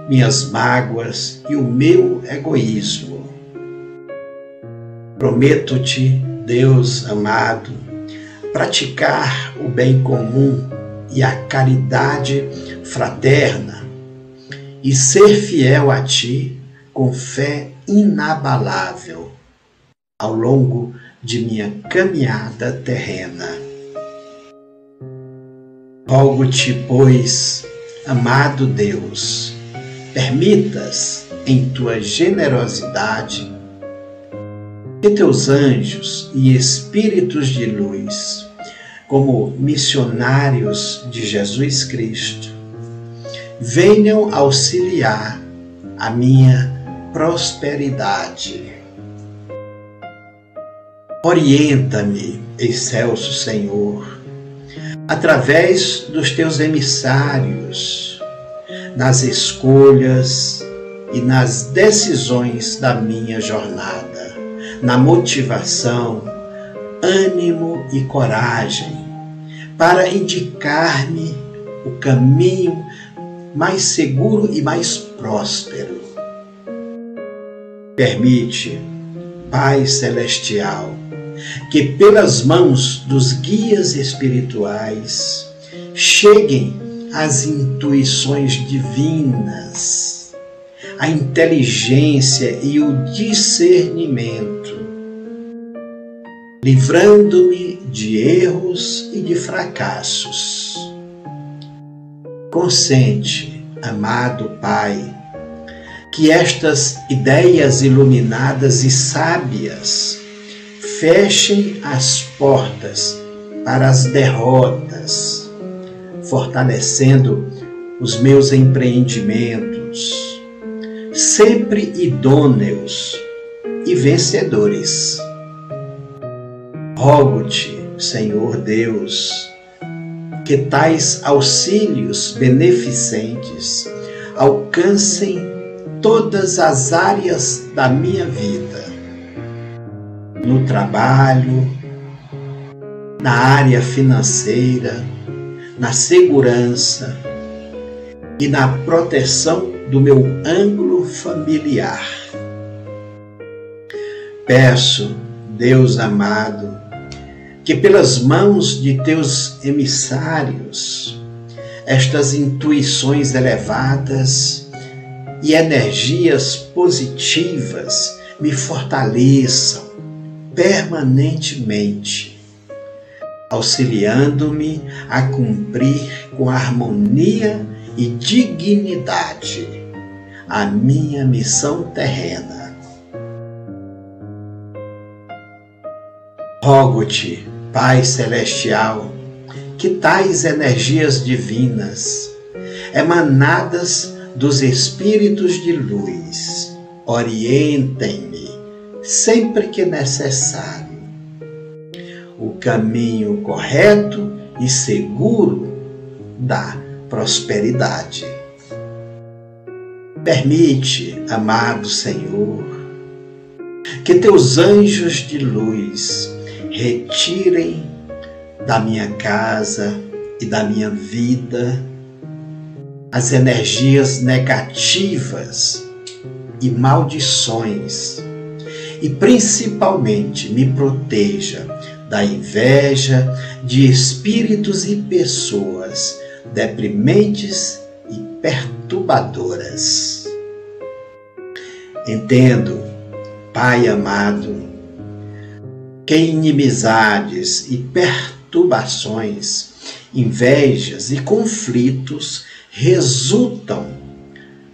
Speaker 1: minhas mágoas e o meu egoísmo. Prometo-te, Deus amado, praticar o bem comum e a caridade fraterna e ser fiel a ti com fé inabalável ao longo de minha caminhada terrena. Rogo-te, pois, amado Deus, permitas, em tua generosidade, que teus anjos e espíritos de luz, como missionários de Jesus Cristo, venham auxiliar a minha prosperidade. Orienta-me, excelso Senhor, através dos teus emissários nas escolhas e nas decisões da minha jornada, na motivação, ânimo e coragem, para indicar-me o caminho mais seguro e mais próspero. Permite, Pai Celestial, que pelas mãos dos guias espirituais cheguem as intuições divinas, a inteligência e o discernimento, livrando-me de erros e de fracassos. Consente, amado Pai, que estas ideias iluminadas e sábias fechem as portas para as derrotas, fortalecendo os meus empreendimentos, sempre idôneos e vencedores. Rogo-te, Senhor Deus, que tais auxílios beneficentes alcancem todas as áreas da minha vida no trabalho, na área financeira, na segurança e na proteção do meu ângulo familiar. Peço, Deus amado, que pelas mãos de teus emissários, estas intuições elevadas e energias positivas me fortaleçam permanentemente, auxiliando-me a cumprir com harmonia e dignidade a minha missão terrena. Rogo-te, Pai Celestial, que tais energias divinas, emanadas dos Espíritos de luz, orientem-me sempre que necessário. O caminho correto e seguro da prosperidade. Permite, amado Senhor, que teus anjos de luz retirem da minha casa e da minha vida as energias negativas e maldições e principalmente me proteja da inveja de espíritos e pessoas deprimentes e perturbadoras. Entendo, Pai amado, que inimizades e perturbações, invejas e conflitos resultam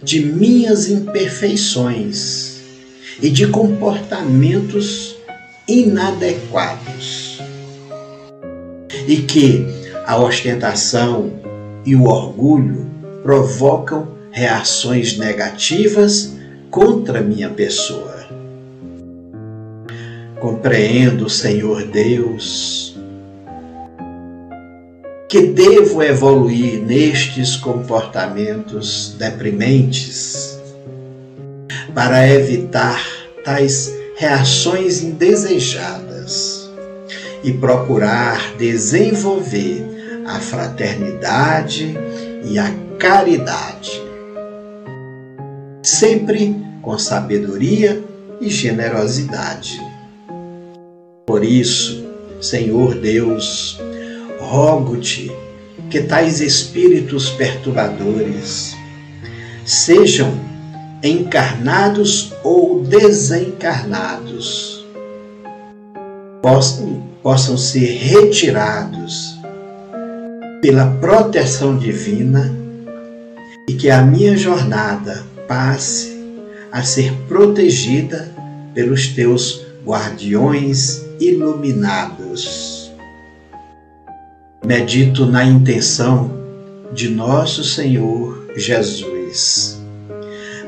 Speaker 1: de minhas imperfeições e de comportamentos inadequados. E que a ostentação e o orgulho provocam reações negativas contra minha pessoa. Compreendo, Senhor Deus, que devo evoluir nestes comportamentos deprimentes para evitar tais reações indesejadas e procurar desenvolver a fraternidade e a caridade, sempre com sabedoria e generosidade. Por isso, Senhor Deus, rogo-te que tais espíritos perturbadores sejam encarnados ou desencarnados, possam, possam ser retirados pela proteção divina e que a minha jornada passe a ser protegida pelos teus guardiões iluminados. Medito na intenção de nosso Senhor Jesus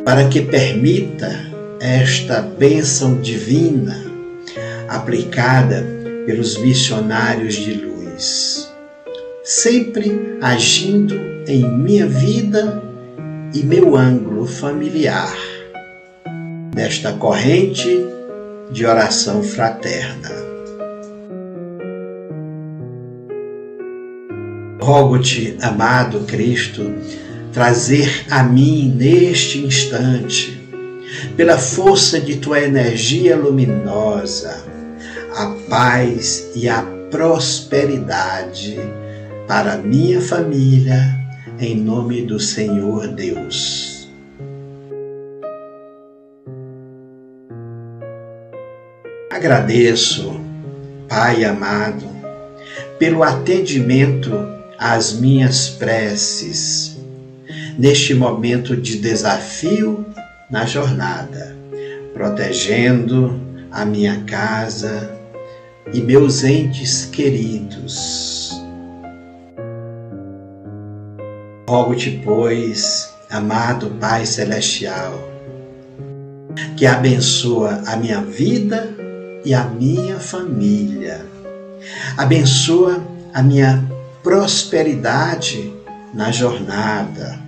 Speaker 1: para que permita esta bênção divina aplicada pelos missionários de luz, sempre agindo em minha vida e meu ângulo familiar, nesta corrente de oração fraterna. Rogo-te, amado Cristo, trazer a mim neste instante, pela força de tua energia luminosa, a paz e a prosperidade para minha família, em nome do Senhor Deus. Agradeço, Pai amado, pelo atendimento às minhas preces neste momento de desafio na jornada, protegendo a minha casa e meus entes queridos. Rogo-te, pois, amado Pai Celestial, que abençoa a minha vida e a minha família. Abençoa a minha prosperidade na jornada.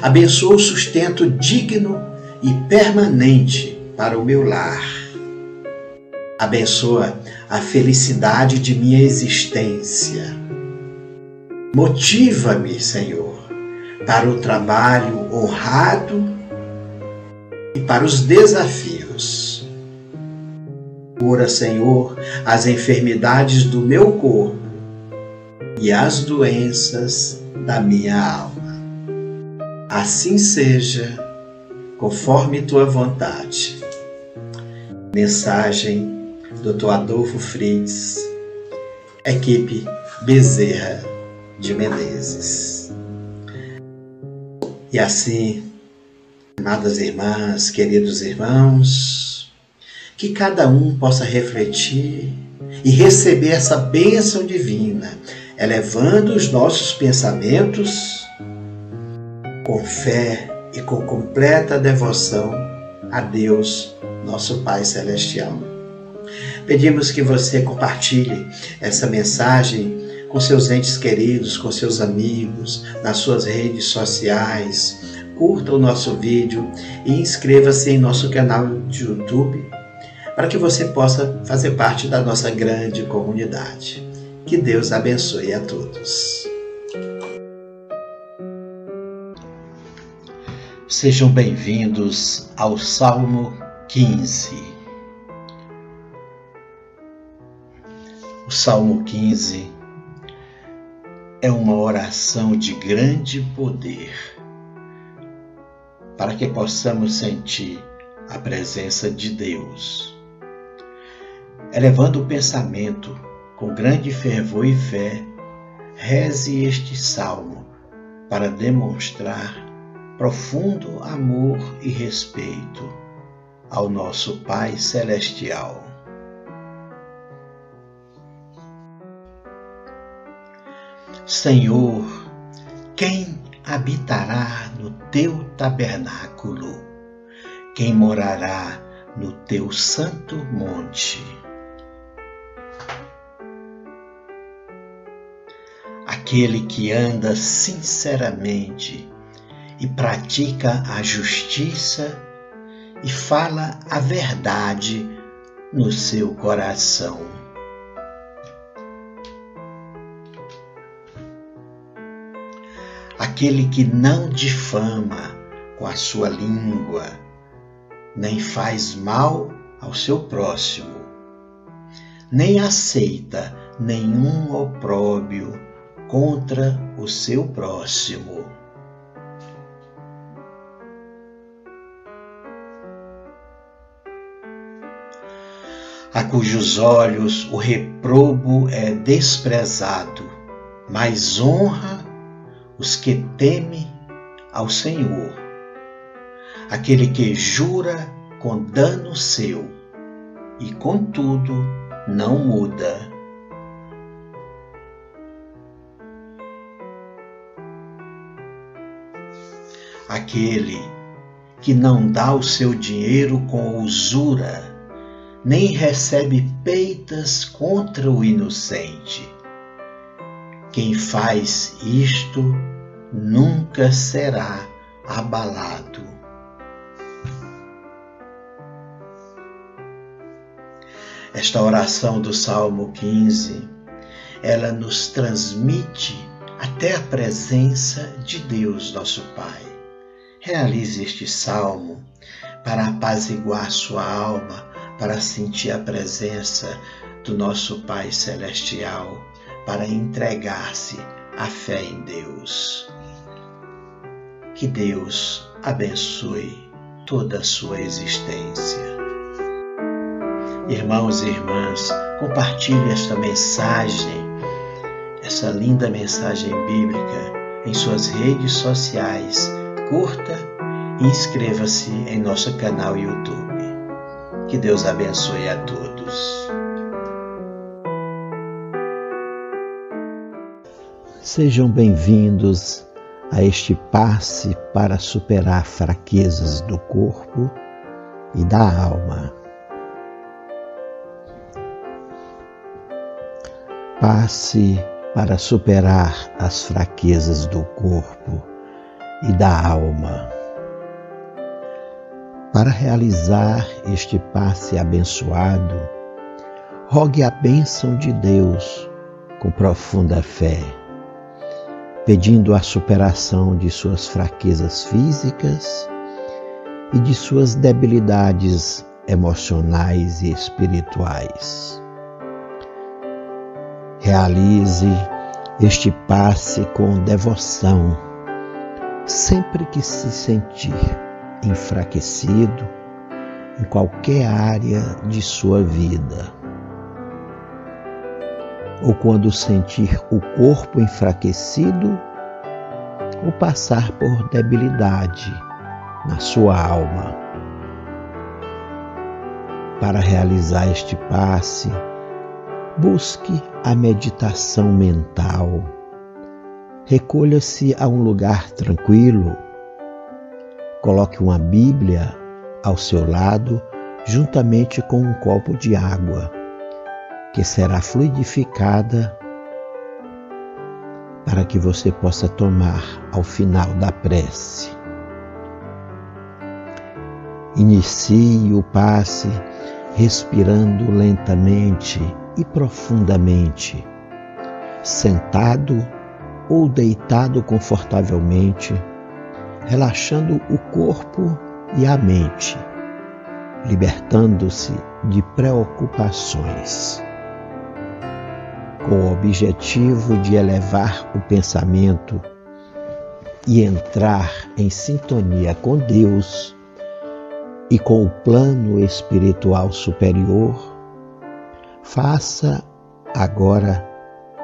Speaker 1: Abençoa o sustento digno e permanente para o meu lar. Abençoa a felicidade de minha existência. Motiva-me, Senhor, para o trabalho honrado e para os desafios. Cura, Senhor, as enfermidades do meu corpo e as doenças da minha alma. Assim seja, conforme tua vontade. Mensagem Dr. Adolfo Fritz, equipe Bezerra de Menezes. E assim, amadas irmãs, queridos irmãos, que cada um possa refletir e receber essa bênção divina, elevando os nossos pensamentos com fé e com completa devoção a Deus, nosso Pai Celestial. Pedimos que você compartilhe essa mensagem com seus entes queridos, com seus amigos, nas suas redes sociais. Curta o nosso vídeo e inscreva-se em nosso canal de YouTube para que você possa fazer parte da nossa grande comunidade. Que Deus abençoe a todos. Sejam bem-vindos ao Salmo 15. O Salmo 15 é uma oração de grande poder para que possamos sentir a presença de Deus. Elevando o pensamento com grande fervor e fé, reze este salmo para demonstrar profundo amor e respeito ao nosso Pai Celestial. Senhor, quem habitará no teu tabernáculo? Quem morará no teu santo monte? Aquele que anda sinceramente e pratica a justiça e fala a verdade no seu coração. aquele que não difama com a sua língua, nem faz mal ao seu próximo, nem aceita nenhum opróbio contra o seu próximo. A cujos olhos o reprobo é desprezado, mas honra os que temem ao Senhor, aquele que jura com dano seu e contudo não muda. Aquele que não dá o seu dinheiro com usura, nem recebe peitas contra o inocente quem faz isto nunca será abalado. Esta oração do Salmo 15, ela nos transmite até a presença de Deus, nosso Pai. Realize este salmo para apaziguar sua alma, para sentir a presença do nosso Pai Celestial, para entregar-se à fé em Deus. Que Deus abençoe toda a sua existência. Irmãos e irmãs, compartilhe esta mensagem, essa linda mensagem bíblica em suas redes sociais. Curta e inscreva-se em nosso canal YouTube. Que Deus abençoe a todos.
Speaker 2: Sejam bem-vindos a este passe para superar fraquezas do corpo e da alma. Passe para superar as fraquezas do corpo e da alma. Para realizar este passe abençoado, rogue a bênção de Deus com profunda fé pedindo a superação de suas fraquezas físicas e de suas debilidades emocionais e espirituais. Realize este passe com devoção sempre que se sentir enfraquecido em qualquer área de sua vida ou quando sentir o corpo enfraquecido, ou passar por debilidade na sua alma. Para realizar este passe, busque a meditação mental. Recolha-se a um lugar tranquilo. Coloque uma Bíblia ao seu lado, juntamente com um copo de água que será fluidificada para que você possa tomar ao final da prece. Inicie o passe respirando lentamente e profundamente, sentado ou deitado confortavelmente, relaxando o corpo e a mente, libertando-se de preocupações com o objetivo de elevar o pensamento e entrar em sintonia com Deus e com o plano espiritual superior, faça agora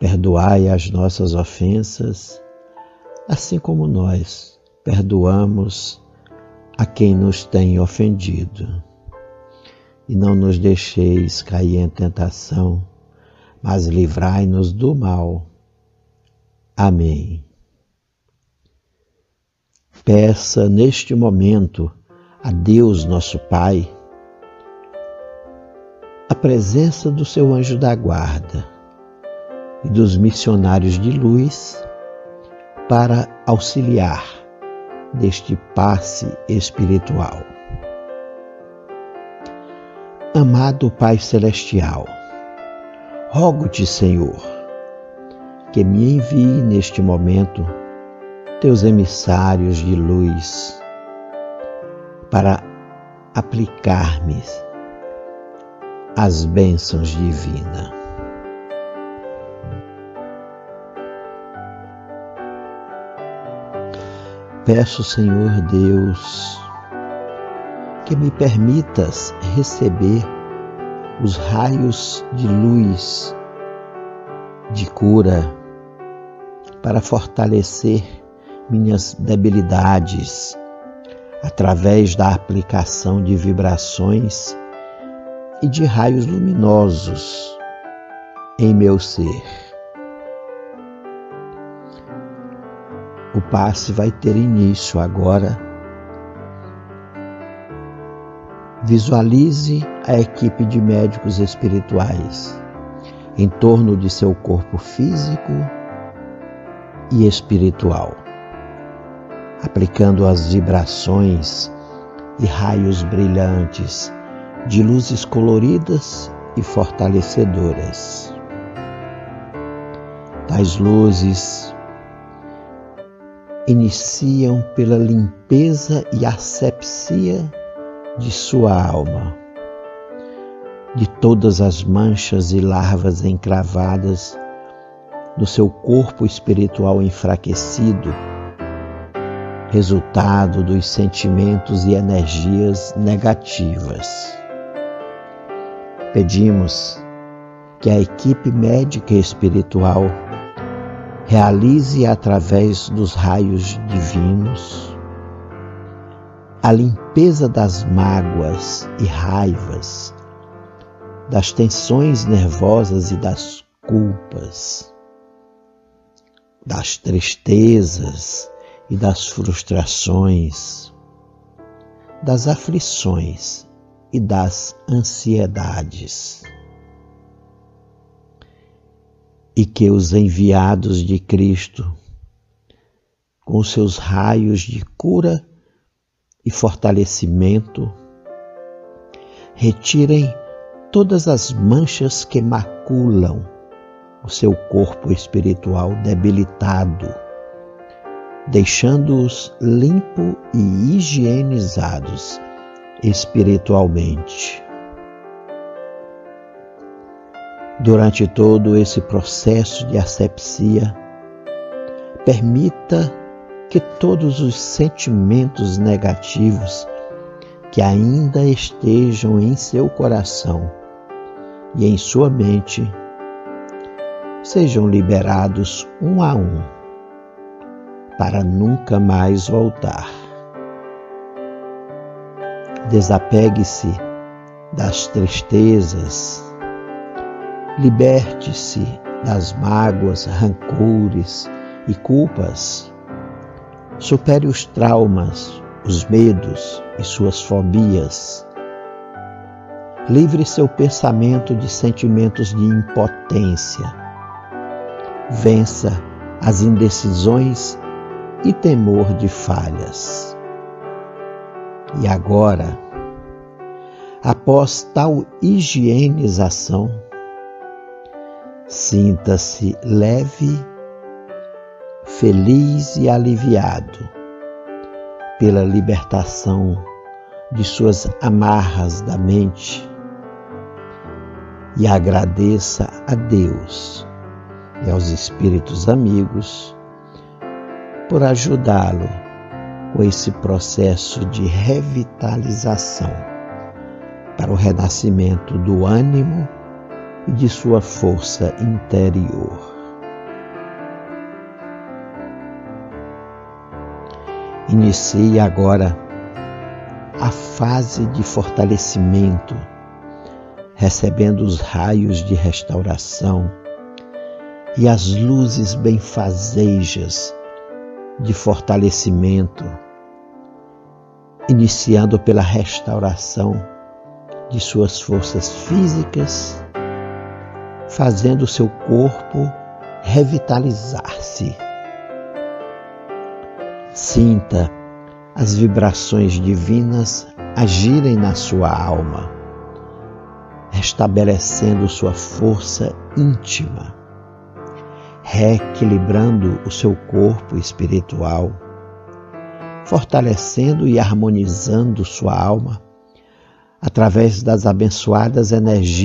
Speaker 2: Perdoai as nossas ofensas, assim como nós perdoamos a quem nos tem ofendido. E não nos deixeis cair em tentação mas livrai-nos do mal. Amém. Peça neste momento a Deus nosso Pai a presença do seu anjo da guarda e dos missionários de luz para auxiliar deste passe espiritual. Amado Pai Celestial, Rogo-te, Senhor, que me envie neste momento teus emissários de luz para aplicar-me as bênçãos divinas. Peço, Senhor Deus, que me permitas receber os raios de luz de cura para fortalecer minhas debilidades através da aplicação de vibrações e de raios luminosos em meu ser. O passe vai ter início agora. Visualize a equipe de médicos espirituais em torno de seu corpo físico e espiritual, aplicando as vibrações e raios brilhantes de luzes coloridas e fortalecedoras. Tais luzes iniciam pela limpeza e asepsia de sua alma, de todas as manchas e larvas encravadas no seu corpo espiritual enfraquecido, resultado dos sentimentos e energias negativas. Pedimos que a equipe médica espiritual realize através dos raios divinos a limpeza das mágoas e raivas, das tensões nervosas e das culpas, das tristezas e das frustrações, das aflições e das ansiedades. E que os enviados de Cristo, com seus raios de cura e fortalecimento, retirem todas as manchas que maculam o seu corpo espiritual debilitado, deixando-os limpo e higienizados espiritualmente. Durante todo esse processo de asepsia, permita que todos os sentimentos negativos que ainda estejam em seu coração e em sua mente sejam liberados um a um, para nunca mais voltar. Desapegue-se das tristezas, liberte-se das mágoas, rancores e culpas. Supere os traumas, os medos e suas fobias. Livre seu pensamento de sentimentos de impotência. Vença as indecisões e temor de falhas. E agora, após tal higienização, sinta-se leve, feliz e aliviado pela libertação de suas amarras da mente. E agradeça a Deus e aos espíritos amigos por ajudá-lo com esse processo de revitalização para o renascimento do ânimo e de sua força interior. Inicie agora a fase de fortalecimento, recebendo os raios de restauração e as luzes benfazejas de fortalecimento, iniciando pela restauração de suas forças físicas, fazendo seu corpo revitalizar-se. Sinta as vibrações divinas agirem na sua alma, restabelecendo sua força íntima reequilibrando o seu corpo espiritual, fortalecendo e harmonizando sua alma através das abençoadas energias